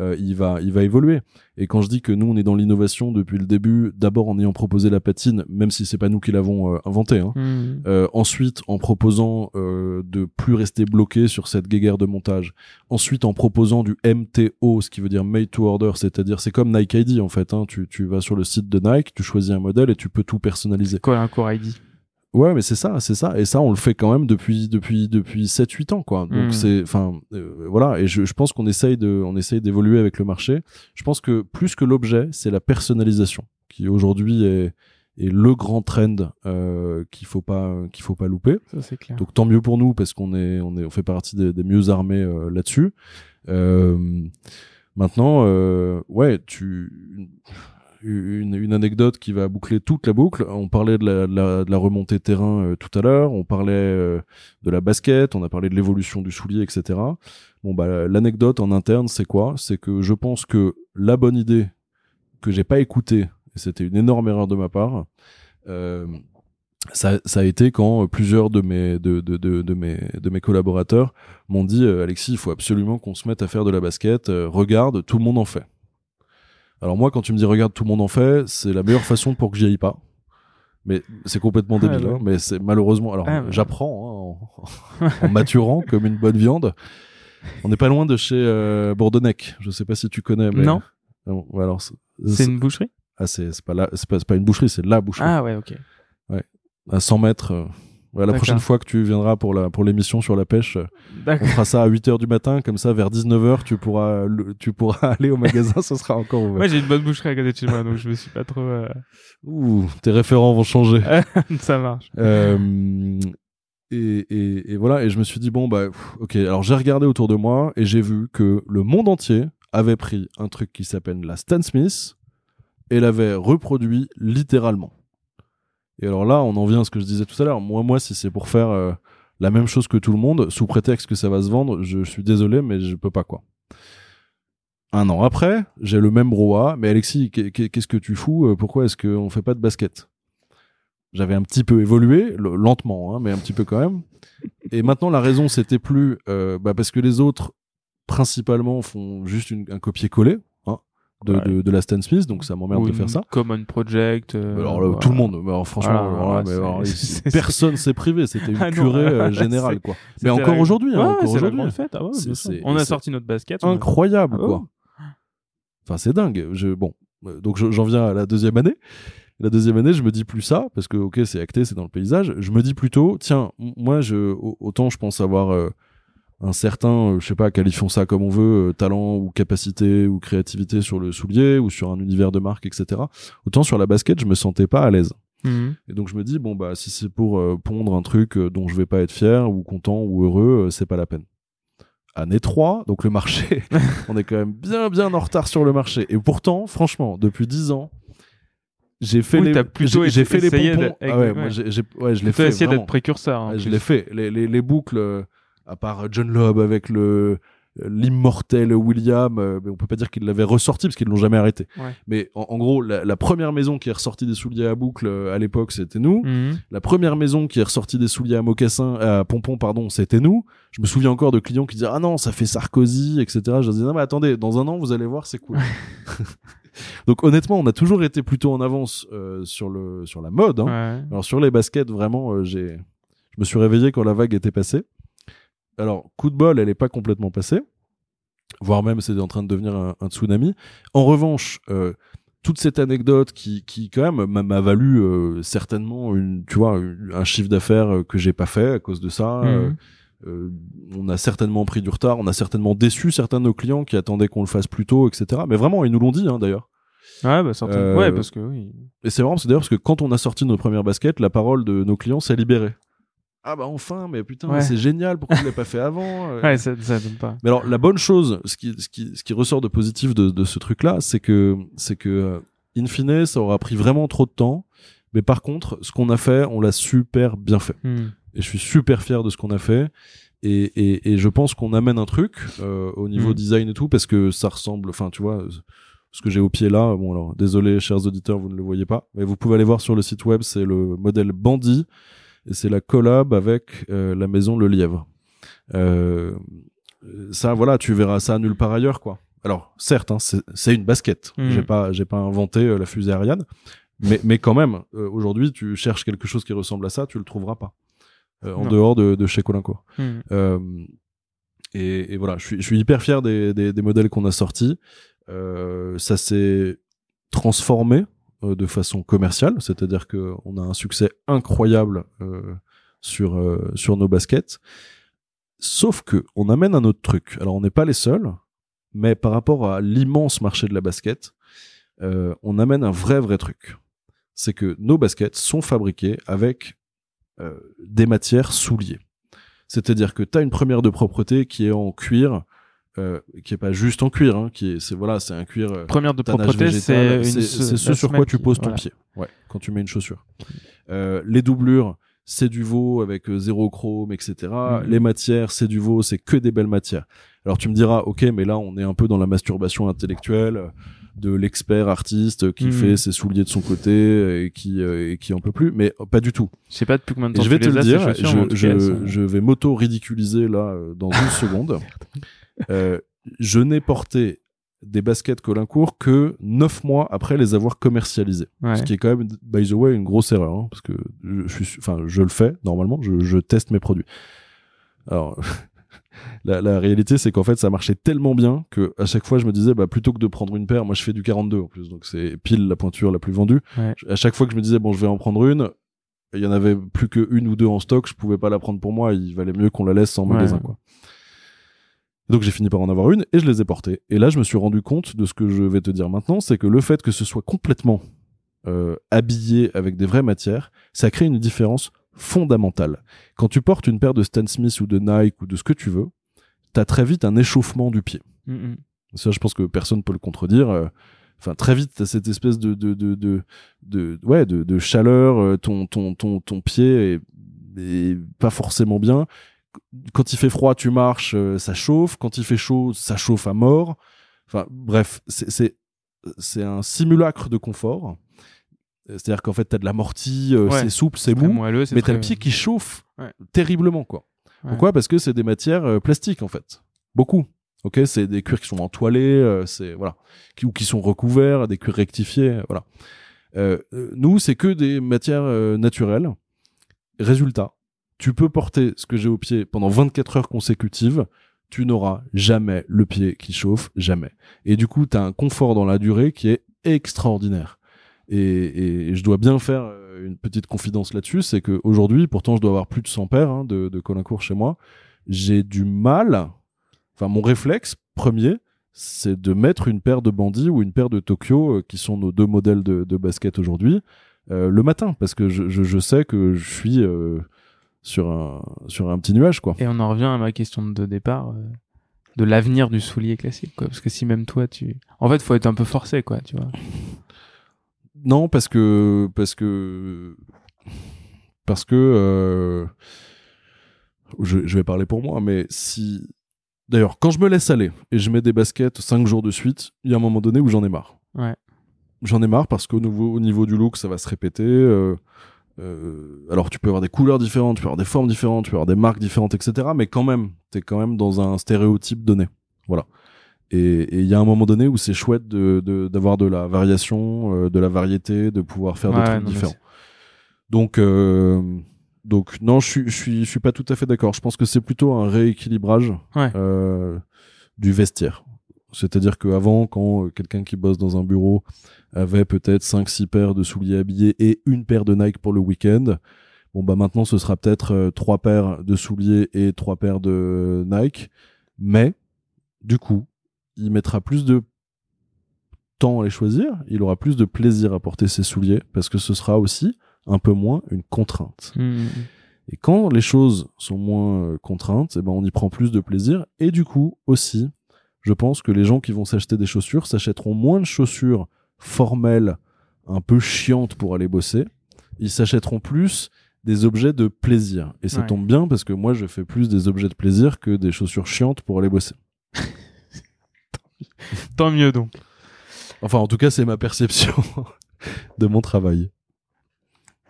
euh, il va il va évoluer. Et quand je dis que nous on est dans l'innovation depuis le début, d'abord en ayant proposé la patine, même si c'est pas nous qui l'avons euh, inventé. Hein, Mm. euh, ensuite, en proposant de plus rester bloqué sur cette guéguerre de montage. Ensuite, en proposant du MTO, ce qui veut dire Made to Order, c'est-à-dire c'est comme Nike ID en fait. Hein. Tu, tu vas sur le site de Nike, tu choisis un modèle et tu peux tout personnaliser. Quoi, un core ID Ouais, mais c'est ça, c'est ça. Et ça, on le fait quand même depuis depuis depuis 7-8 ans, quoi. Donc Mm. c'est, enfin, euh, voilà. Et je, je pense qu'on essaye de, on essaye d'évoluer avec le marché. Je pense que plus que l'objet, c'est la personnalisation qui aujourd'hui est est le grand trend euh, qu'il faut pas qu'il faut pas louper. Ça, c'est clair. Donc tant mieux pour nous parce qu'on est on est on fait partie des, des mieux armés euh, là-dessus. Euh, maintenant, euh, ouais, tu une, une anecdote qui va boucler toute la boucle. On parlait de la, de la, de la remontée terrain euh, tout à l'heure. On parlait euh, de la basket. On a parlé de l'évolution du soulier, etc. Bon bah l'anecdote en interne, c'est quoi? C'est que je pense que la bonne idée que j'ai pas écoutée, et c'était une énorme erreur de ma part. Euh, ça, ça a été quand plusieurs de mes de, de, de, de mes de mes collaborateurs m'ont dit euh, Alexis il faut absolument qu'on se mette à faire de la basket euh, regarde tout le monde en fait alors moi quand tu me dis regarde tout le monde en fait c'est la meilleure façon pour que j'y aille pas mais c'est complètement débile ouais. hein, mais c'est malheureusement alors Ah, ouais. j'apprends hein, en, en maturant comme une bonne viande on n'est pas loin de chez euh, Bourdonnec je sais pas si tu connais mais Non. Ouais, alors c'est une boucherie? Ah, c'est pas là c'est pas, c'est pas une boucherie c'est la boucherie Ah ouais, ok. à 100 mètres. euh, ouais, la prochaine fois que tu viendras pour la pour l'émission sur la pêche, euh, on fera ça à 8 heures du matin, comme ça vers 19h tu pourras le- tu pourras aller au magasin, ce sera encore ouvert. Moi, j'ai une bonne boucherie à côté de chez moi, donc je me suis pas trop. euh, Ouh, tes référents vont changer. Ça marche. Euh, et, et, et voilà, et je me suis dit bon bah pff, ok, alors j'ai regardé autour de moi et j'ai vu que le monde entier avait pris un truc qui s'appelle la Stan Smith et l'avait reproduit littéralement. Et alors là, on en vient à ce que je disais tout à l'heure. Moi, moi, si c'est pour faire euh, la même chose que tout le monde, sous prétexte que ça va se vendre, je, suis désolé, mais je peux pas quoi. Un an après, j'ai le même brouhaha. Mais Alexis, qu'est- qu'est- qu'est-ce que tu fous Euh, Pourquoi est-ce qu'on fait pas de basket? J'avais un petit peu évolué, le- lentement, hein, mais un petit peu quand même. Et maintenant, la raison, c'était plus euh, bah, parce que les autres, principalement, font juste un copier-coller de, Ouais. de, de la Stan Smith, donc ça m'emmerde de faire ça. Common Project. euh, Alors, voilà. tout le monde, mais alors, franchement, Voilà, là, mais alors, personne s'est privé, c'était une Ah curée euh, là, générale, quoi. Mais encore la- aujourd'hui, hein, encore aujourd'hui. fête. Ah ouais, On a sorti notre basket. Incroyable, Ah quoi. Enfin, c'est dingue. Je, bon, euh, donc je- j'en viens à la deuxième année. La deuxième année, je me dis plus ça, parce que, ok, c'est acté, c'est dans le paysage. Je me dis plutôt, tiens, moi, je, au- autant je pense avoir un certain, euh, je sais pas, qualifions ça comme on veut, euh, talent ou capacité ou créativité sur le soulier ou sur un univers de marque, etc. Autant sur la basket, je me sentais pas à l'aise. Mhm. Et donc je me dis bon bah si c'est pour euh, pondre un truc euh, dont je vais pas être fier ou content ou heureux, euh, c'est pas la peine. Année 3, donc le marché, on est quand même bien bien en retard sur le marché. Et pourtant, franchement, depuis 10 ans, j'ai fait Oui, les j'ai j'ai essayé fait les de- pompons ah ouais, ouais. moi j'ai j'ai- ouais je l'ai fait vraiment. d'être précurseur. Ouais, je l'ai fait les, les, les boucles à part John Lobb avec le l'immortel William euh, mais on peut pas dire qu'ils l'avaient ressorti parce qu'ils l'ont jamais arrêté Ouais. mais en, en gros la, la première maison qui est ressortie des souliers à boucle euh, à l'époque c'était nous Mhm. la première maison qui est ressortie des souliers à mocassin, à pompons, pardon, c'était nous. Je me souviens encore de clients qui disaient ah non ça fait Sarkozy, etc. Je leur disais non mais attendez, dans un an vous allez voir c'est cool. Donc honnêtement, on a toujours été plutôt en avance euh, sur le sur la mode. hein. Ouais. Alors sur les baskets, vraiment, euh, j'ai, je me suis réveillé quand la vague était passée. Alors coup de bol, elle est pas complètement passée, voire même c'est en train de devenir un, un tsunami. En revanche, euh, toute cette anecdote qui, qui quand même m'a- valu euh, certainement une, tu vois, un chiffre d'affaires euh, que j'ai pas fait à cause de ça. Mhm. euh, on a certainement pris du retard, on a certainement déçu certains de nos clients qui attendaient qu'on le fasse plus tôt, etc. Mais vraiment, ils nous l'ont dit hein, d'ailleurs. Ouais, bah, certainement. Ouais, parce que oui. Et c'est vraiment, c'est d'ailleurs parce que quand on a sorti nos premières baskets, la parole de nos clients s'est libérée. Ah bah enfin, mais putain, Ouais. c'est génial, pourquoi vous l'avez pas fait avant euh Ouais, ça, ça donne pas. Mais alors la bonne chose, ce qui, ce qui, ce qui ressort de positif de, de ce truc-là, c'est que, c'est que, euh, in fine, ça aura pris vraiment trop de temps. Mais par contre, ce qu'on a fait, on l'a super bien fait. Mhm. Et je suis super fier de ce qu'on a fait. Et, et, et je pense qu'on amène un truc euh, au niveau Mm. design et tout, parce que ça ressemble, enfin, tu vois, ce que j'ai au pied là, bon alors, désolé, chers auditeurs, vous ne le voyez pas, mais vous pouvez aller voir sur le site web, c'est le modèle Bandit, et c'est la collab avec euh, la maison Le Lièvre. Euh, ça, voilà, tu verras ça nulle part ailleurs, quoi. Alors, certes, hein, c'est une basket. Mm. J'ai pas, j'ai pas inventé euh, la fusée Ariane, mais, mais quand même, aujourd'hui, tu cherches quelque chose qui ressemble à ça, tu le trouveras pas. Euh, en dehors de, de chez Colincourt. Mhm. Euh, et, et voilà, je suis, je suis hyper fier des, des, des modèles qu'on a sortis. Euh, ça s'est transformé de façon commerciale, c'est-à-dire que on a un succès incroyable euh, sur euh, sur nos baskets. Sauf que on amène un autre truc. Alors on n'est pas les seuls, mais par rapport à l'immense marché de la basket, euh, on amène un vrai vrai truc. C'est que nos baskets sont fabriquées avec euh, des matières souliers. C'est-à-dire que tu as une première de propreté qui est en cuir, euh, qui est pas juste en cuir, hein, qui est, c'est voilà, c'est un cuir. euh, Première de propreté, c'est ce sur quoi tu poses ton voilà. pied, ouais, quand tu mets une chaussure. Euh, les doublures, c'est du veau avec euh, zéro chrome, etc. Mhm. Les matières, c'est du veau, c'est que des belles matières. Alors tu me diras, ok, mais là on est un peu dans la masturbation intellectuelle de l'expert artiste qui Mhm. fait ses souliers de son côté et qui euh, et qui en peut plus, mais euh, pas du tout. Je sais pas depuis combien de temps je vais tu te les le as, dire, je, je, vais m'auto-ridiculiser là euh, dans une seconde. Euh, je n'ai porté des baskets Colincourt que neuf mois après les avoir commercialisées. Ouais. Ce qui est quand même, by the way, une grosse erreur, hein, parce que je, suis, enfin, je le fais normalement, je, je teste mes produits. Alors, la, la réalité, c'est qu'en fait, ça marchait tellement bien que à chaque fois, je me disais, bah, plutôt que de prendre une paire, moi, je fais du 42 en plus, donc c'est pile la pointure la plus vendue. Ouais. À chaque fois que je me disais, bon, je vais en prendre une, il y en avait plus que une ou deux en stock, je pouvais pas la prendre pour moi, il valait mieux qu'on la laisse en Ouais. magasin, quoi. Donc j'ai fini par en avoir une et je les ai portées. Et là, je me suis rendu compte de ce que je vais te dire maintenant, c'est que le fait que ce soit complètement euh, habillé avec des vraies matières, ça crée une différence fondamentale. Quand tu portes une paire de Stan Smith ou de Nike ou de ce que tu veux, t'as très vite un échauffement du pied. Mhm. Ça, je pense que personne peut le contredire. euh, Enfin, très vite, t'as cette espèce de de de de, de ouais de, de chaleur. euh, Ton ton ton ton pied est, est pas forcément bien. Quand il fait froid, tu marches, euh, ça chauffe. Quand il fait chaud, ça chauffe à mort. Enfin, bref, c'est un simulacre de confort. C'est-à-dire qu'en fait, t'as de l'amorti, euh, Ouais. c'est souple, c'est mou, moelleux, mais t'as le pied qui chauffe Ouais. terriblement, quoi. Ouais. Pourquoi? Parce que c'est des matières euh, plastiques en fait, beaucoup. Ok, c'est des cuirs qui sont entoilés, euh, c'est voilà, qui, ou qui sont recouverts, des cuirs rectifiés, voilà. Euh, nous, c'est que des matières naturelles. Résultat, tu peux porter ce que j'ai au pied pendant 24 heures consécutives, tu n'auras jamais le pied qui chauffe, jamais. Et du coup, tu as un confort dans la durée qui est extraordinaire. Et, je dois bien faire euh, une petite confidence là-dessus, c'est qu'aujourd'hui, pourtant je dois avoir plus de 100 paires hein, de, de Colincourt chez moi, j'ai du mal, enfin mon réflexe premier, c'est de mettre une paire de bandits ou une paire de Tokyo, euh, qui sont nos deux modèles de, basket aujourd'hui, euh, le matin, parce que je, sais que je suis sur, un, sur un petit nuage, quoi. Et on en revient à ma question de départ, euh, de l'avenir du soulier classique, quoi. Parce que si même toi, tu. En fait, faut être un peu forcé, quoi, tu vois. non, parce que parce que parce que euh, je, je vais parler pour moi, mais si d'ailleurs quand je me laisse aller et je mets des baskets 5 jours de suite, il y a un moment donné où j'en ai marre. Ouais. J'en ai marre parce qu'au niveau, au niveau du look, ça va se répéter. euh, euh, alors tu peux avoir des couleurs différentes, tu peux avoir des formes différentes, tu peux avoir des marques différentes, etc. Mais quand même, t'es quand même dans un stéréotype donné. Voilà. Et il y a un moment donné où c'est chouette de de- d'avoir de, la variation, euh, de la variété, de pouvoir faire des trucs non, différents. Donc euh, donc non, je suis je suis je suis pas tout à fait d'accord. Je pense que c'est plutôt un rééquilibrage Ouais. euh, du vestiaire. C'est-à-dire qu'avant, quand euh, quelqu'un qui bosse dans un bureau avait peut-être 5-6 paires de souliers habillés et une paire de Nike pour le week-end, bon bah maintenant ce sera peut-être euh, trois paires de souliers et trois paires de Nike, mais du coup, il mettra plus de temps à les choisir, il aura plus de plaisir à porter ses souliers parce que ce sera aussi un peu moins une contrainte. Mm. Et quand les choses sont moins euh, contraintes, eh ben on y prend plus de plaisir. Et du coup, aussi, je pense que les gens qui vont s'acheter des chaussures s'achèteront moins de chaussures formelles, un peu chiantes pour aller bosser. Ils s'achèteront plus des objets de plaisir. Et ça Ouais. tombe bien parce que moi, je fais plus des objets de plaisir que des chaussures chiantes pour aller bosser. Tant mieux donc. Enfin, en tout cas, c'est ma perception de mon travail.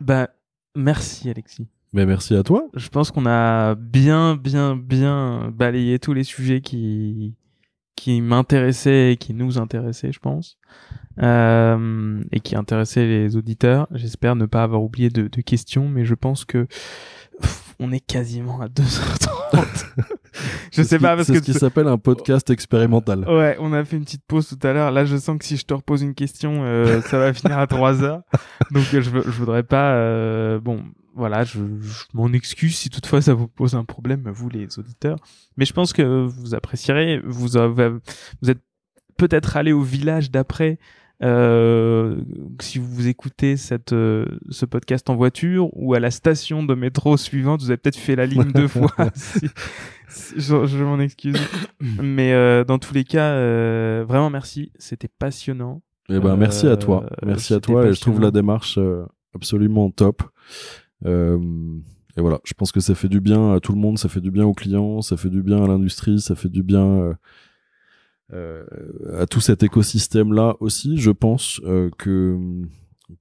Bah, merci Alexis. Mais merci à toi. Je pense qu'on a bien, bien, bien balayé tous les sujets qui qui m'intéressaient et qui nous intéressaient, je pense, euh, et qui intéressaient les auditeurs. J'espère ne pas avoir oublié de, de questions, mais je pense que pff, on est quasiment à 2h30. je C'est sais ce pas qui- parce C'est que ce qui s'appelle un podcast expérimental. Ouais, on a fait une petite pause tout à l'heure. Là, je sens que si je te repose une question, euh, ça va finir à 3 heures. Donc, je, je voudrais pas. euh, bon, voilà, je, je m'en excuse si toutefois ça vous pose un problème, vous les auditeurs. Mais je pense que vous apprécierez. Vous avez, vous êtes peut-être allé au village d'après. Euh, si vous écoutez cette, euh, ce podcast en voiture ou à la station de métro suivante, vous avez peut-être fait la ligne deux fois. Si- si- je je m'en excuse. Mais euh, dans tous les cas, euh, vraiment merci. C'était passionnant. Eh ben, merci à toi. Merci à toi. Et je trouve la démarche euh, absolument top. Euh, et voilà, je pense que ça fait du bien à tout le monde, ça fait du bien aux clients, ça fait du bien à l'industrie, ça fait du bien euh, euh, à tout cet écosystème-là aussi. Je pense que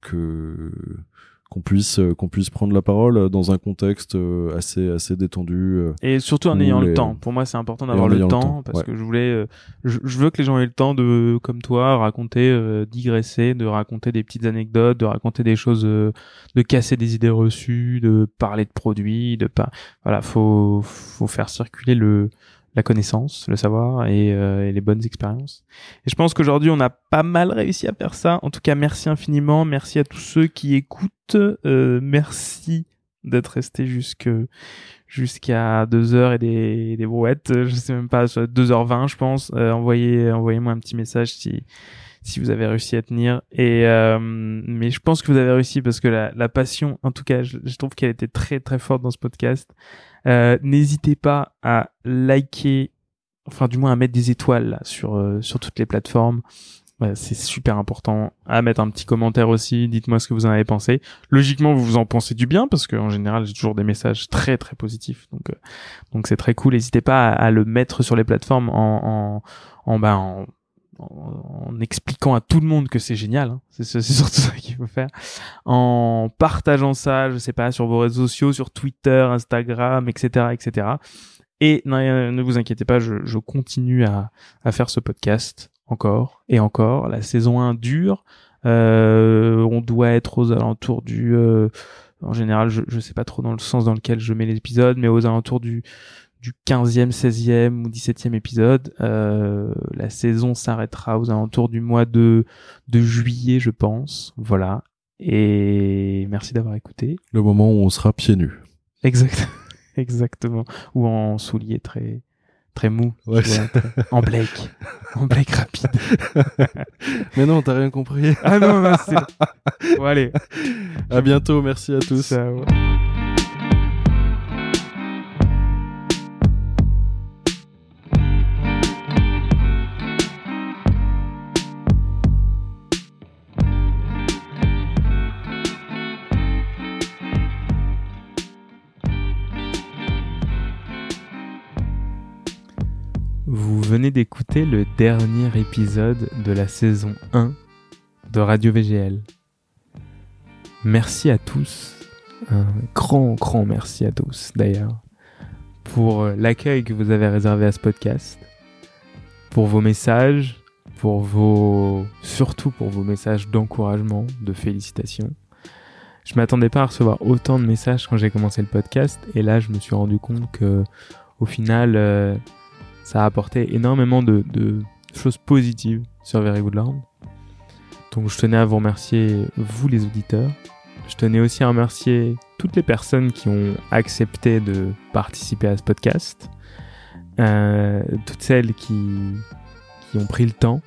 que qu'on puisse euh, qu'on puisse prendre la parole dans un contexte euh, assez assez détendu. euh. Et surtout en ayant le temps. Pour moi, c'est important d'avoir le temps, parce ouais. que je voulais, euh, je, je veux que les gens aient le temps de, comme toi, raconter, euh, digresser, de raconter des petites anecdotes, de raconter des choses, euh, de casser des idées reçues, de parler de produits, de pas, voilà, faut, faut faire circuler le, la connaissance, le savoir et, euh, et les bonnes expériences. Et je pense qu'aujourd'hui, on a pas mal réussi à faire ça. En tout cas, merci infiniment. Merci à tous ceux qui écoutent. Euh, merci d'être resté jusque jusqu'à 2 heures et des, des brouettes. Je sais même pas, 2h20, je pense. Euh, envoyez, envoyez-moi un petit message si, si vous avez réussi à tenir. Et, euh, mais je pense que vous avez réussi parce que la, la passion, en tout cas, je, je trouve qu'elle était très, très forte dans ce podcast. Euh, n'hésitez pas à liker, enfin, du moins à mettre des étoiles là, sur, euh, sur toutes les plateformes. Ouais, c'est super important à mettre un petit commentaire aussi. Dites-moi ce que vous en avez pensé. Logiquement, vous vous en pensez du bien parce qu'en général, j'ai toujours des messages très très positifs. Donc euh, donc c'est très cool. N'hésitez pas à, à le mettre sur les plateformes en en en, ben, en, en- expliquant à tout le monde que c'est génial. hein. C'est surtout ça qu'il faut faire. En partageant ça, je sais pas, sur vos réseaux sociaux, sur Twitter, Instagram, etc., etc. Et non, euh, ne vous inquiétez pas, je, continue à, faire ce podcast encore et encore. La saison 1 dure. Euh, on doit être aux alentours du... euh, en général, je, je sais pas trop dans le sens dans lequel je mets l'épisode, mais aux alentours du, du 15e, 16e ou 17e épisode. Euh, la saison s'arrêtera aux alentours du mois de, de juillet, je pense. Voilà. Et merci d'avoir écouté. Le moment où on sera pieds nus. Exact. Exactement. Ou en souliers très, très mou. Ouais, vois, en Blake. En Blake rapide. Mais non, t'as rien compris. Ah non, non, c'est... Bon, allez. À bientôt. Merci à tous. Ciao. Venez d'écouter le dernier épisode de la saison 1 de Radio VGL. Merci à tous, un grand, grand merci à tous d'ailleurs, pour l'accueil que vous avez réservé à ce podcast, pour vos messages, pour vos, surtout pour vos messages d'encouragement, de félicitations. Je m'attendais pas à recevoir autant de messages quand j'ai commencé le podcast, et là je me suis rendu compte que, au final, euh, ça a apporté énormément de, choses positives sur Very Good Land. Donc je tenais à vous remercier, vous les auditeurs. Je tenais aussi à remercier toutes les personnes qui ont accepté de participer à ce podcast. Euh, toutes celles qui, qui ont pris le temps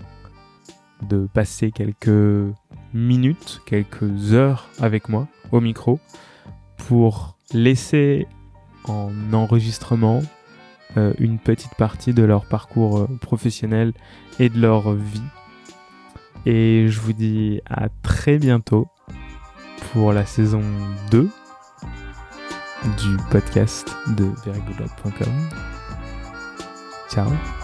de passer quelques minutes, quelques heures avec moi au micro pour laisser en enregistrement euh, une petite partie de leur parcours euh, professionnel et de leur vie. Et je vous dis à très bientôt pour la saison 2 du podcast de verygoodlog.com. Ciao